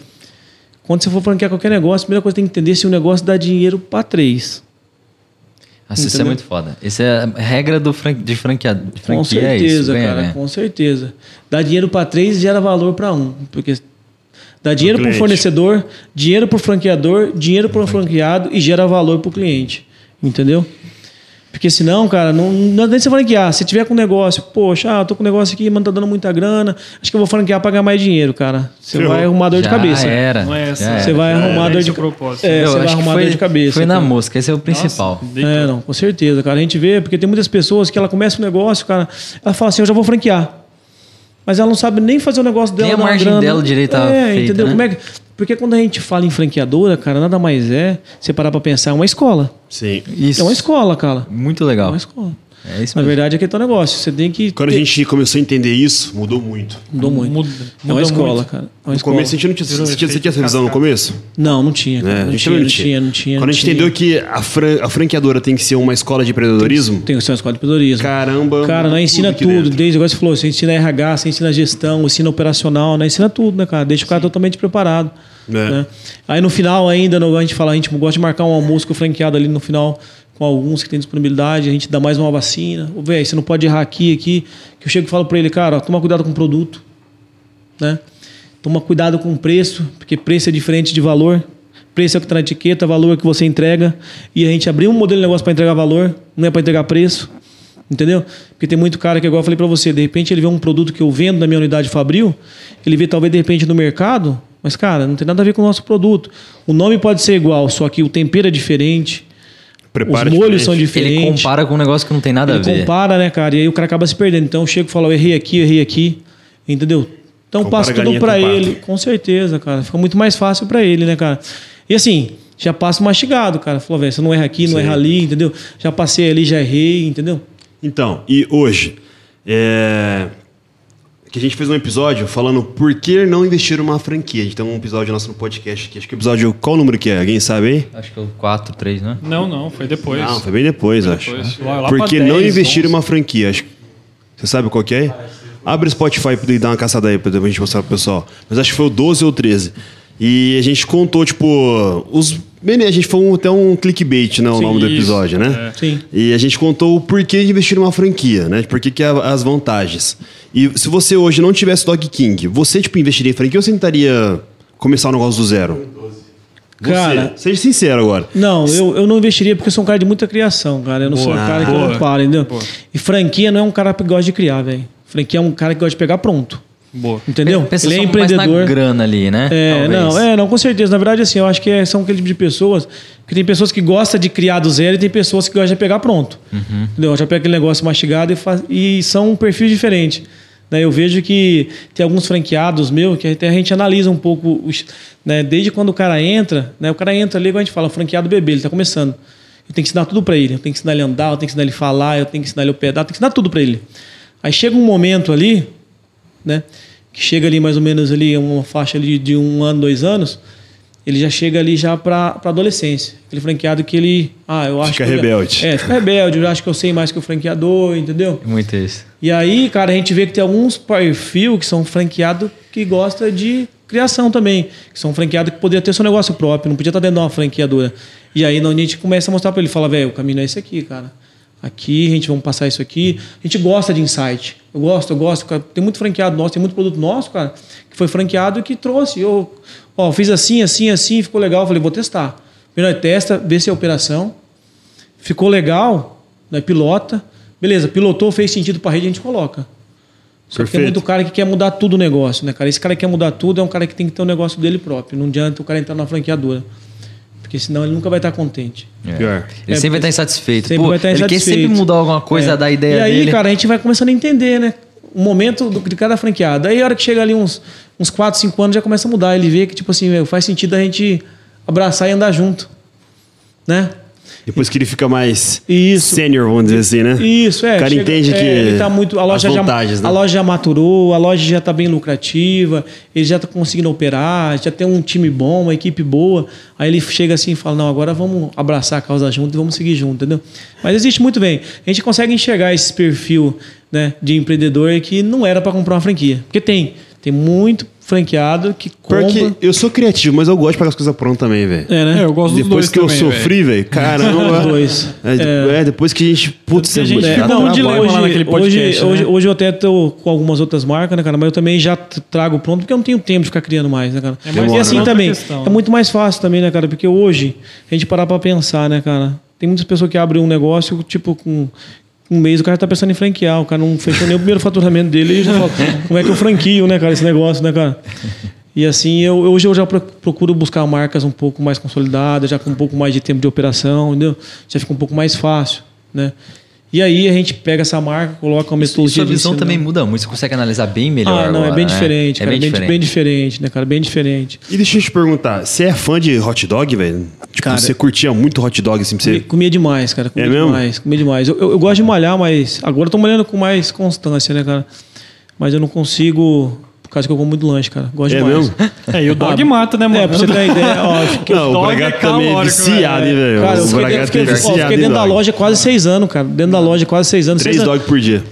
Quando você for franquear qualquer negócio, a primeira coisa que tem que entender se o negócio dá dinheiro para três.
Nossa, isso é muito foda. Isso é a regra do fran... de franquia... de franquia.
Com certeza,
é isso, ganha,
cara,
ganha.
com certeza. Dá dinheiro para três e gera valor para um, porque dá dinheiro para o fornecedor, dinheiro para o franqueador, dinheiro para o franqueado e gera valor para o cliente, entendeu? Porque senão, cara, não, não adianta você franquear. Se tiver com um negócio, poxa, ah, tô com um negócio aqui, mas tá dando muita grana, acho que eu vou franquear para ganhar mais dinheiro, cara. Você
Ferrou.
vai arrumar dor de
Já
cabeça.
era.
Não é essa.
já
Você
era.
vai arrumar
é
dor de
o propósito.
É,
Eu
você vai
acho que
arrumar
foi,
dor de cabeça.
Foi na
cara.
música, esse é o principal.
É, não, com certeza, cara. A gente vê, porque tem muitas pessoas que ela começa um negócio, cara, ela fala assim, eu já vou franquear. Mas ela não sabe nem fazer o negócio dela.
Nem a margem
grana.
dela direito tá
É,
feita,
entendeu?
né?
Como é que- porque quando a gente fala em franqueadora, cara, nada mais é, você parar pra pensar, é uma escola.
Sim.
Isso.
É uma escola, cara.
Muito
É
legal.
uma escola.
É isso
Na verdade, é que é teu negócio. Você tem que.
Quando a
ter-
gente começou a entender isso, mudou muito.
Mudou muito.
Muda,
é uma escola,
muito.
cara. É uma
No
escola.
começo a gente não tinha. Você tinha, você tinha essa visão no começo?
Não, não tinha. cara.
É, a
Não,
gente
tinha, não tinha, não tinha.
Quando a
não
gente
tinha.
entendeu que a, fran- a franqueadora tem que ser uma escola de empreendedorismo,
Tem que ser uma escola de empreendedorismo.
caramba.
Cara, nós ensina
aqui
tudo, desde agora você falou, você ensina RH, você ensina gestão, ensina operacional, né? ensina tudo, né, cara? Deixa o cara totalmente preparado.
É.
né? Aí no final ainda, no- a gente fala, a gente gosta de marcar um almoço com o franqueado ali no final, com alguns que tem disponibilidade, a gente dá mais uma vacina. Ô, velho, você não pode errar aqui, aqui. Que eu chego e falo pra ele, cara, ó, toma cuidado com o produto, né? Toma cuidado com o preço, porque preço é diferente de valor. Preço é o que está na etiqueta, valor é o que você entrega. E a gente abriu um modelo de negócio para entregar valor, não é para entregar preço. Entendeu? Porque tem muito cara que, igual eu falei para você, de repente ele vê um produto que eu vendo na minha unidade Fabril, ele vê talvez de repente no mercado, mas cara, não tem nada a ver com o nosso produto. O nome pode ser igual, só que o tempero é diferente,
Prepara
os molhos
diferente.
são
Ele
diferentes.
compara com um negócio que não tem nada
Ele
a ver.
compara, né, cara? E aí o cara acaba se perdendo. Então eu chego e falo, eu errei aqui, eu errei aqui. Entendeu? Então
Compara
passa tudo
pato.
ele. Com certeza, cara. Fica muito mais fácil pra ele, né, cara? E assim, já passa mastigado, cara. Falou, velho, você não erra aqui, não
Sim.
erra ali, entendeu? Já passei ali, já errei, entendeu?
Então, e hoje, é, que a gente fez um episódio falando por que não investir numa franquia. A gente tem um episódio nosso no podcast aqui. Acho que o episódio. Qual o número que é? Alguém sabe aí?
Acho que é o 4, 3, né?
Não, não, foi depois.
Não, foi bem depois, acho.
depois. Lá- lá
por que não
10,
investir em
11.
uma franquia? Acho... Você sabe qual que é? Abre o Spotify e dá uma caçada aí pra gente mostrar pro pessoal. Mas acho que foi o 12 ou o 13. E a gente contou, tipo, os. Bem, a gente foi um- até um clickbait, né? O
Sim,
nome do
isso,
episódio, né?
é.
Sim.
E a gente contou o porquê de investir numa franquia, né? Por que que é as vantagens. E se você hoje não tivesse Dog King, você, tipo, investiria em franquia ou você tentaria começar um negócio do zero? Você,
Cara-
seja sincero agora.
Não, eu, eu não investiria porque eu sou um cara de muita criação, cara. Eu não sou um
Boa.
cara que
Boa.
não para, entendeu?
Boa.
E franquia não é um cara que gosta de criar, velho. Franquia é um cara que gosta de pegar pronto.
Boa.
Entendeu?
Pensa
Ele é
mais
empreendedor.
na grana ali, né?
É,
Talvez.
não, é, não, com certeza. Na verdade, assim, eu acho que é- são aquele tipo de pessoas que tem pessoas que gostam de criar do zero e tem pessoas que gostam de pegar pronto.
Uhum.
Entendeu? Já pega aquele negócio mastigado e, faz, e são um perfil diferente. Né? Eu vejo que tem alguns franqueados meus que até a gente analisa um pouco, os- né? desde quando o cara entra, né? o cara entra ali, igual a gente fala, franqueado bebê, ele está começando. Eu tenho que ensinar tudo para ele. Eu tenho que ensinar ele a andar, eu tenho que ensinar ele a falar, eu tenho que ensinar ele a pedar, eu tenho que ensinar tudo para ele. Aí chega um momento ali, né? Que chega ali mais ou menos ali uma faixa ali de um ano, dois anos, ele já chega ali já para adolescência. Aquele franqueado que ele, ah, eu acho
Fica
que eu
rebelde.
é, fica rebelde. Eu acho que eu sei mais que o franqueador, entendeu?
Muito isso.
E aí, cara, a gente vê que tem alguns perfil que são franqueados que gosta de criação também, que são franqueados que poderia ter seu negócio próprio, não podia estar dentro de uma franqueadora. E aí, a gente começa a mostrar para ele, fala, velho, o caminho é esse aqui, cara. Aqui, a gente vamos passar isso aqui. A gente gosta de insight. Eu gosto, eu gosto. cara. Tem muito franqueado nosso, tem muito produto nosso, cara, que foi franqueado e que trouxe. Eu, ó, fiz assim, assim, assim, ficou legal. Eu falei, vou testar. Primeiro, testa, vê se é operação. Ficou legal, né, pilota. Beleza, pilotou, fez sentido para a rede, a gente coloca. Só que tem muito cara que quer mudar tudo o negócio, né, cara? Esse cara que quer mudar tudo é um cara que tem que ter um negócio dele próprio. Não adianta o cara entrar na franqueadora. Porque senão ele nunca vai estar contente.
Pior.
Ele
É,
sempre vai estar insatisfeito.
sempre
Pô,
vai estar
ele quer sempre mudar alguma coisa
É.
da ideia
E aí,
dele.
cara, a gente vai começando a entender, né? O momento do- de cada franqueado. Aí, a hora que chega ali uns, uns 4, 5 anos, já começa a mudar. Ele vê que, tipo assim, meu, faz sentido a gente abraçar e andar junto. Né?
Depois que ele fica mais
Isso.
sênior, vamos dizer assim, né?
Isso, é.
O cara entende
é,
que
ele tá muito, a loja
as
já,
vantagens, né?
a loja já maturou, a loja já está bem lucrativa, ele já está conseguindo operar, já tem um time bom, uma equipe boa. Aí ele chega assim e fala: "Não, agora vamos abraçar a causa junto e vamos seguir junto", entendeu? Mas existe muito bem. A gente consegue enxergar esse perfil, né, de empreendedor que não era para comprar uma franquia, porque tem, tem muito franqueado que compra.
Porque eu sou criativo, mas eu gosto de pagar as coisas prontas também, velho.
É, né?
É, eu gosto dos
Depois
dois
que eu
também,
sofri, velho, caramba.
Dois.
É, é, depois que a gente. Putz,
a
é
gente
dá
um dilema lá naquele podcast,
hoje,
né?
hoje, hoje eu até tô com algumas outras marcas, né, cara? Mas eu também já trago pronto, porque eu não tenho tempo de ficar criando mais, né, cara?
É mais
e assim
outra
também,
questão,
é
né?
muito mais fácil também, né, cara? Porque hoje, a gente parar pra pensar, né, cara? Tem muitas pessoas que abrem um negócio, tipo, com um mês o cara tá pensando em franquear, o cara não fechou nem o primeiro faturamento dele e já fala, como é que eu franquio, né, cara, esse negócio, né, cara? E assim, eu, hoje eu já pro- procuro buscar marcas um pouco mais consolidadas, já com um pouco mais de tempo de operação, entendeu? Já fica um pouco mais fácil, né? E aí a gente pega essa marca, coloca uma
E
metodologia
sua
de
visão também muda muito. Você consegue analisar bem melhor.
Ah, não, é
agora,
bem
né?
diferente,
É
cara.
bem
bem,
diferente.
bem diferente, né, cara? Bem diferente.
E deixa eu te perguntar, você é fã de hot dog, velho? Tipo,
Cara,
você curtia muito hot dog, assim, pra você...
comia demais, cara. Comia
É mesmo?
demais, comia demais. Eu, eu, eu gosto de malhar, mas agora eu tô malhando com mais constância, né, cara? Mas eu não consigo, causa que eu como muito lanche, cara. Gosto
É
demais.
mesmo?
É, e o dog
Ah,
mata, né, mano?
É, pra você ter uma ideia, ó, fiquei,
Não, o
dog
Bragato
é
também é viciado, hein, velho?
cara, eu
O
fiquei,
Bragato
fiquei,
é
ó, fiquei dentro da loja quase seis anos, cara. Dentro da loja quase seis anos.
Três
seis anos.
dog por dia.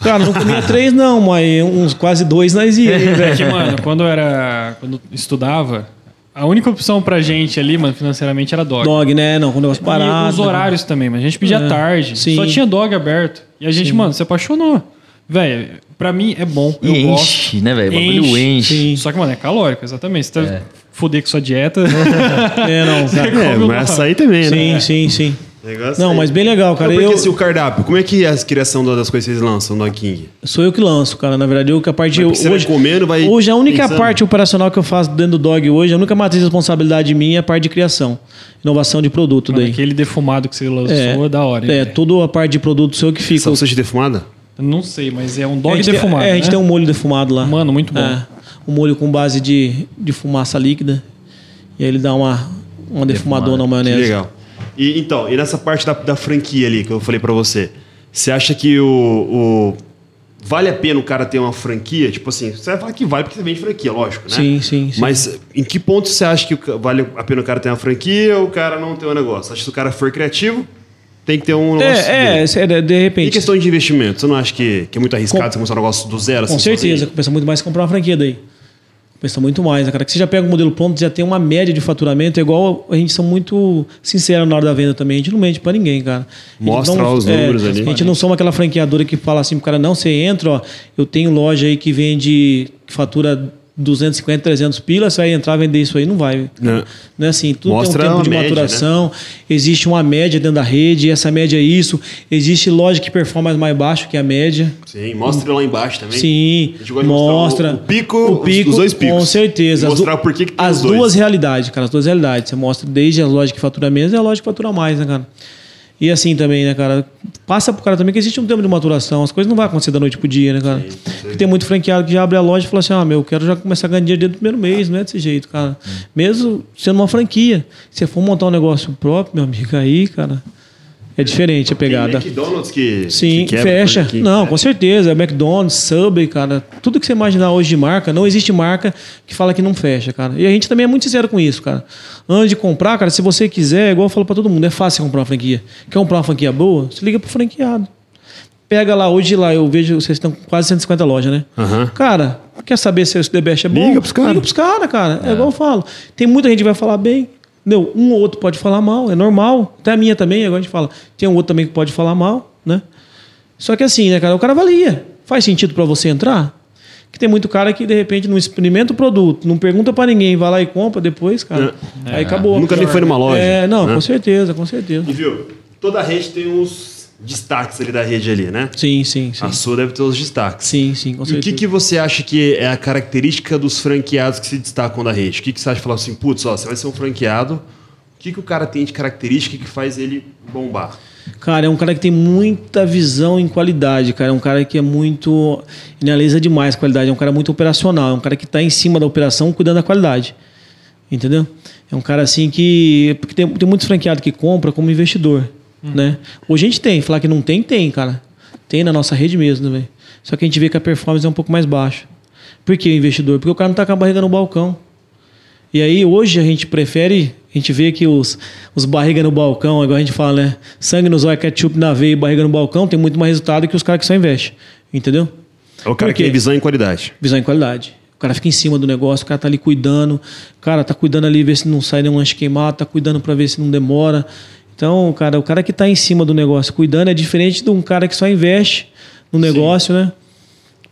Cara, não comia três, não, mas uns quase dois nós ia, hein,
É
velho.
que, mano, quando eu era. Quando eu estudava, a única opção pra gente ali, mano, financeiramente era dog.
Dog, né? Não, com o negócio
E
parado.
os horários também, mas a gente pedia
É,
tarde.
sim.
Só tinha dog aberto. E a gente, mano, se apaixonou. Velho, pra mim é bom.
E
eu
enche,
gosto.
né, velho? O bagulho enche.
Sim.
Só que, mano, é calórico, exatamente. Você tá
É.
fuder com sua dieta.
É, não, cara.
É, mas
não?
essa aí também, né?
Sim, sim, sim.
Negócio
Não,
aí.
mas bem legal, cara.
Não, porque
Eu,
assim, o cardápio, como é que é a criação das coisas que vocês lançam no Dog King?
Sou eu que lanço, cara. Na verdade, eu que a parte.
Mas você vai
hoje,
comendo, vai
hoje a única
pensando?
parte operacional que eu faço dentro do dog hoje, a única matriz de responsabilidade minha é a parte de criação. Inovação de produto
Mano,
daí.
aquele defumado que você lançou é, da hora. hein,
É,
velho?
toda a parte de produto sou eu que fica.
Salsicha defumada?
Não sei, mas é um
a
dog
tem-
defumado.
É, a gente
né?
tem um molho defumado lá.
Mano, muito bom.
É, um molho com base de, de fumaça líquida. E aí ele dá uma, uma defumadona na
Que
maionese.
legal. E, então, e nessa parte da, da franquia ali que eu falei pra você, você acha que o, o- Vale a pena o cara ter uma franquia? Tipo assim, você vai falar que vale porque você vende franquia, lógico, né?
Sim, sim, sim.
Mas em que ponto você acha que vale a pena o cara ter uma franquia ou o cara não ter um negócio? Acho que se o cara for criativo, tem que ter um negócio.
É, é, é, de
E
repente.
questão de investimento? Você não acha que, que é muito arriscado
Com-
você começar um negócio do zero?
Com
assim,
certeza,
sozinho?
compensa muito mais comprar uma franquia daí. Compensa muito mais, né, cara? Que você já pega o modelo pronto, já tem uma média de faturamento, é igual a gente são muito sinceros na hora da venda também. A gente não mente pra ninguém, cara.
Mostra
não-
os
é,
números ali.
A gente não somos aquela franqueadora que fala assim pro cara, não, você entra, ó, eu tenho loja aí que vende, que fatura 250, 300 pilas, você vai entrar vender isso aí, não vai.
Não.
Não é assim, tudo
Mostra
tem um tempo de
média, né?
maturação, existe uma média dentro da rede, essa média é isso, existe loja que performa mais baixo que a média.
Sim, mostra lá embaixo também.
Sim, mostra
mostrar o- o pico, os- os dois picos.
Com certeza.
Mostrar por que que tem
As duas realidades, cara, as duas realidades. Você mostra desde a loja que fatura menos e a loja que fatura mais, né, cara? E assim também, né, cara? Passa pro cara também que existe um tempo de maturação. As coisas não vão acontecer da noite pro dia, né, cara? Porque tem muito franqueado que já abre a loja e fala assim: ah, meu, eu quero já começar a ganhar dinheiro dentro do primeiro mês. Não é desse jeito, cara. Mesmo sendo uma franquia. Se você for montar um negócio próprio, meu amigo, aí, cara, é diferente a pegada.
Tem McDonald's que,
Sim,
que
fecha.
que-
não, com certeza. McDonald's, Subway, cara. Tudo que você imaginar hoje de marca, não existe marca que fala que não fecha, cara. E a gente também é muito sincero com isso, cara. Antes de comprar, cara, se você quiser, igual eu falo pra todo mundo, é fácil comprar uma franquia. Quer comprar uma franquia boa? Você liga pro franqueado. Pega lá, hoje lá, eu vejo, vocês estão com quase 150 lojas, né?
Aham.
Cara, quer saber se o The Best é bom?
Liga pros caras.
Liga pros caras, cara. É. igual eu falo. Tem muita gente que vai falar bem. Meu, um ou outro pode falar mal, é normal. Até a minha também, agora a gente fala. Tem um outro também que pode falar mal, né? Só que assim, né, cara? O cara avalia. Faz sentido pra você entrar? Que tem muito cara que de repente não experimenta o produto, não pergunta pra ninguém, vai lá e compra depois, cara. Aí acabou.
Nunca nem foi numa loja,
É, não,
né?
com certeza, com certeza.
E viu, toda rede tem uns destaques ali da rede ali, né?
Sim, sim, sim.
A sua deve ter os destaques.
Sim, sim, com
E o
certeza.
que, que você acha que é a característica dos franqueados que se destacam da rede? O que, que você acha de falar assim, putz, ó, você vai ser um franqueado, o que, que o cara tem de característica que faz ele bombar?
Cara, é um cara que tem muita visão em qualidade, cara. É um cara que é muito. Ele analisa demais a qualidade. É um cara muito operacional. É um cara que está em cima da operação cuidando da qualidade. Entendeu? É um cara assim que. Porque tem, tem muitos franqueados que compra como investidor. Né? Hoje a gente tem. Falar que não tem, tem, cara. Tem na nossa rede mesmo. Só que a gente vê que a performance é um pouco mais baixa. Por que o investidor? Porque o cara não está com a barriga no balcão. E aí, hoje, a gente prefere. A gente vê que os, os barriga no balcão, igual a gente fala, né? Sangue nos olhos, ketchup na veia e barriga no balcão, tem muito mais resultado que os caras que só investem. Entendeu?
É o cara que tem visão em qualidade.
Visão em qualidade. O cara fica em cima do negócio, o cara tá ali cuidando. Cara, tá cuidando ali, ver se não sai nenhum lanche queimado, tá cuidando para ver se não demora. Então, cara, o cara que tá em cima do negócio cuidando é diferente de um cara que só investe no negócio, né?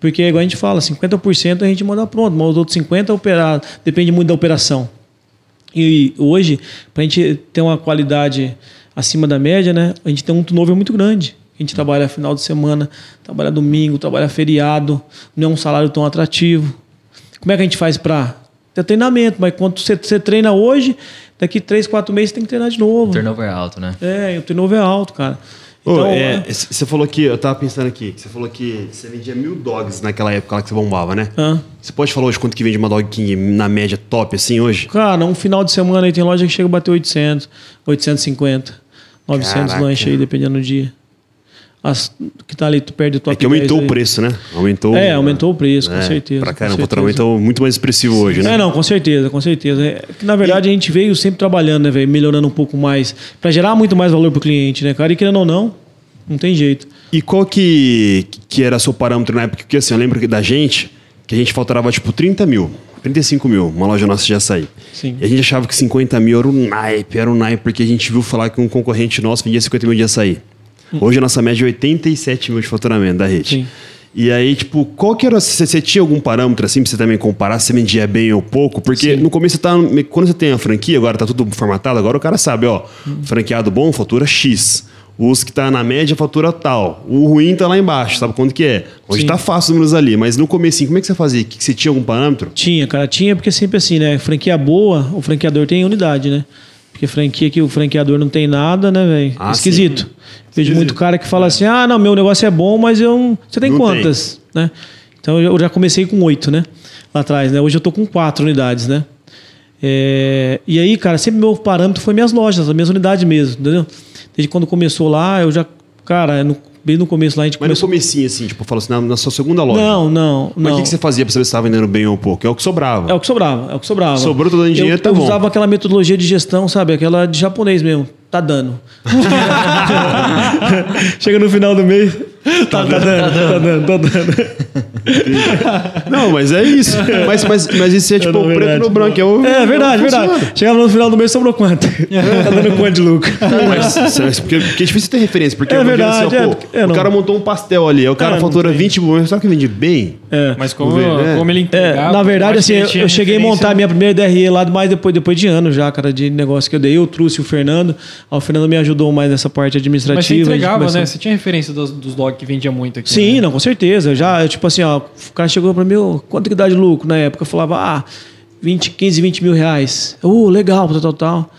Porque, igual a gente fala, 50% a gente manda pronto, mas os outros 50% é operado. Depende muito da operação. E hoje, para a gente ter uma qualidade acima da média, né? A gente tem um turnover muito grande. A gente trabalha final de semana, trabalha domingo, trabalha feriado, não é um salário tão atrativo. Como é que a gente faz para ter treinamento? Mas quando você, você treina hoje, daqui três, quatro meses você tem que treinar de novo.
Turnover alto, né?
É, o turnover é alto, cara. Então,
é, c- você falou que, eu tava pensando aqui, que você falou que você vendia mil dogs naquela época lá que você bombava, né?
ah,
Você pode falar hoje quanto que vende uma Dog King na média top assim hoje?
cara, um final de semana aí tem loja que chega a bater 800, 850, 900
Caraca.
lanches aí, dependendo do dia. As que tá ali, tu perde o top
É que aumentou
10
o preço, né? Aumentou.
É, aumentou o preço, com
É,
certeza.
Pra
com
caramba, o faturamento é muito mais expressivo hoje, né?
É, não, com certeza, com certeza. É que, na verdade, a gente veio sempre trabalhando, né, velho? Melhorando um pouco mais, Pra gerar muito mais valor pro cliente, né, cara? E querendo ou não, não tem jeito.
E qual que, que era seu parâmetro na época? Porque assim, eu lembro que da gente, que a gente faturava tipo 30 mil, 35 mil, uma loja nossa de açaí.
Sim.
E a gente achava que 50 mil era o naipe, era o naipe, porque a gente viu falar que um concorrente nosso vendia 50 mil de açaí. Hoje a nossa média é 87 mil de faturamento da rede.
Sim.
E aí, tipo, qual que era. Você, tinha algum parâmetro assim pra você também comparar se você vendia bem ou pouco? Porque no começo você tá. Quando você tem a franquia, agora tá tudo formatado, agora o cara sabe, ó, franqueado bom fatura X. Os que tá na média fatura tal. O ruim tá lá embaixo, sabe quanto que é? Hoje
Sim.
tá fácil os números ali, mas no começo, como é que você fazia? Que, que você tinha algum parâmetro?
Tinha, cara, tinha, porque sempre assim, né? Franquia boa, o franqueador tem unidade, né? Porque franquia que o franqueador não tem nada, né, velho?
Ah,
Esquisito.
sim.
Vejo
Esquisito.
muito cara que fala assim: ah, não, meu negócio é bom, mas eu. não-" Você tem
Não
quantas? Né? Então eu já comecei com oito, né? Lá atrás, né? Hoje eu tô com quatro unidades, né? É, E aí, cara, sempre meu parâmetro foi minhas lojas, as minhas unidades mesmo, entendeu? Desde quando começou lá, eu já. Cara, no- bem no começo lá a gente
Mas
começou.
no comecinho, assim, tipo, fala assim, na, na sua segunda loja.
Não, não,
Mas o que, que você fazia pra saber se estava vendendo bem ou pouco? É o que sobrava.
É o que sobrava, é o que sobrava.
Sobrou, tô dando dinheiro,
eu,
tá
eu
bom.
usava aquela metodologia de gestão, sabe? Aquela de japonês mesmo. Tá dando. Chega no final do mês. Tá, tá dando, tá dando, tá dando.
Não, mas é isso. Mas, mas, mas isso é tipo
não,
o preto
verdade.
no branco. É, o,
É verdade,
é
verdade.
funciona.
Chegava no final do mês, sobrou quanto? tá dando quanto de lucro?
Mas, mas porque, porque é difícil ter referência. Porque
É
imagino
verdade,
assim, ó,
é,
pô,
é,
o
não.
cara montou um pastel ali, o cara
É,
fatura
não tem.
20 milhões, sabe que vende bem?
É.
Mas como,
Vou ver, é.
como ele
É,
entregava...
na verdade, assim, eu, eu cheguei a montar a minha primeira DRE lá, mas depois, depois de anos já, cara, de negócio que eu dei. Eu trouxe o Fernando. Aí o Fernando me ajudou mais nessa parte administrativa.
Mas você entregava,
começou-
né? Você tinha referência dos, dos dog que vendia muito aqui.
Sim,
né?
não, com certeza. Eu já, eu, tipo assim, ó, o cara chegou pra mim, quanto que dá de lucro na época? Eu falava, ah, 20, 15, 20 mil reais. Uh, legal, tal, tal, tal.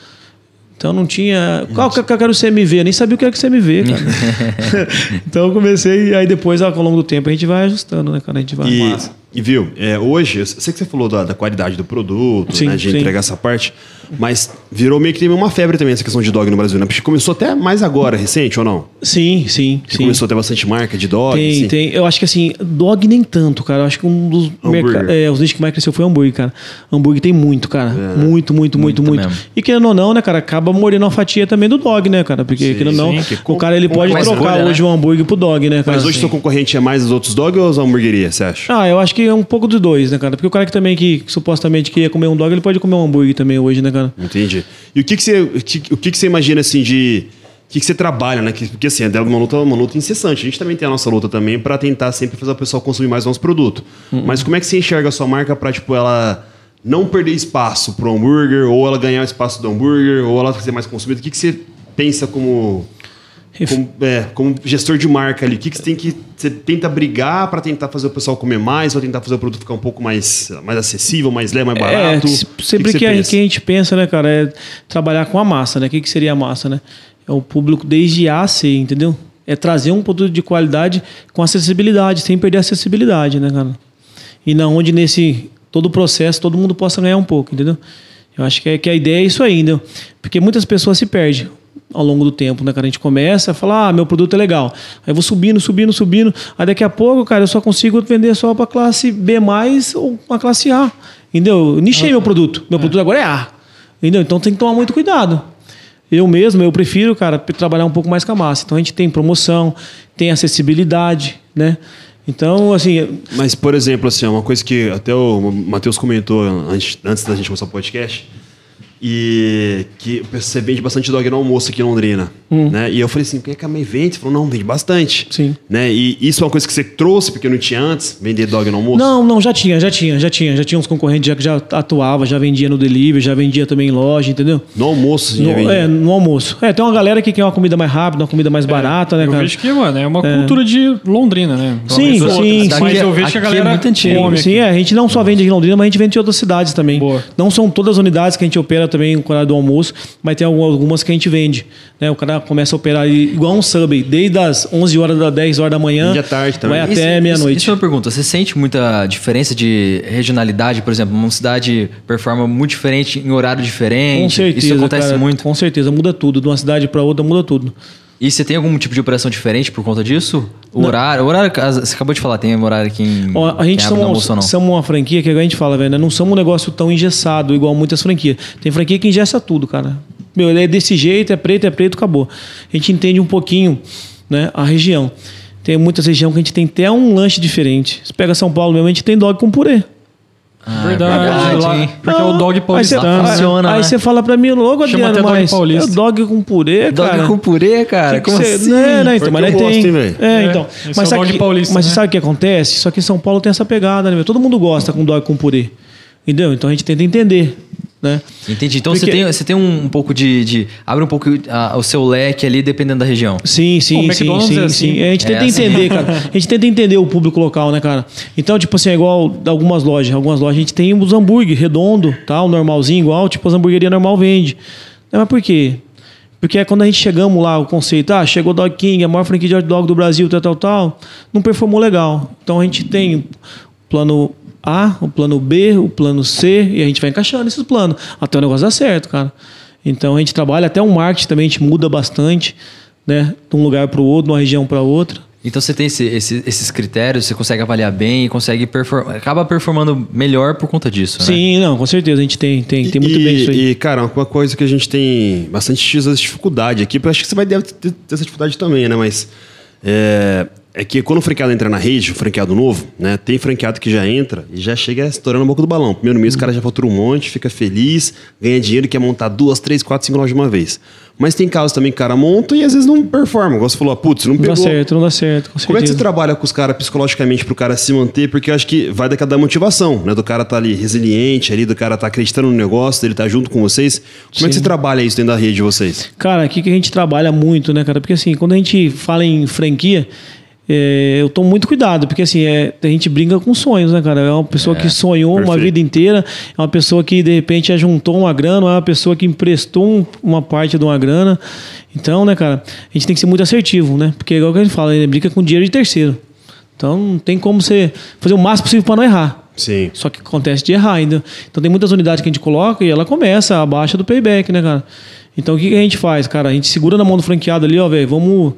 Então não tinha. Qual que que era o CMV? Eu nem sabia o que era CMV, cara. então eu comecei, aí depois, ao longo do tempo, a gente vai ajustando, né, cara? A gente vai.
E, e viu, é, hoje, eu sei que você falou da, da qualidade do produto,
Sim,
né, de
sim.
entregar essa parte, mas virou meio que teve uma febre também essa questão de dog no Brasil, né? Porque começou até mais agora, recente ou não?
Sim, sim, sim.
começou a ter bastante marca de dog.
Tem,
assim.
tem. Eu acho que assim, dog nem tanto, cara. Eu acho que um dos é, os nichos que mais cresceu foi hambúrguer, cara. Hambúrguer tem muito, cara. Muito, muito, muito,
Muito
muito.
mesmo.
E querendo ou não, né, cara, acaba mordendo uma fatia também do dog, né, cara? Porque,
Sim,
querendo ou não,
que
o cara ele pode trocar
escolha,
hoje
né?
o hambúrguer pro dog, né, cara?
Mas hoje seu concorrente é mais os outros dog ou as hamburguerias, você acha?
Ah, eu acho que é um pouco dos dois, né, cara? Porque o cara que também que, que supostamente queria comer um dog, ele pode comer um hambúrguer também hoje, né, cara?
Entendi. E o que, que você, o que, que, que você imagina assim de. O que, que você trabalha, né? Que- Porque assim, é uma luta, uma luta incessante. A gente também tem a nossa luta também para tentar sempre fazer o pessoal consumir mais nosso produto. Mas como é que você enxerga a sua marca para tipo ela não perder espaço pro hambúrguer ou ela ganhar o espaço do hambúrguer ou ela ser mais consumida? O que, que você pensa como como, é, como gestor de marca ali, o que, que você tem que. Você tenta brigar para tentar fazer o pessoal comer mais, ou tentar fazer o produto ficar um pouco mais, mais acessível, mais leve, mais barato?
É,
O que
sempre
que
que,
pensa?
que a gente pensa, né, cara, é trabalhar com a massa, né? O que, que seria a massa, né? É o público desde A a C, entendeu? É trazer um produto de qualidade com acessibilidade, sem perder a acessibilidade, né, cara? E na onde nesse todo o processo todo mundo possa ganhar um pouco, entendeu? Eu acho que, é, que a ideia é isso aí, entendeu? Porque muitas pessoas se perdem ao longo do tempo, né, cara? A gente começa a falar, ah, meu produto é legal. Aí eu vou subindo, subindo, subindo. Aí daqui a pouco, cara, eu só consigo vender só para classe B ou uma classe A. Entendeu? Eu nichei meu produto. Meu produto agora é A. Entendeu? Então tem que tomar muito cuidado. Eu mesmo, eu prefiro, cara, trabalhar um pouco mais com a massa. Então a gente tem promoção, tem acessibilidade, né? Então, assim,
Mas, por exemplo, assim, uma coisa que até o Matheus comentou antes, antes da gente começar o podcast, e que você vende bastante dog no almoço aqui em Londrina. Né? E eu falei assim, por que que a May vende? Você falou, não, vende bastante.
Sim.
Né? E isso é uma coisa que você trouxe, porque não tinha antes, vender dog no almoço?
Não, não, já tinha, já tinha, já tinha. Já tinha uns concorrentes já que já atuava, já vendia no delivery, já vendia também em loja, entendeu?
No almoço, você já
No,
vendia.
é, no almoço. É, tem uma galera que quer uma comida mais rápida, uma comida mais barata, né,
eu
cara?
vejo que, mano, é uma cultura de Londrina, né?
Sim, sim, sim.
Mas eu vejo que a
é
galera
muito antigo.
come
Sim,
aqui.
é, a gente não só vende aqui em Londrina, mas a gente vende em outras cidades também.
Boa.
Não são todas as unidades que a gente opera também no horário do almoço, mas tem algum- algumas que a gente vende. Né? O cara começa a operar igual um Subway, desde as 11 horas das 10 horas da manhã,
tarde também.
vai até
isso-
meia-noite.
Isso é uma pergunta. Você sente muita diferença de regionalidade, por exemplo? Uma cidade performa muito diferente em horário diferente.
Com certeza,
Isso acontece
cara,
muito.
Com certeza, muda tudo. De uma cidade para outra, muda tudo.
E você tem algum tipo de operação diferente por conta disso? O horário, o horário, você acabou de falar, tem horário aqui em.
A gente somos,
almoço
somos uma franquia que a gente fala, velho, né? não somos um negócio tão engessado igual muitas franquias. Tem franquia que engessa tudo, cara. Meu, ele é desse jeito, é preto, é preto, acabou. A gente entende um pouquinho né, a região. Tem muitas regiões que a gente tem até um lanche diferente. Você pega São Paulo mesmo, a gente tem dog com purê.
Ah,
Verdade,
verdade,
lá-
hein?
porque é o dog
Aí você,
paulistano.
funciona,
aí
né?
você fala pra mim, logo,
Chama
Adriano,
dog
mas
paulista.
é dog com purê,
Dog
cara.
com purê, cara?
Que que
Como
você-
assim?
Né, né, então, mas
eu
aí
gosto,
tem. é,
É,
então.
é
Mas,
o
sabe,
dog
que,
paulista,
mas
né?
você sabe o que acontece? Só que em São Paulo tem essa pegada, né? Todo mundo gosta com dog com purê. Entendeu? Então a gente tenta entender. Né?
Entendi. Então você
Porque-
tem, você tem um, um pouco de, de- Abre um pouco ah, o seu leque ali, dependendo da região.
Sim, sim,
Pô,
sim, sim,
é assim.
sim. A gente
É
tenta
assim.
entender, cara. A gente tenta entender o público local, né, cara? Então, tipo assim, é igual algumas lojas. Algumas lojas a gente tem os hambúrguer redondo, tal, normalzinho, igual, tipo as hamburguerias normal vende. Não, mas por quê? Porque é quando a gente chegamos lá, o conceito, ah, chegou o Dog King, a maior franquia de hot dog do Brasil, tal, tal, tal, não performou legal. Então a gente tem o plano A, o plano B, o plano C, e a gente vai encaixando esses planos até o negócio dar certo, cara. Então a gente trabalha até o marketing também, a gente muda bastante, né? De um lugar para o outro, de uma região para outra.
Então você tem esse- esse- esses critérios, você consegue avaliar bem e consegue performar. Acaba performando melhor por conta disso, né?
Sim, não, com certeza, a gente tem, tem, tem muito
e,
bem isso aí.
E, cara, uma coisa que a gente tem bastante dificuldade aqui, eu acho que você vai deve ter ter essa dificuldade também, né? Mas é, é que quando o franqueado entra na rede, o franqueado novo, né? Tem franqueado que já entra e já chega estourando a boca do balão. Primeiro mês o cara já fatura um monte, fica feliz, ganha dinheiro, quer montar duas, três, quatro, cinco lojas de uma vez. Mas tem casos também que o cara monta e às vezes não performa. Igual você falou, ah, putz, não
Não
pegou.
dá certo, não dá certo, com
Como é que você
certeza.
trabalha com os caras psicologicamente pro cara se manter? Porque eu acho que vai daquela motivação, né? Do cara tá ali resiliente, ali, do cara tá acreditando no negócio, dele tá junto com vocês. Como é que
Sim.
você trabalha isso dentro da rede de vocês?
Cara, aqui que a gente trabalha muito, né, cara? Porque assim, quando a gente fala em franquia, é, eu tomo muito cuidado, porque assim, é, a gente brinca com sonhos, né, cara? É uma pessoa que sonhou uma
perfeito.
vida inteira, é uma pessoa que de repente ajuntou uma grana, é uma pessoa que emprestou um- uma parte de uma grana. Então, né, cara, a gente tem que ser muito assertivo, né? Porque é igual que a gente fala, ele brinca com dinheiro de terceiro. Então não tem como você fazer o máximo possível para não errar.
Sim.
Só que acontece de errar ainda. Então tem muitas unidades que a gente coloca e ela começa abaixo do payback, né, cara? Então o que que a gente faz, cara? A gente segura na mão do franqueado ali, ó, velho, vamos.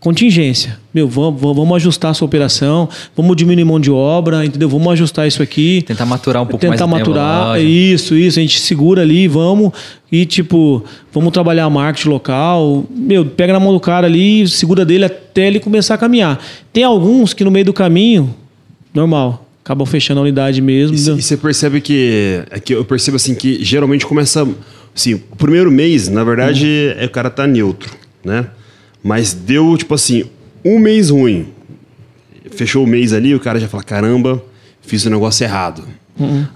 Contingência. Meu, vamos, vamos ajustar a sua operação, vamos diminuir mão de obra, entendeu? Vamos ajustar isso aqui.
Tentar maturar um pouco mais
Tentar
tempo da
maturar.
loja.
Isso, isso. A gente segura ali, vamos. E, tipo, vamos trabalhar marketing local. Meu, pega na mão do cara ali, segura dele até ele começar a caminhar. Tem alguns que no meio do caminho, normal, acabam fechando a unidade mesmo.
E, e você percebe que, é que. Eu percebo assim que geralmente começa. Assim, o primeiro mês, na verdade,
Uhum.
é o cara tá neutro, né? Mas deu, tipo assim, um mês ruim. Fechou o mês ali, o cara já fala: caramba, fiz o negócio errado.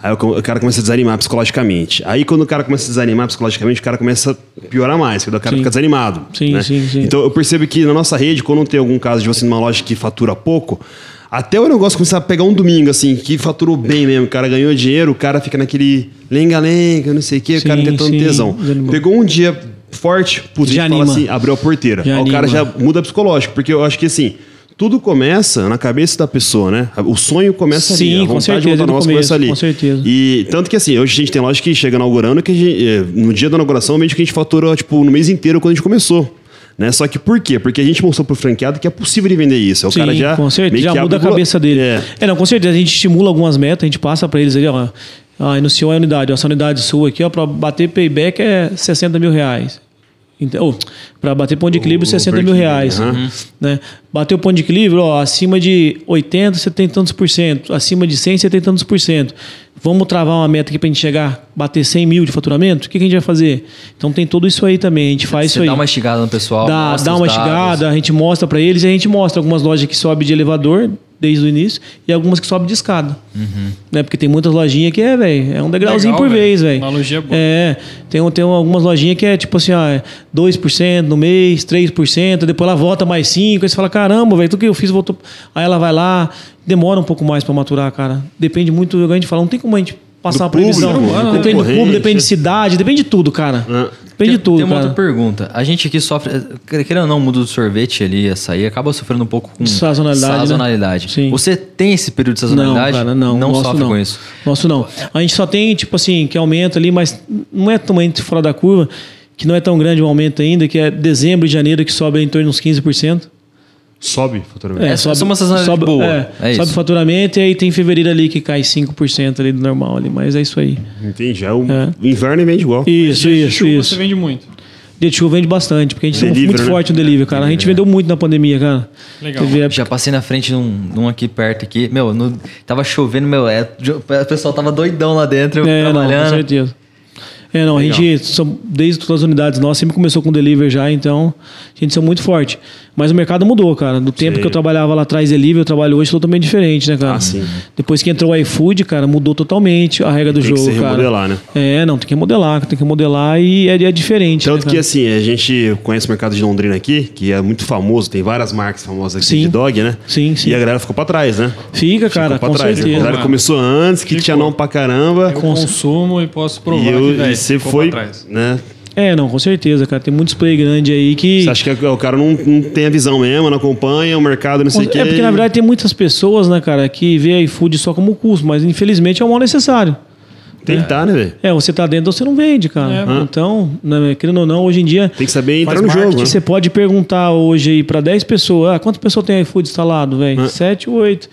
Aí o, cara começa a desanimar psicologicamente. Aí quando o cara começa a desanimar psicologicamente, o cara começa a piorar mais, porque o cara
Sim.
fica desanimado.
Sim,
né?
sim, sim.
Então eu percebo que na nossa rede, quando tem algum caso de você numa loja que fatura pouco, até o negócio começar a pegar um domingo, assim, que faturou bem mesmo, o cara ganhou dinheiro, o cara fica naquele lenga-lenga, não sei o quê, o cara tentando
sim,
tesão.
desanimou.
Pegou um dia forte, a
Já
gente fala
anima.
assim, abriu a porteira.
Já
Aí o cara
anima.
já muda psicológico, porque eu acho que assim, tudo começa na cabeça da pessoa, né? O sonho começa ali,
Sim,
a
com
vontade
certeza,
de montar
no
negócio
começo,
começa ali.
com certeza.
E tanto que assim, hoje a gente tem loja que chega inaugurando que a gente, eh, no dia da inauguração, meio que a gente faturou tipo no mês inteiro quando a gente começou. Né? Só que por quê? Porque a gente mostrou pro franqueado que é possível de vender isso. Aí O
Sim,
cara já
com certeza, já muda a cabeça dele.
É.
É. não, com certeza. A gente estimula algumas metas, a gente passa para eles ali, ó. Ah, iniciou a unidade, ó, essa unidade sua aqui, ó, para bater payback é 60 mil reais. Então, para bater ponto de equilíbrio,
O
60 mil reais.
aham.
Né? Bater o ponto de equilíbrio, ó, acima de 80, você tem tantos por cento. Acima de 100, você tem tantos por cento. Vamos travar uma meta aqui para a gente chegar, bater 100 mil de faturamento? O que, que a gente vai fazer? Então tem tudo isso aí também. A gente faz
Você
isso aí
dá uma estigada no pessoal.
dá, dá uma estigada, a gente mostra pra eles e a gente mostra algumas lojas que sobe de elevador desde o início e algumas que sobe de escada. Né? Porque tem muitas lojinhas que é, velho, é um degrauzinho
Legal,
por
velho.
vez, velho.
Analogia boa.
É, tem, um- tem algumas lojinhas que é tipo assim, ó, é 2% no mês, 3%, depois ela volta mais 5%, aí você fala, caramba, velho, tudo que eu fiz voltou. Aí ela vai lá, demora um pouco mais pra maturar, cara. Depende muito, a gente fala, não tem como a gente passar
Do
a previsão.
público,
né?
depende do público, depende de cidade, depende de tudo, cara. Depende
Tem,
de tudo,
tem uma
cara.
outra pergunta. A gente aqui sofre, eh, querendo ou não, o mundo do sorvete ali, açaí, acaba sofrendo um pouco com
Sazonalidade, né?
sazonalidade.
Sim.
Você tem esse período de
Não,
sazonalidade?
cara, não.
Não sofre
não.
com isso.
Nosso não. A gente só tem, tipo assim, que aumenta ali, mas não é totalmente fora da curva, que não é tão grande o aumento ainda, que é dezembro e janeiro, que sobe em torno de uns 15%.
Sobe faturamento.
É, só uma sazonalidade
sobe,
boa.
É,
É
sobe
isso.
faturamento e aí tem fevereiro ali que cai 5% ali do normal ali, mas é isso aí.
Entendi. É o
É.
inverno vende igual.
Isso,
de
isso,
chuva
isso.
Você vende muito.
Dia de chuva vende bastante, porque a gente é
Delivery,
muito
né?
forte no delivery, cara. A gente vendeu muito na pandemia, cara.
Legal.
Teve
Já passei na frente num, num aqui perto aqui. Meu, no- tava chovendo, meu, é, o pessoal tava doidão lá dentro, eu
É, não, com
trabalhando.
certeza. É, não, a gente, são- desde todas as unidades nossas, sempre começou com delivery já, então a gente são muito forte. Mas o mercado mudou, cara. Do tempo
Sim.
que eu trabalhava lá atrás delivery, eu trabalho hoje totalmente diferente, né, cara?
Ah, sim.
Depois que entrou o iFood, cara, mudou totalmente a regra do
Tem que
jogo,
se
cara.
remodelar, né?
É, não, tem que modelar, tem que modelar e é, é diferente.
Tanto
né,
que
cara?
assim, a gente conhece o mercado de Londrina aqui, que é muito famoso, tem várias marcas famosas aqui
Sim.
de dog, né?
Sim, sim.
E a galera ficou pra trás, né?
Fica, cara,
ficou
com
pra trás. A
certeza.
galera começou antes, que
Ficou.
tinha não pra caramba.
Eu consumo e posso provar
E, eu,
que, velho,
e você
ficou
foi,
pra trás.
né?
É, não, com certeza, cara. Tem muitos play grande aí que.
Você acha que o cara não, não tem a visão mesmo, não acompanha o mercado, não sei o quê.
É porque, na verdade, tem muitas pessoas, né, cara, que vê iFood só como custo, mas infelizmente é o mal necessário.
Tem que estar, né, velho?
É, você tá dentro, você não vende, cara.
É.
Então, né, querendo ou não, hoje em dia,
Tem que saber entrar no jogo, né?
você pode perguntar hoje aí pra 10 pessoas, ah, quantas pessoas tem iFood instalado, velho?
É.
7, 8.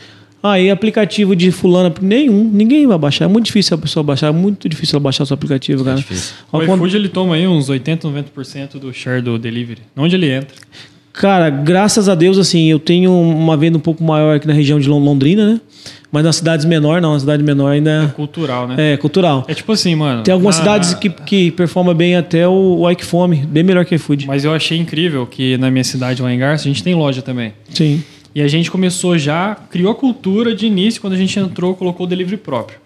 Ah, e aplicativo de fulana? Nenhum. Ninguém vai baixar. É muito difícil a pessoa baixar. É muito difícil ela baixar o seu aplicativo, cara.
O
Ó, quando-
iFood ele toma aí uns 80, 90% do share do delivery. Onde ele entra.
Cara, graças a Deus, assim, eu tenho uma venda um pouco maior aqui na região de Lon- Londrina, né? Mas nas cidades menores, não. Na cidade menor ainda
Cultural, né?
é cultural.
É tipo assim, mano.
Tem algumas
na-
cidades que, que performam bem até o, o Ike Fome, bem melhor que iFood.
Mas eu achei incrível que na minha cidade, lá em Garça, a gente tem loja também.
Sim.
E a gente começou já, criou a cultura de início, quando a gente entrou, colocou o delivery próprio.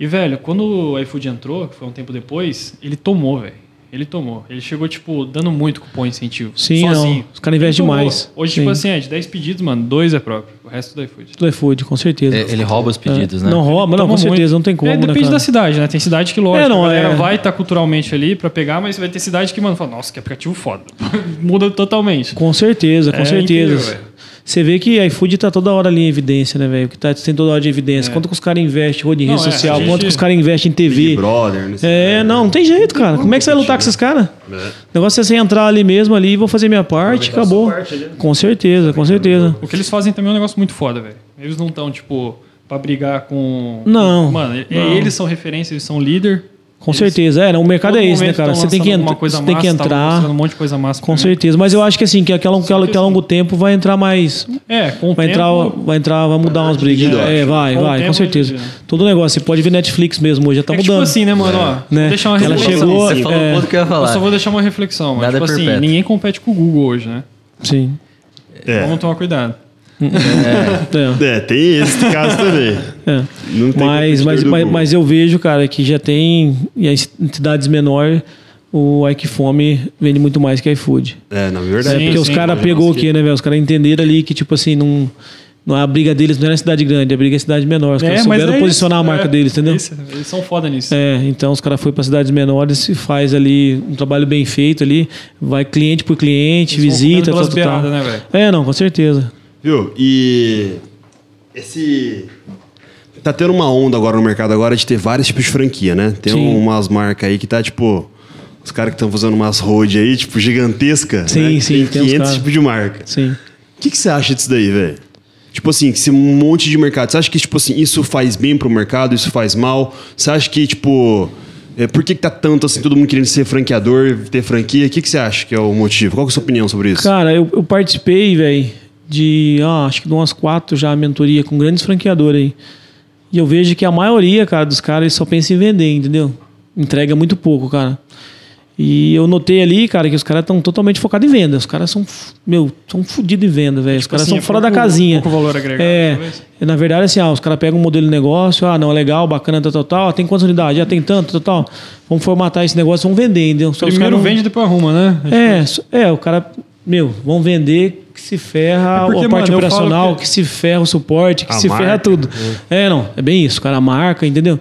E, velho, quando o iFood entrou, que foi um tempo depois, ele tomou, velho. Ele tomou. Ele chegou, tipo, dando muito cupom incentivo.
Sim,
sozinho.
não. Os caras investem demais.
Hoje,
Sim.
tipo assim, é de 10 pedidos, mano, dois é próprio. O resto do iFood.
Do iFood, com certeza.
É, Ele rouba os pedidos,
É.
né?
Não rouba, não, com certeza,
muito.
não tem como.
É,
né,
depende
cara?
da cidade, né? Tem cidade que, lógico,
É, não,
a galera
é.
vai estar culturalmente ali pra pegar, mas vai ter cidade que, mano, fala, nossa, que aplicativo foda. Muda totalmente.
Com certeza, com
É
certeza.
incrível.
Você vê que iFood tá toda hora ali em evidência, né, velho? Que tá, tem toda hora de evidência. Quanto que os caras investem em
Não,
rede
é,
social,
gente-
quanto que os caras investem em
Big
TV.
Brother, né?
É, não, não tem jeito, cara. Como é que você vai lutar com esses caras? O negócio é você entrar ali mesmo ali, vou fazer minha parte, acabou. Com certeza, com certeza.
O que eles fazem também é um negócio muito foda, velho. Eles não estão, tipo, pra brigar com.
Não,
Mano,
não.
eles são referência, eles são líder.
Com
Eles-
certeza. É, o mercado é esse, né, cara? Você tem que,
lançando
entrar,
uma coisa
você tem que
massa, tava
entrar.
um monte de coisa massa.
Com certeza. Mas eu acho que assim, que aquela, aquela, que a longo tempo vai entrar mais.
É, com
Vai
tempo,
entrar, vai entrar, vai mudar umas brigas.
dividido, eu
É, vai,
Com
vai, com certeza.
dividir, né?
Todo negócio. Você pode ver Netflix mesmo hoje, já tá
é que,
mudando.
tipo assim, né, mano? Ó,
Né?
vou deixar uma
Ela
reflexão.
chegou-
Você falou
é.
o ponto que eu ia
Eu
falar.
só vou deixar uma reflexão, mano.
Nada
Tipo assim, ninguém compete com o Google hoje, né?
É.
Vamos tomar cuidado.
É.
É, tem esse caso também.
É.
Não tem
Mas, mas, mas, mas eu vejo, cara, que já tem. E as entidades menores, o Ike-Fome vende muito mais que iFood.
É, na
É,
verdade.
porque os caras pegou o quê, né, velho? Os caras entenderam ali que, tipo assim, não, não a briga deles não é na cidade grande, a briga é na cidade menor. Os caras souberam
é
posicionar
isso,
a marca
é,
deles, entendeu?
isso, eles são foda nisso.
É, então os caras foram para cidades menores e faz ali um trabalho bem feito ali, vai cliente por cliente,
Eles
visita,
comendo
tal,
né, velho?
É, não, com certeza.
Viu? E esse tá tendo uma onda agora no mercado agora de ter vários tipos de franquia, né? Tem
Sim.
umas marcas aí que tá tipo os caras que estão fazendo umas road aí, tipo gigantesca,
Sim,
né?
sim,
tem
tem uns
500
cara.
tipos de marca.
Sim.
O que, que você acha disso daí, velho? Tipo assim, esse monte de mercado. Você acha que, tipo assim, isso faz bem pro mercado, isso faz mal? Você acha que, tipo. é, por que, que tá tanto assim, todo mundo querendo ser franqueador, ter franquia? O que, que você acha que é o motivo? Qual que é a sua opinião sobre isso?
Cara, eu, eu participei, velho, de ah, acho que de umas quatro já mentoria com grandes franqueadores aí. E eu vejo que a maioria, cara, dos caras só pensa em vender, entendeu? Entrega muito pouco, cara. E eu notei ali, cara, que os caras estão totalmente focados em venda. Os caras são, meu, são fodidos em venda, velho. Os caras
assim,
são
é
fora da
pouco-
casinha.
pouco valor agregado,
É,
talvez.
na verdade, assim, ah, os caras pegam um modelo de negócio, ah, não, é legal, bacana, tal, tal, tal. Ah, tem quantas unidades? Já tem tanto, tal, tal. Vamos formatar esse negócio, vamos vender, entendeu? Só os
Primeiro
não-
vende, depois arruma, né?
é, é, o cara, meu, vão vender que se ferra
É porque,
a parte
mano,
operacional, que...
que-
se ferra o suporte, que
A
se ferra
marca,
tudo. É, não, é bem isso, cara, a marca, entendeu?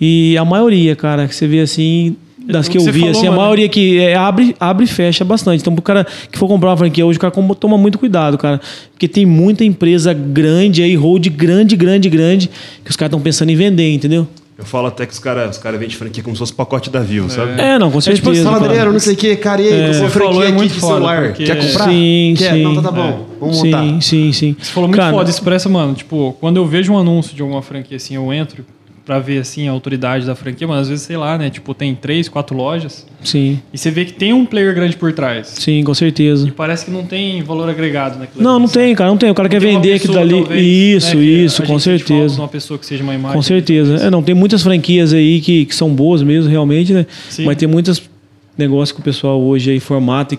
E a maioria, cara, que você vê assim, das
É o
que
que
eu vi,
falou,
assim, a
mano.
maioria que é, abre, abre e fecha bastante. Então, pro cara que for comprar uma franquia hoje, o cara toma muito cuidado, cara. Porque tem muita empresa grande aí, hold grande, grande, grande, que os caras estão pensando em vender, entendeu?
Eu falo até que os caras os cara vendem franquia como se fosse pacote da Vivo, sabe?
É, não, com
tipo,
certeza.
Fala,
cara.
Adriano, não sei o que, cara, e aí,
Você
é.
falou, é muito
de
foda,
celular.
porque-
Quer comprar?
Sim,
Quer?
sim.
Não, tá, tá bom. Vamos
sim,
montar.
sim, sim.
Você falou muito
Cara,
foda, expressa, mano. Tipo, quando eu vejo um anúncio de alguma franquia assim, eu entro pra ver assim a autoridade da franquia, mas às vezes, sei lá, né? Tipo, tem três, quatro lojas
Sim,
e você vê que tem um player grande por trás.
sim, com certeza.
E parece que não tem valor agregado naquilo.
Não,
ali,
não
sabe?
tem, cara, não tem. O cara quer
Tem uma
vender aquilo dali.
talvez,
Isso,
né,
isso, com certeza.
Uma pessoa que seja uma imagem.
Com certeza. É, não, tem muitas franquias aí que, que são boas mesmo, realmente, né?
Sim.
Mas tem muitos negócios que o pessoal hoje aí formata e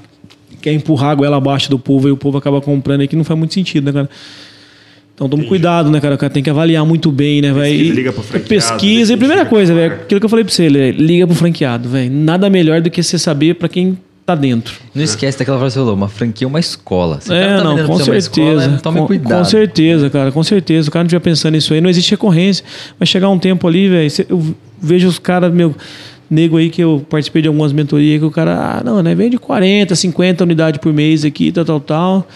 quer empurrar a goela abaixo do povo e o povo acaba comprando aí que não faz muito sentido, né, cara? Então tome cuidado, né, cara? O cara tem que avaliar muito bem, né, velho?
Pesquisa, liga pro franqueado,
Pesquisa. E primeira coisa, velho, aquilo que eu falei pra você, ele, liga pro franqueado, velho. Nada melhor do que você saber pra quem tá dentro.
Não esquece daquela frase que você falou, uma franquia é uma escola. Se
É,
tá
não, com certeza.
escola, é, tome
com,
cuidado.
com certeza, cara, com certeza. O cara não estiver pensando nisso aí, não existe recorrência. Vai chegar um tempo ali, velho. Eu vejo os caras, meu, nego aí que eu participei de algumas mentorias, que o cara, ah, não, né, vende 40, 50 unidades por mês aqui, tal, tal, tal.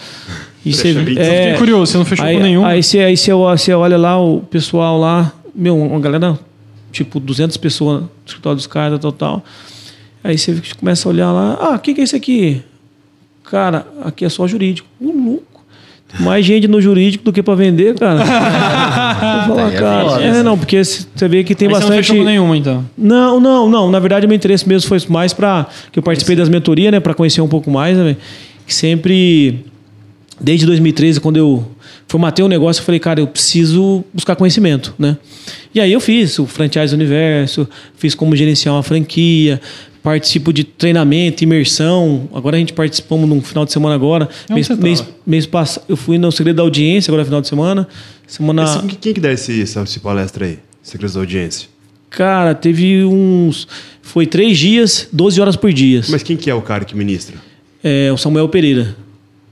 E você.
Fecha 20.
Eu fiquei curioso, você não fechou
aí,
com nenhum.
Aí você aí você olha lá o pessoal lá, meu, uma galera, tipo, 200 pessoas no escritório dos caras, tal, tal. Aí você começa a olhar lá, ah, o que, que é isso aqui? Cara, aqui é só jurídico. O louco. Tem mais gente no jurídico do que pra vender, cara. Vou falar,
é
cara. É, não, porque você vê que tem
Aí você não
bastante.
fechou com nenhuma, então.
Não, não, não. Na verdade, meu interesse mesmo foi mais para que eu participei das mentorias, né, para conhecer um pouco mais, né, que sempre desde 2013, quando eu formatei o negócio, eu falei, cara, eu preciso buscar conhecimento, né? E aí eu fiz o Franchise Universo, fiz como gerenciar uma franquia, participo de treinamento, imersão. Agora a gente participamos num final de semana agora.
Onde
Mês,
você
mês, mês passado, eu fui no Segredo da Audiência, agora final de semana. Semana
Esse- quem que dá esse, essa, esse palestra aí? Segredos da audiência.
Cara, teve uns. Foi três dias, 12 horas por dia.
Mas quem que é o cara que ministra?
É, o Samuel Pereira.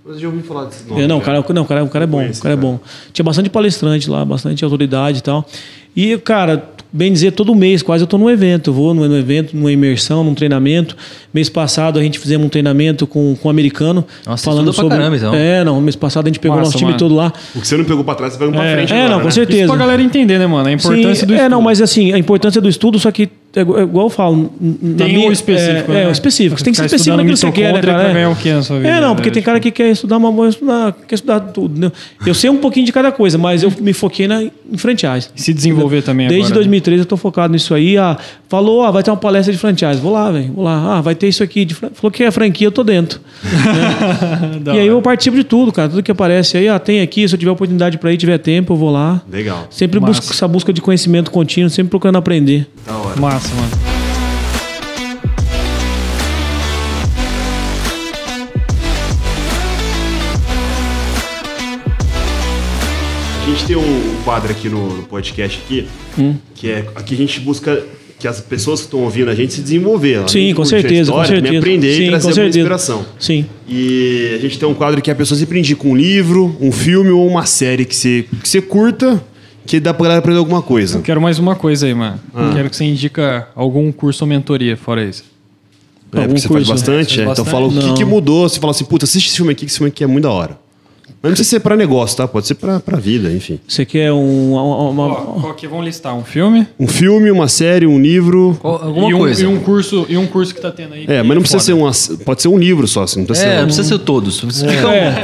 Eu já ouvi falar desse nome.
É, não, cara, não, o cara, o cara é bom.
conheço,
o cara é
cara.
bom. Tinha bastante palestrante lá, bastante autoridade e tal. E, cara, bem dizer, todo mês quase eu tô num evento. Eu vou num, evento, numa imersão, num treinamento. Mês passado a gente fizemos um treinamento com, com um americano.
Nossa,
falando
pra
sobre.
caramba, então.
É, não, mês passado a gente pegou
Massa,
nosso time
mano.
todo lá.
O que você não pegou pra trás, você pegou pra
É,
frente
é,
agora,
não, com
né?
certeza.
Isso pra galera entender, né, mano? A importância
Sim,
do
é,
estudo.
não, mas assim, a importância do estudo, só que é igual é igual eu falo.
Tem
minha-
o específico,
É,
né?
é, o específico. Você tem que ser específico naquilo que você
estudando
quer, né, cara?
pra
É.
ganhar o quê na sua vida,
É, não,
né?
porque tem cara que quer estudar, mas vou estudar, quer estudar tudo. né? Eu sei um pouquinho de cada coisa, mas eu me foquei na, em franchise.
Se desenvolver também
Desde
agora. né?
2013 eu tô focado nisso aí. Ah, falou, ah, vai ter uma palestra de franchise. Vou lá, velho. Vou lá. Ah, vai ter isso aqui. De fran- Falou que é franquia, eu tô dentro.
Da
e aí eu participo de tudo, cara. Tudo que aparece aí, ah, tem aqui. Se eu tiver oportunidade pra ir, tiver tempo, eu vou lá.
Legal.
Sempre
Massa.
busco essa busca de conhecimento contínuo, sempre procurando aprender.
Da hora.
Massa, mano.
A gente tem um quadro aqui no, no podcast aqui,
Hum.
que é aqui a gente busca que as pessoas que estão ouvindo a gente se desenvolver. além
Sim, com certeza, com
história, também
certeza.
aprender
Sim,
e
com
trazer
certeza.
inspiração.
Sim.
E a gente tem um quadro que a pessoa sempre indica um livro, um filme ou uma série que você, que você curta, que dá pra galera aprender alguma coisa.
Quero mais uma coisa aí, mano.
Ah.
Quero que você indica algum curso ou mentoria, fora isso.
É,
Algum
porque você faz
curso?
bastante,
Faz
é. Então
bastante?
fala o que,
Não.
que mudou. Você fala assim, puta, assiste esse filme aqui, que esse filme aqui é muito da hora. Mas não precisa ser pra negócio, tá? Pode ser pra, pra vida, enfim.
Você quer um, uma, uma-
Ó, qual que vamos listar? Um filme?
Um filme, uma série, um livro.
Qual- alguma
e um,
coisa.
E um curso, e um curso que tá tendo aí.
É, mas não precisa
foda.
ser um. Pode ser um livro só, assim. Não precisa
É,
ser
não
um-
precisa ser todos. Explica um.
É.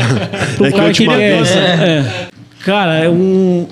É que a última
que- é,
vez-
é. Cara, é um.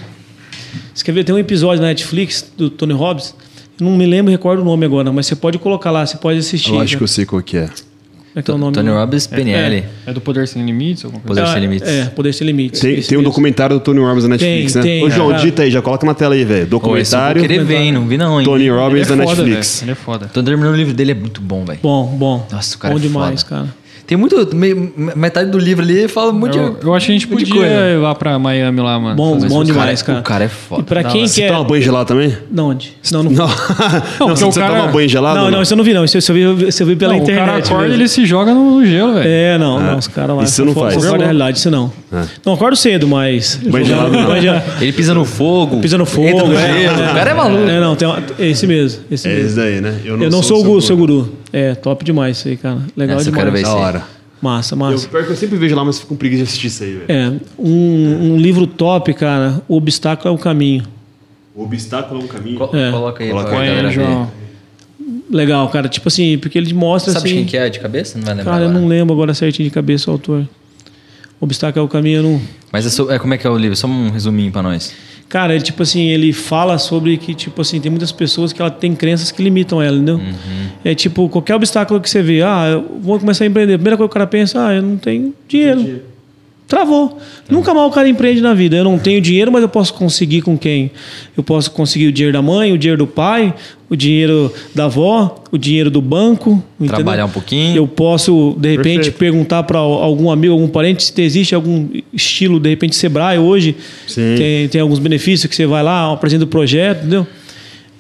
Você quer ver? Tem um episódio na Netflix do Tony Robbins. Eu não me lembro, recordo o nome agora, mas você pode colocar lá, você pode assistir.
Eu acho
né?
que eu sei qual que é.
Como é que é o nome?
Tony Robbins, PNL.
É do Poder Sem Limites? Alguma coisa?
Poder
Ah,
Sem Limites.
É, Poder Sem Limites.
Tem, tem um documentário do Tony Robbins na Netflix,
Tem,
né?
tem,
Ô, João,
cara.
digita aí, já coloca na tela aí, velho.
Esse eu
Documentário.
querer ver, hein? Não vi não, hein?
Tony
é
Robbins da
foda,
Netflix.
velho. Ele é foda.
Tô terminando o livro dele, é muito bom, velho.
Bom, bom.
Nossa, o cara
Bom
é
demais,
foda.
cara.
Tem muito. me- metade do livro ali fala muito
Eu,
de.
eu acho que a gente podia
coisa.
ir lá pra Miami lá, mano.
Bom, bom demais, cara.
O cara é foda.
E pra
Da
quem
hora.
Você
quer.
toma banho gelado também?
De onde? Não, não.
Não. não,
porque o
você
cara-
toma banho gelado?
Não, não, isso eu não vi, não. Isso eu vi, isso eu vi pela
Não,
internet.
O cara acorda e
mesmo.
ele se joga no gelo, velho.
É, não, não, os caras lá.
Isso não faz.
Fora da realidade, isso não.
É.
Não, acordo cedo, mas.
Banho gelado não.
Banho gelado.
Ele pisa no fogo.
Pisa no fogo. É,
gelo.
é.
O cara é maluco.
É, não, tem é esse mesmo. Esse
É
mesmo.
esse daí, né?
Eu não sou, o guru, seu guru. É, top demais isso aí, cara. Legal
Essa eu
demais.
quero ver
Da
isso aí.
hora.
Massa,
Eu,
massa.
pior que eu sempre vejo lá, mas fico com preguiça de assistir isso aí, velho.
É, um, um livro top, cara. O obstáculo é o caminho.
O obstáculo é um caminho.
Co-
É.
Coloca aí
Coloca aí.
João.
Legal, cara. Tipo assim, porque ele mostra
Sabe
assim.
quem que é de cabeça? Não vai lembrar
Cara, eu
agora.
não lembro agora certinho de cabeça o autor. O obstáculo é o caminho, eu não.
Mas é, so- é, como é que é o livro? Só um resuminho pra nós.
Cara, ele, tipo assim, ele fala sobre que, tipo assim, tem muitas pessoas que ela tem crenças que limitam ela, entendeu? É tipo, qualquer obstáculo que você vê, ah, eu vou começar a empreender. A primeira coisa que o cara pensa, ah, eu não tenho dinheiro. Travou. Nunca mais o cara empreende na vida. Eu não tenho dinheiro, mas eu posso conseguir com quem? Eu posso conseguir o dinheiro da mãe, o dinheiro do pai, o dinheiro da avó, o dinheiro do banco. entendeu?
Trabalhar um pouquinho.
Eu posso, de repente,
Perfeito.
perguntar para algum amigo, algum parente, se existe algum estilo, de repente, Sebrae hoje.
Sim.
Tem, tem alguns benefícios que você vai lá, apresenta o projeto, entendeu?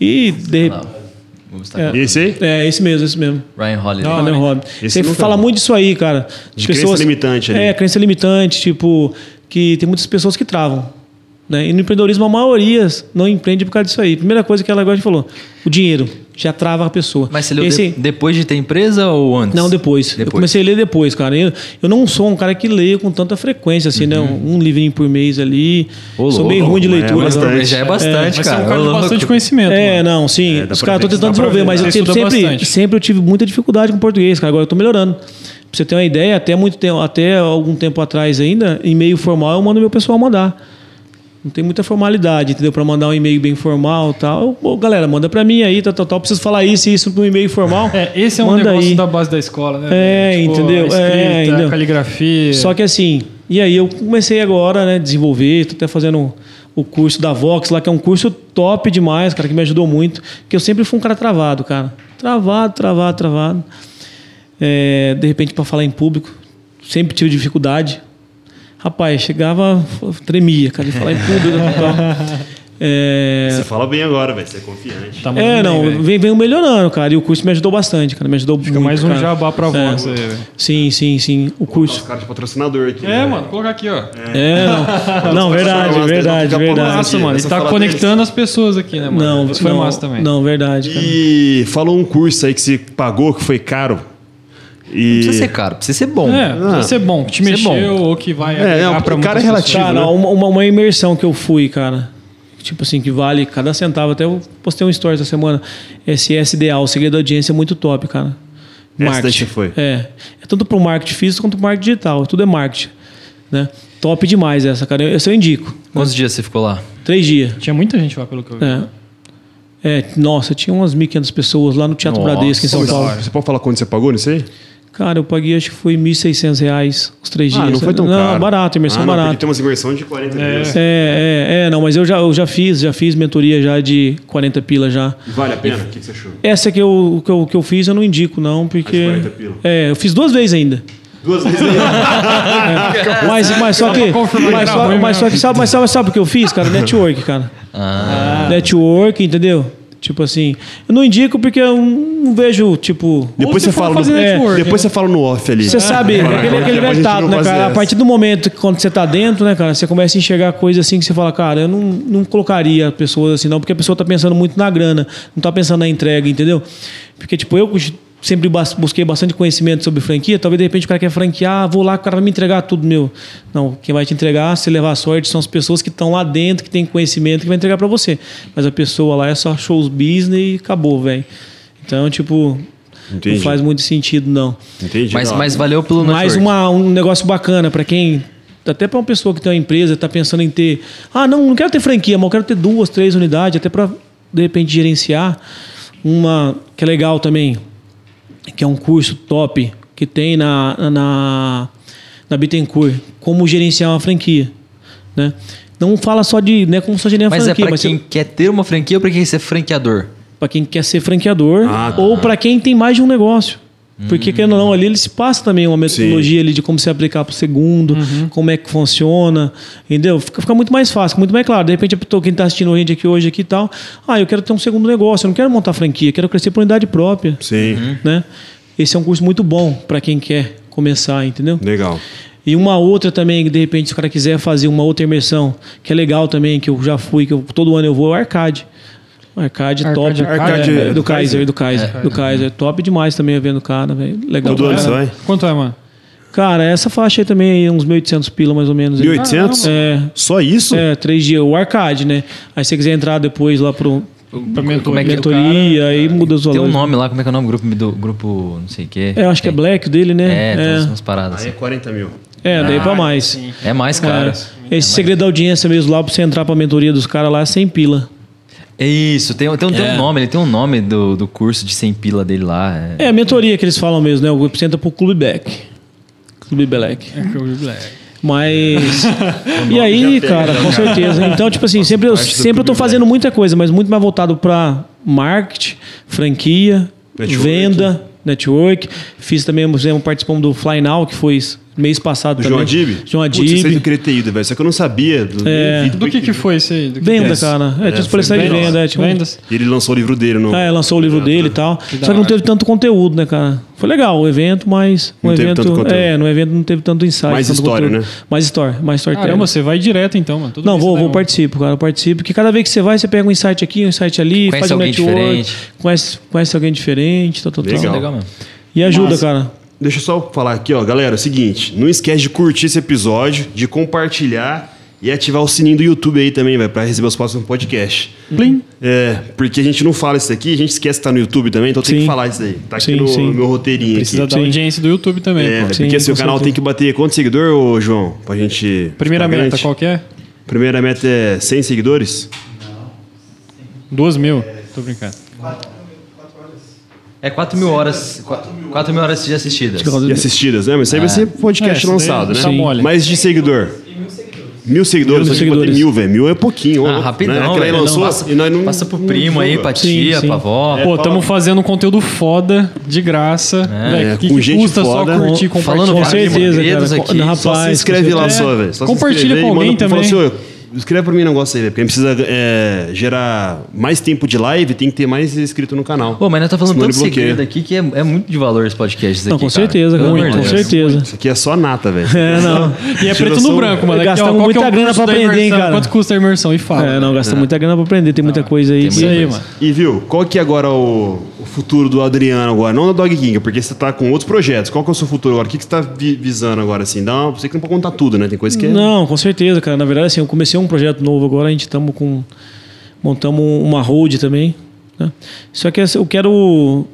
E de É.
Esse aí?
É, esse mesmo, esse mesmo.
Ryan Holiday.
Não,
Ryan Holiday.
Esse
Você fala muito disso aí, cara.
De crença limitante ali.
É, crença limitante, tipo, que tem muitas pessoas que travam. Né? E no empreendedorismo, a maioria não empreende por causa disso aí. Primeira coisa que ela agora falou, o dinheiro já trava a pessoa.
Mas você leu
Esse-
de- depois de ter empresa ou antes?
Não, depois. Eu comecei a ler depois, cara. Eu, eu não sou um cara que leia com tanta frequência, assim, né? Um livrinho por mês ali.
Ô,
sou meio ruim de
é
leitura. então.
Já é bastante,
Mas você é
cara.
um cara de
louco.
bastante conhecimento.
É,
mano.
não, sim.
É,
Os caras estão tentando desenvolver,
ver.
mas
Você
eu sempre, sempre,
bastante.
sempre eu tive muita dificuldade com português, cara. Agora eu tô melhorando. Pra você ter uma ideia, até muito tempo, até algum tempo atrás ainda, em e-mail formal, eu mando meu pessoal mandar. Não tem muita formalidade, entendeu? Pra mandar um e-mail bem formal tal. Pô, galera, manda pra mim aí, tal, tal, tal. Preciso falar isso e isso no e-mail formal.
É, esse é um negócio
aí.
da base da escola, né?
É,
velho?
entendeu?
A escrita,
É, entendeu?
a caligrafia.
Só que assim, e aí eu comecei agora, né, desenvolver, tô até fazendo o curso da Vox lá, que é um curso top demais, cara, que me ajudou muito, porque eu sempre fui um cara travado, cara. Travado, travado, travado. É, de repente, para falar em público, sempre tive dificuldade. Rapaz, chegava, tremia, cara, de falar em público e tal. É,
Você fala bem agora, velho. Você é confiante.
Tá
é, não, vem, vem melhorando, cara, e o curso me ajudou bastante, cara, me ajudou
Fica
muito.
mais um
cara.
jabá pra
É.
Vox aí, velho.
Sim, sim, sim, o
Os
curso.
caras de patrocinador aqui.
É,
né?
mano, colocar aqui, ó.
É, não, não verdade, verdade, verdade.
Massa, mano. Tá conectando as pessoas aqui, né, mano?
Não,
Isso foi
não,
massa também.
Não, verdade, cara.
E falou um curso aí que você pagou, que foi caro. E...
Não precisa ser caro, precisa ser bom.
É, precisa ser bom, que te mexeu ou que vai
É, não,
pra
o cara é relativo.
Cara,
né?
uma, uma, uma imersão que eu fui, cara. Tipo assim, que vale cada centavo. Até eu postei um story essa semana. SSDA, o segredo da audiência é muito top, cara.
Essa daí você foi?
É. É tanto pro marketing físico quanto pro marketing digital. Tudo é marketing. Né? Top demais essa, cara. Essa eu indico.
Quantos dias você ficou lá?
Três dias.
Tinha muita gente lá, pelo que eu vi.
É. É, nossa, tinha umas 1.500 pessoas lá no Teatro
Nossa,
Bradesco, em São Paulo.
Você pode falar quanto você pagou nisso aí?
Cara, eu paguei acho que foi 1.600 reais os três dias.
Ah, não foi tão
não,
caro.
barato, imersão
ah, não,
barata.
Porque tem umas imersões de 40
É.
dias.
É, é, é, não, mas eu já, eu já fiz, já fiz mentoria já de 40 pila já.
Vale a pena? O que que você achou?
Essa que eu, que eu, que eu fiz eu não indico, não, porque.
As 40 pila.
É, eu fiz duas vezes ainda.
Duas vezes aí.
Mas, mas só que. Mas só, mas só
mesmo.
que sabe, mas sabe, sabe o que eu fiz, cara? Network, cara.
Ah,
Network, entendeu? Tipo assim, eu não indico porque eu não vejo, tipo.
Depois você fala no, é, depois
né?
você fala no off ali.
Você sabe,
Fala,
aquele, aquele
a
vetado, né, cara? A
essa.
partir do momento que quando você tá dentro, né, cara, você começa a enxergar coisas assim que você fala, cara, eu não, não colocaria pessoas assim, não, porque a pessoa tá pensando muito na grana, não tá pensando na entrega, entendeu? Porque, tipo, eu sempre busquei bastante conhecimento sobre franquia, talvez de repente o cara quer franquear, ah, vou lá, o cara vai me entregar tudo meu. Não, quem vai te entregar, se levar a sorte, são as pessoas que estão lá dentro, que têm conhecimento, que vai entregar para você. Mas a pessoa lá é só shows business e acabou, velho. Então, tipo,
Entendi.
não faz muito sentido, não.
Entendi.
mas,
Não,
mas valeu pelo
Mais
network.
uma, um negócio bacana para quem. Até para uma pessoa que tem uma empresa, está pensando em ter. Ah, não, não quero ter franquia, mas eu quero ter duas, três unidades, até para, de repente, gerenciar. Uma que é legal também, que é um curso top que tem na, na, na Bittencourt, como gerenciar uma franquia. Né? Não fala só de. Não é como só gerenciar uma
Mas é
franquia,
pra
mas
quem quer ter uma franquia ou pra quem quer ser franqueador?
para quem quer ser franqueador
Ah, tá.
ou para quem tem mais de um negócio. Porque, querendo ou não, ali eles passam também uma metodologia ali de como se aplicar para o segundo, como é que funciona, entendeu? Fica, fica muito mais fácil, muito mais claro. De repente, a quem está assistindo a gente aqui hoje aqui e tal, ah, eu quero ter um segundo negócio, eu não quero montar franquia, eu quero crescer por unidade própria,
Sim,
né? Esse é um curso muito bom para quem quer começar, entendeu?
legal.
E uma outra também, que de repente, se o cara quiser fazer uma outra imersão, que é legal também, que eu já fui, que eu- todo ano eu vou, é o Arcade. Arcade,
Arcade,
top.
Arcade
é,
é
do Kaiser, do Kaiser.
É.
Do Kaiser. Top demais também vendo o cara, velho. Legal.
Todo ano
pra
você vai?
Quanto é, mano?
Cara, essa faixa aí também, aí, uns 1.800 pila mais ou menos. aí.
1.800?
É.
Só isso?
É, três dias. O Arcade, né? Aí se você quiser entrar depois lá pro
Pra mentoria,
Como é
cara.
mentoria, aí muda os
Tem
valores.
um nome lá, como é que é o nome? Grupo, do, grupo não sei o quê.
É, eu acho que é Black dele, né?
É, tem
é.
umas, umas paradas
Aí é
assim.
40 mil.
É, daí pra
Ah,
mais.
sim.
É mais caro.
É. Esse segredo da audiência mesmo lá, pra você entrar pra mentoria dos caras lá, é 100 pila.
É isso, tem, tem, tem
É.
um nome, ele tem um nome do, do curso de 100 pila dele lá. É.
É, a mentoria que eles falam mesmo, né? O você entra pro Clube Black. Clube Black.
É vi Black.
Mas. e aí, cara, com certeza. Então, tipo assim, sempre eu, sempre eu tô
Clube
fazendo muita coisa, mas muito mais voltado pra marketing, franquia,
Network.
venda, network. Fiz também, por exemplo, participamos do Fly Now, que foi mês passado
Do
também.
João Adib?
João
Putz,
Adib.
queria ter ido, velho. Só que eu não sabia. Do,
É.
Do que que foi isso aí? Do que
Venda,
Yes.
cara. É,
É,
tinha os
foi
policiais de
vendas.
venda. É, um-
Vendas?
E ele lançou o livro dele no.
É, lançou o livro dele e tal. Só que não teve tanto conteúdo, né, cara? Foi legal o evento, mas
Não
o
teve
evento,
tanto conteúdo.
é, no evento não teve tanto insight,
Mais
tanto
história,
conteúdo.
né?
Mais história, mais storytelling.
Caramba, você vai direto então, mano. Todo
Não, vou, vou
um.
participo, cara, eu participo, porque cada vez que você vai, você pega um insight aqui, um insight ali,
Conhece
faz um
alguém
network,
diferente.
conhece, conhece alguém diferente, tal, tal, tal.
Legal.
Legal mesmo.
E ajuda,
Massa.
cara.
Deixa eu só falar aqui, ó, galera. É o seguinte, não esquece de curtir esse episódio, de compartilhar e ativar o sininho do YouTube aí também, vai, pra receber os próximos podcasts.
Plim.
É, porque a gente não fala isso aqui, a gente esquece que tá no YouTube também, então tem
Sim.
que falar isso aí. Tá aqui
Sim,
no,
sim.
no meu roteirinho
Precisa
aqui.
da
Sim.
audiência do YouTube também.
É,
pô.
Sim,
porque assim, o
com
canal
certeza.
tem que bater quantos seguidores, ô João? Pra gente.
Primeira meta,
grande?
qual que é?
Primeira meta é 100 seguidores?
Duas mil. Tô brincando.
É 4 mil horas. 4 mil horas de assistida.
E assistidas, né? Mas isso aí vai ser podcast
É,
lançado, né?
tá mole.
Mas de seguidor. Mil seguidores,
Mil seguidores.
mil, velho. Mil é pouquinho.
Ah,
ó,
rapidão,
né? Aquela aí
velho.
lançou
Passa-
e nós não.
Passa pro
não
primo aí, pra tia,
Sim, sim.
pra avó.
Pô, estamos fazendo um conteúdo foda, de graça.
É,
que,
com
que
gente
custa
foda.
só curtir,
Falando
compartilhar?
Com
pra
certeza, cara.
aqui.
Rapaz,
Só se
com
inscreve lá
certeza.
só, velho.
Compartilha com alguém
manda- fala
também.
assim, ô, Escreve pra mim um negócio aí, velho. Porque precisa é, gerar mais tempo de live, tem que ter mais inscrito no canal.
Pô, mas nós tá falando
Senão
tanto segredo aqui que é, é muito de valor esse podcast aqui.
Não, com
cara.
certeza, cara.
De
Com
Deus.
certeza.
Isso aqui é só nata, velho.
É, não.
E é preto no branco, mano.
Gastamos muita
é
grana pra aprender, hein, cara?
Quanto custa a imersão? E fala.
É, não, gasta muita grana pra aprender, tem muita coisa aí.
Isso aí,
coisa.
mano.
E viu, qual que é agora o, o futuro do Adriano agora? Não da Dog King, porque você tá com outros projetos. Qual que é o seu futuro agora? O que, que você tá vi- visando agora, assim? Dá uma, você que não pode contar tudo, né? Tem coisa que é...
Não, com certeza, cara. Na verdade, assim, eu comecei um projeto novo agora, a gente estamos com. Montamos uma hold também. Né? Só que eu quero.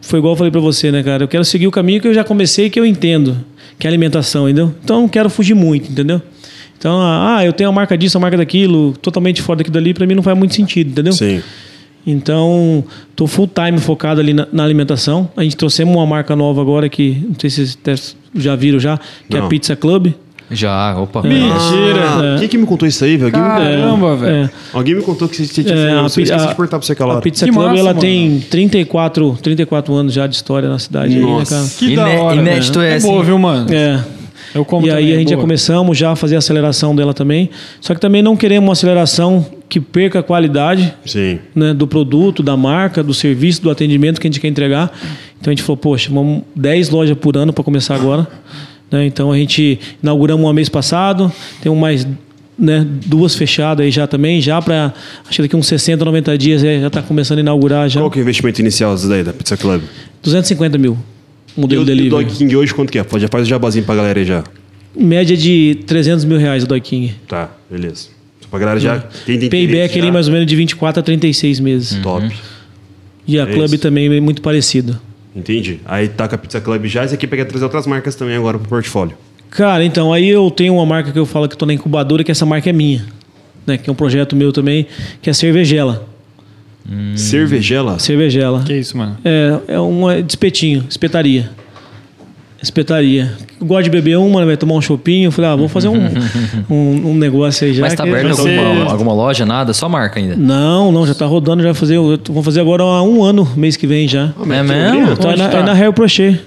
Foi igual eu falei pra você, né, cara? Eu quero seguir o caminho que eu já comecei que eu entendo, que é alimentação, entendeu? Então eu não quero fugir muito, entendeu? Então, ah, eu tenho a marca disso, a marca daquilo, totalmente fora daquilo dali, pra mim não faz muito sentido, entendeu?
Sim.
Então, tô full time focado ali na, na alimentação. A gente trouxemos uma marca nova agora que, não sei se vocês já viram já, que é
Não.
a Pizza Club.
Já, opa.
Mentira!
Ah, Quem que me contou isso aí, velho?
Caramba, velho.
É.
alguém me contou que você tinha
É,
eu
a
esqueci
pi-
de
a-
perguntar pra você aquela
A. Pizza
Que
Club
massa,
ela
mano.
tem 34, 34 anos já de história na cidade aí, né,
Nossa.
cara?
Que da
Ine-
hora,
inédito
velho.
é
É
assim.
boa, viu, mano?
É.
Eu como
E aí a gente já
boa.
começamos já a fazer a aceleração dela também. Só que também não queremos uma aceleração que perca a qualidade
Sim.
né, do produto, da marca, do serviço, do atendimento que a gente quer entregar. Então a gente falou, poxa, vamos 10 lojas por ano para começar agora. Né? Então a gente inauguramos uma mês passado, temos mais né, duas fechadas aí já também, já para acho que daqui uns 60, 90 dias é, já está começando a inaugurar já.
Qual que é o investimento inicial daí, da Pizza Club?
250 mil.
E
Modelo
o, e o
delivery.
Dog King hoje quanto que é? Pode já faz o jabazinho pra galera aí já.
Média de 300 mil reais o Dog King.
Tá, beleza. Só pra galera já tem tem
Payback ali
já.
mais ou menos de 24 a 36 meses.
Top.
E a
É
Club
isso.
também é muito parecido.
Entendi. Aí tá com a Pizza Club já, esse aqui pega trazer outras marcas também agora pro portfólio.
Cara, então, aí eu tenho uma marca que eu falo que estou na incubadora, que essa marca é minha. Né, que é um projeto meu também, que é a Cervejela.
Cervejela?
Cervejela.
Que isso, mano?
É, é uma de espetinho, espetaria. Espetaria. Eu gosto de beber uma, né, vai tomar um chopinho. Eu falei, ah, vou fazer um, um, um negócio aí já.
Mas tá aberto alguma, alguma loja, nada? Só marca ainda.
Não, não, já tá rodando, já vai fazer. eu Vou fazer agora há um ano, mês que vem já.
É mesmo?
Então é na,
tá?
é na Hair Prochet.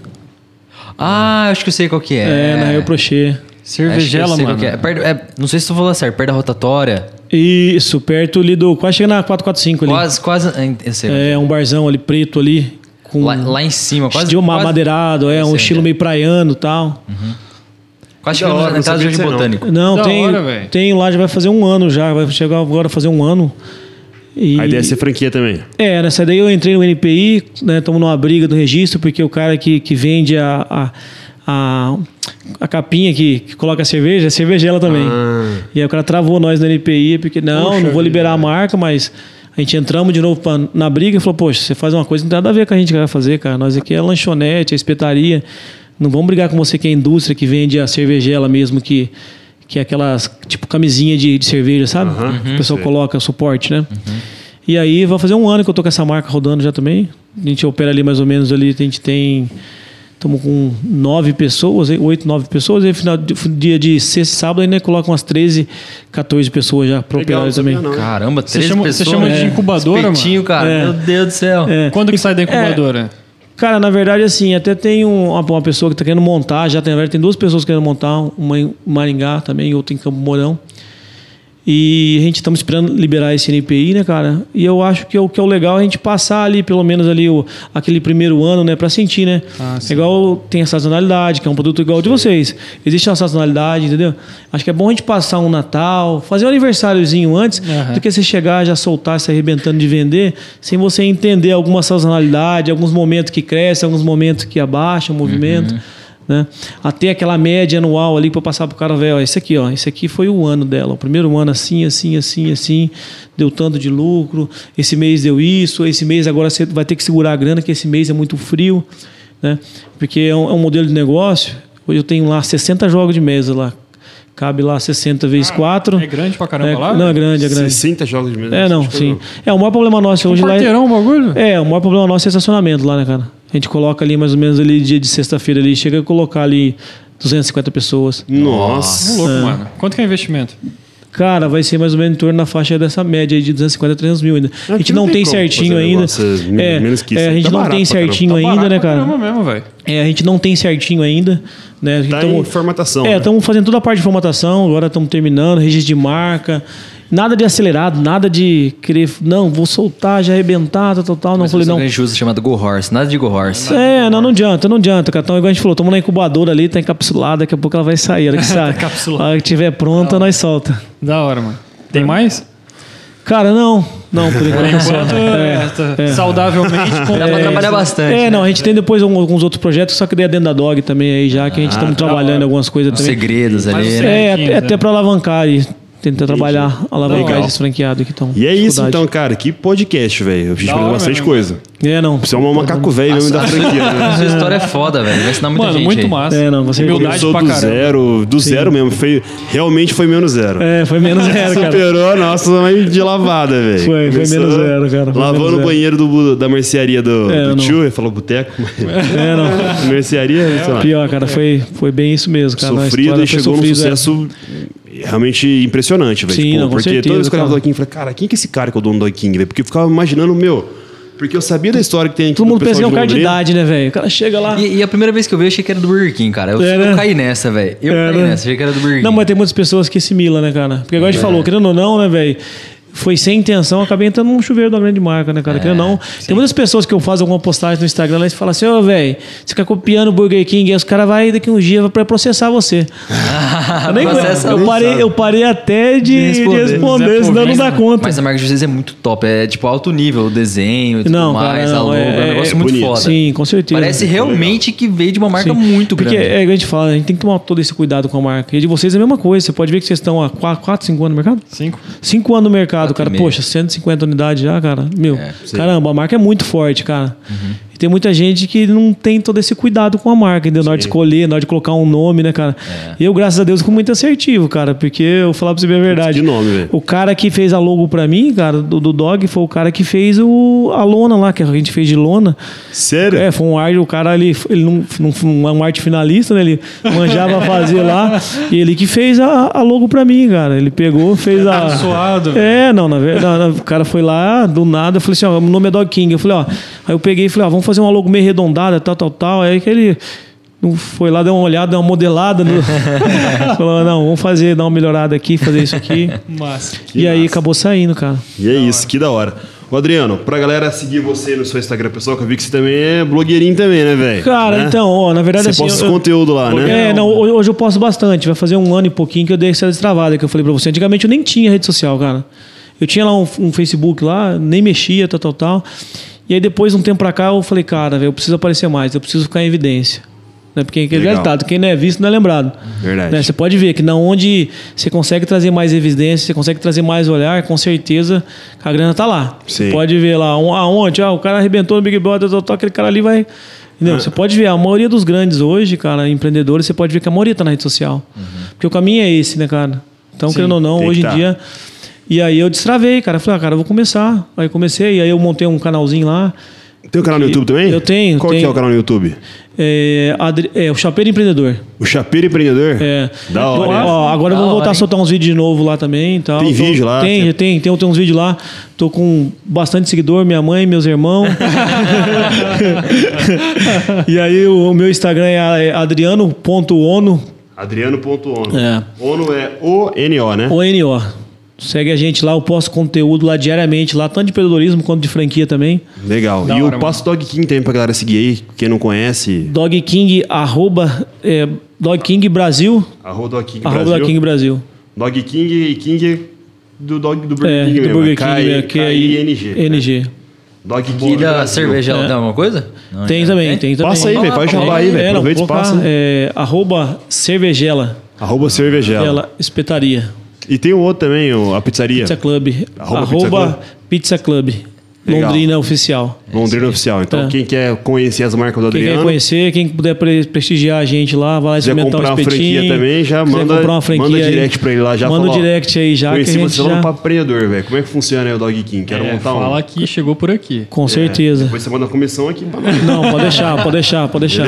Ah, acho que eu sei qual que é.
É, na Prochet.
Que eu
Cervejela, mano.
que é. Perto- é, não sei se tu falou certo, perto da rotatória.
Isso, perto ali do. Quase chega na 445 ali.
Quase, quase. Eu sei.
É um barzão ali preto ali. Com
Lá, lá em cima, quase.
estilo
quase,
madeirado, é um estilo
é.
meio praiano e tal.
Quase
Da
chegando
hora,
na
não
casa do
sabia
Jardim
disso aí, não.
Botânico.
Não,
Da
tem,
hora, velho.
tem lá, já vai fazer um ano já. Vai chegar agora a fazer um ano. E,
A ideia é ser franquia também.
É, nessa daí eu entrei no NPI, né? Estamos numa briga do registro, porque o cara que, que vende a, a, a, a capinha que, que coloca a cerveja, é cervejela também.
Ah.
E aí o cara travou nós no NPI, porque não,
Poxa
não vou
vida,
liberar a marca, mas a gente entramos de novo pra- na briga e falou, poxa, você faz uma coisa que não tem nada a ver com a gente que vai fazer, cara. Nós aqui é lanchonete, é espetaria. Não vamos brigar com você que é indústria, que vende a cervejela mesmo, que, que é aquelas, tipo, camisinha de, de cerveja, sabe?
Aham,
o pessoal
sei.
coloca suporte, né? E aí vai fazer um ano que eu tô com essa marca rodando já também. A gente opera ali mais ou menos ali, a gente tem. Estamos com nove pessoas, oito, nove pessoas, e no final de- dia de sexta e sábado ainda coloca umas 13, 14 pessoas já para operar
não
também.
não.
Caramba,
Você
três
chama- você
pessoas.
chama de
É.
incubadora,
Espetinho, cara.
É.
Meu Deus do céu.
É.
Quando que sai da incubadora?
Cara, na verdade, assim, até tem um- uma, uma pessoa que está querendo montar, já tem, na verdade, tem duas pessoas querendo montar, uma em Maringá também e outra em Campo Mourão. E a gente estamos esperando liberar esse NPI, né, cara? E eu acho que é o que é o legal é a gente passar ali, pelo menos ali, o, aquele primeiro ano, né, para sentir, né?
Ah,
é igual tem a sazonalidade, que é um produto igual de vocês. Existe uma sazonalidade, entendeu? Acho que é bom a gente passar um Natal, fazer um aniversáriozinho antes,
Aham.
do que você chegar já soltar, se arrebentando de vender, sem você entender alguma sazonalidade, alguns momentos que cresce, alguns momentos que abaixa o movimento. Né? Até aquela média anual ali para passar pro cara, velho, esse aqui, ó, esse aqui foi o ano dela. O primeiro ano assim, assim, assim, assim, deu tanto de lucro. Esse mês deu isso, esse mês agora você vai ter que segurar a grana, que esse mês é muito frio, né? Porque é um, é um modelo de negócio. Hoje eu tenho lá 60 jogos de mesa lá. Cabe lá 60 vezes 4.
É grande pra caramba lá?
Não, é grande, é grande.
60 jogos de mesa.
É, não, sim.
não.
É, o maior problema nosso hoje
Um
lá é,
o bagulho?
é, o maior problema nosso é estacionamento lá, né, cara? A gente coloca ali mais ou menos ali dia de sexta-feira ali, chega a colocar ali 250 pessoas.
Nossa.
Ô, louco, mano. Quanto que é investimento?
Cara, vai ser mais ou menos em torno da faixa dessa média aí de 250 a 300 mil ainda. A gente não,
tem
tem certinho ainda.
negócio
É,
menos que isso.
é, a gente
Tá
não
barato
tem certinho
Tá
ainda,
barato
né, cara?
mesmo.
É, a gente não tem certinho ainda. Né?
Tá em formatação.
É,
né?
estamos fazendo toda a parte de formatação, agora estamos terminando, registro de marca. Nada de acelerado, nada de querer, não, vou soltar, já arrebentar, tal, tal, tal. Não,
Mas
falei, não.
justo chamado Go Horse. Nada de Go Horse.
É, não, não adianta, não adianta, cara. Então, igual a gente falou, estamos na incubadora ali, tá encapsulada, daqui a pouco ela vai sair. A hora que, sai,
encapsulada.
a hora que tiver pronta, nós solta.
Da hora, mano. Tem mais?
Cara, não, não, por enquanto.
enquanto, é, tá saudavelmente com
Dá pra trabalhar bastante.
É,
né?
não, a gente tem depois alguns outros projetos, só que daí é dentro da Dog também aí já, que a gente estamos trabalhando em algumas coisas
Os
também.
segredos ali, né?
É,
certinho,
até,
né?
até para alavancar aí. Tenta trabalhar a alavancar
Legal.
esses franqueados que estão.
E é isso então, cara. Que podcast, velho. A gente
Da
aprendeu
hora
bastante
mesmo,
coisa.
É, não.
Você é um macaco velho mesmo da franquia,
A
né?
sua história é foda, velho. Vai ensinar muita
Mano,
gente.
muito
aí.
massa.
É, não, você
Humildade
Começou
pra
do
caramba.
zero, do zero mesmo. Foi, realmente foi menos zero.
É, foi menos zero, cara.
Superou a nossa mas de lavada, velho.
Foi, foi
Começou
menos zero, cara, foi
Lavando
menos
o
zero.
banheiro do, da mercearia do,
É,
do
não.
tio, ele falou boteco.
É, não.
mercearia, sei lá.
Pior, cara, foi, foi bem isso mesmo, cara. A
Sofrido
história
e
foi
chegou num
sofrida, é.
sucesso realmente impressionante, velho.
Sim,
Tipo,
não,
porque
certeza,
toda vez que eu olhava
cara.
do Dog King, eu falei, cara, quem que é esse cara que é o dono do King, velho? Porque eu ficava imaginando, meu. Porque eu sabia da história que tem aqui.
Todo
do
mundo pensa que é um cara de idade, né, velho? O cara chega lá.
E, e a primeira vez que eu vi, eu achei que era do Burger King, cara. Eu,
É,
eu
né?
caí nessa, velho. Eu
É,
caí
né?
nessa, achei que era do Burger King.
Não, mas tem muitas pessoas que assimilam, né, cara? Porque agora a gente falou, querendo ou não, né, velho? Foi sem intenção, acabei entrando num chuveiro da grande marca, né, cara? querendo ou não. Tem muitas pessoas que eu faço alguma postagem no Instagram lá e falam assim, ô, velho, você fica copiando o Burger King, aí os caras vão daqui uns dias pra processar você. eu, nem,
Processa-
eu, parei, eu parei até de, de responder,
responder.
senão não
Mas-
dá conta.
Mas a marca de vocês é muito top. É tipo alto nível, o desenho e tudo
Não, cara,
mais, a
não,
logo. É,
é-
um negócio
é
muito
bonito.
foda.
Sim, com certeza.
Parece realmente que veio de uma marca
Sim.
muito
Porque
grande.
é, igual a gente fala, a gente tem que tomar todo esse cuidado com a marca. E de vocês é a mesma coisa. Você pode ver que vocês estão há 4, 5 anos no mercado?
Cinco.
Cinco anos no mercado,
Quatro
cara. Poxa, 150 unidades já, cara. Meu,
É,
caramba, a marca é muito forte, cara. E tem muita gente que não tem todo esse cuidado com a marca, entendeu? Na hora de escolher, na hora de colocar um nome, né, cara? E eu, graças a Deus, fui muito assertivo, cara. Porque eu vou falar pra você a verdade.
De nome, velho.
O cara que fez a logo pra mim, cara, do, do Dog, foi o cara que fez o, a lona lá, que a gente fez de lona.
Sério?
É, foi um arte, o cara ali, ele não, não foi um arte finalista, né? Ele manjava fazer lá. E ele que fez a, a logo pra mim, cara. Ele pegou, fez a.
Suado.
É, não, na verdade, o cara foi lá, do nada, eu falei assim, ó, o nome é Dog King. Eu falei, ó, aí eu peguei e falei, ó, vamos fazer uma logo meio arredondada, tal, tal, tal. Aí que ele não foi lá, deu uma olhada, deu uma modelada. No... Falou, não, vamos fazer, dar uma melhorada aqui, fazer isso aqui.
Massa.
e aí acabou saindo, cara.
E é isso, que da hora. Ô, Adriano, pra galera seguir você no seu Instagram pessoal, que eu vi que você também é blogueirinho também, né, velho?
Cara,
Né?
então, ó, na verdade
Você
assim.
posta
eu-
esse conteúdo lá, né?
É, não, hoje hoje eu posto bastante. Vai fazer um ano e pouquinho que eu dei essa destravada que eu falei pra você. Antigamente eu nem tinha rede social, cara. Eu tinha lá um, um Facebook lá, nem mexia, tal, tal, tal. E aí depois, um tempo pra cá, eu falei, cara, eu preciso aparecer mais, eu preciso ficar em evidência. Né? Porque é
Legal.
resultado, quem não é visto não é lembrado.
Verdade.
Né? Você pode ver que na onde você consegue trazer mais evidência, você consegue trazer mais olhar, com certeza a grana tá lá.
Sim.
Você pode ver lá, um- aonde, ah, o cara arrebentou no Big Brother, aquele cara ali vai. Entendeu?
Ah.
Você pode ver, a maioria dos grandes hoje, cara, empreendedores, você pode ver que a maioria tá na rede social. Porque o caminho é esse, né, cara? Então, querendo ou não, hoje em
tá.
dia. E aí eu destravei, cara. Falei, ah, cara, eu vou começar. Aí comecei, e aí eu montei um canalzinho lá.
Tem um canal no YouTube também?
Eu tenho,
Qual que é
tenho.
o canal no YouTube?
É, Adri- é, o Chapeiro Empreendedor.
O Chapeiro Empreendedor?
É.
Da hora.
Ó, agora eu
Da
vou
hora,
voltar a
hein?
soltar uns vídeos de novo lá também. e Tal.
Tem vídeo lá?
Tem,
Tem-
tem, tem, tem uns vídeos lá. Tô com bastante seguidor, minha mãe, meus irmãos. e aí o, o meu Instagram é adriano.ono.
Adriano.ono.
É.
Ono é O-N-O, né?
ONO. Segue a gente lá, eu posto conteúdo lá diariamente, lá, tanto de empreendedorismo quanto de franquia também.
Legal.
Da
e
hora,
o Passo Dog King também pra galera seguir aí, quem não conhece.
Dog King, arroba, é, Dog King Brasil,
Arroba Dog King
arroba
Brasil.
Dog King Brasil.
Dog King e King do Dog do Burger
É,
King
do
mesmo.
Burger
é
King, né, que é
K-I-N-G.
NG.
Dog King
E da
Brasil.
cerveja,
É.
tem alguma coisa? Não,
Tem
já
também, tem também.
Passa aí, velho. Faz
Ah,
jabá aí, velho.
É,
Aproveita e passa.
é, arroba cervejela,
Arroba cervejela.
ela, espetaria.
E tem o outro também, a pizzaria.
Pizza Club.
Arroba
Arroba,
Pizza Club.
Pizza Club.
Legal.
Londrina Oficial.
Londrina Oficial. Então,
É.
quem quer conhecer as marcas do
Quem
Adriano,
quer conhecer, quem puder pre- prestigiar a gente lá, vai lá experimentar
comprar uma
espetinho.
franquia também, já manda,
comprar uma franquia
manda
aí,
direct pra ele lá. Já
Manda
fala,
o
ó,
direct aí já.
Conheci
que a gente
você lá
já...
no Papo Empreendedor, velho. Como é que funciona aí o Dog King? Quero
É,
montar um.
fala que chegou por aqui.
Com certeza.
Depois você manda a comissão aqui pra nós.
Não, pode deixar, pode deixar, pode deixar.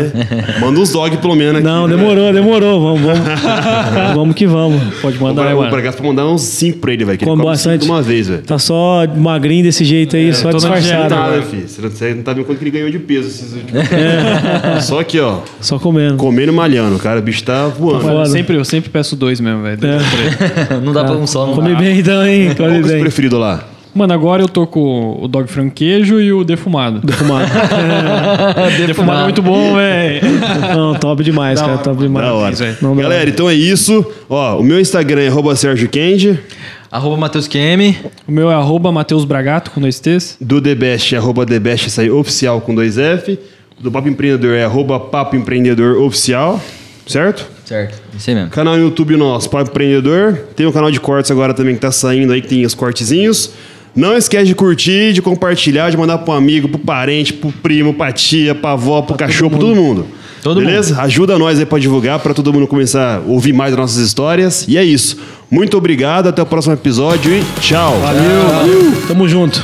Manda uns dog pelo menos aqui.
Não,
né,
demorou, demorou. Vamos, vamos. vamos que vamos. Pode mandar, aí,
vou pra pra mandar uns 5 pra ele, velho. Que ele
Com
come
bastante.
uma vez, velho.
Tá só magrinho desse jeito aí, só
tô na
Nada, filho. Você não, você não tá vendo quanto que ele ganhou de peso esses últimos
É.
Só aqui, ó.
Só comendo.
Comendo e malhando. Cara, o bicho tá voando.
Mano, eu sempre, eu sempre peço dois mesmo, velho.
Não dá pra um só, não
Come
dá.
bem então, hein?
Qual é o preferido lá?
Mano, agora eu tô com o dog franquejo e o defumado.
Defumado.
defumado é muito bom, velho.
Não, top demais, cara. Top demais.
Da hora.
velho.
Não.
Galera, então é isso. Ó, o meu Instagram é arroba Sérgio Kendi.
Arroba Matheus QM.
O meu é arroba Matheus Bragato, com dois T's.
Do TheBest é arroba TheBest, isso aí, oficial com dois F. Do Papo Empreendedor é arroba Papo Empreendedor Oficial. Certo?
Certo. Isso aí mesmo.
Canal no YouTube nosso, Papo Empreendedor. Tem um canal de cortes agora também que tá saindo aí, que tem os cortezinhos. Não esquece de curtir, de compartilhar, de mandar pro amigo, pro parente, pro primo, pra tia, pra avó, pro cachorro, pra todo mundo.
Todo
Beleza? Ajuda nós aí pra divulgar, pra todo mundo começar a ouvir mais das nossas histórias. E é isso. Muito obrigado, até o próximo episódio e tchau.
Valeu. Tamo junto.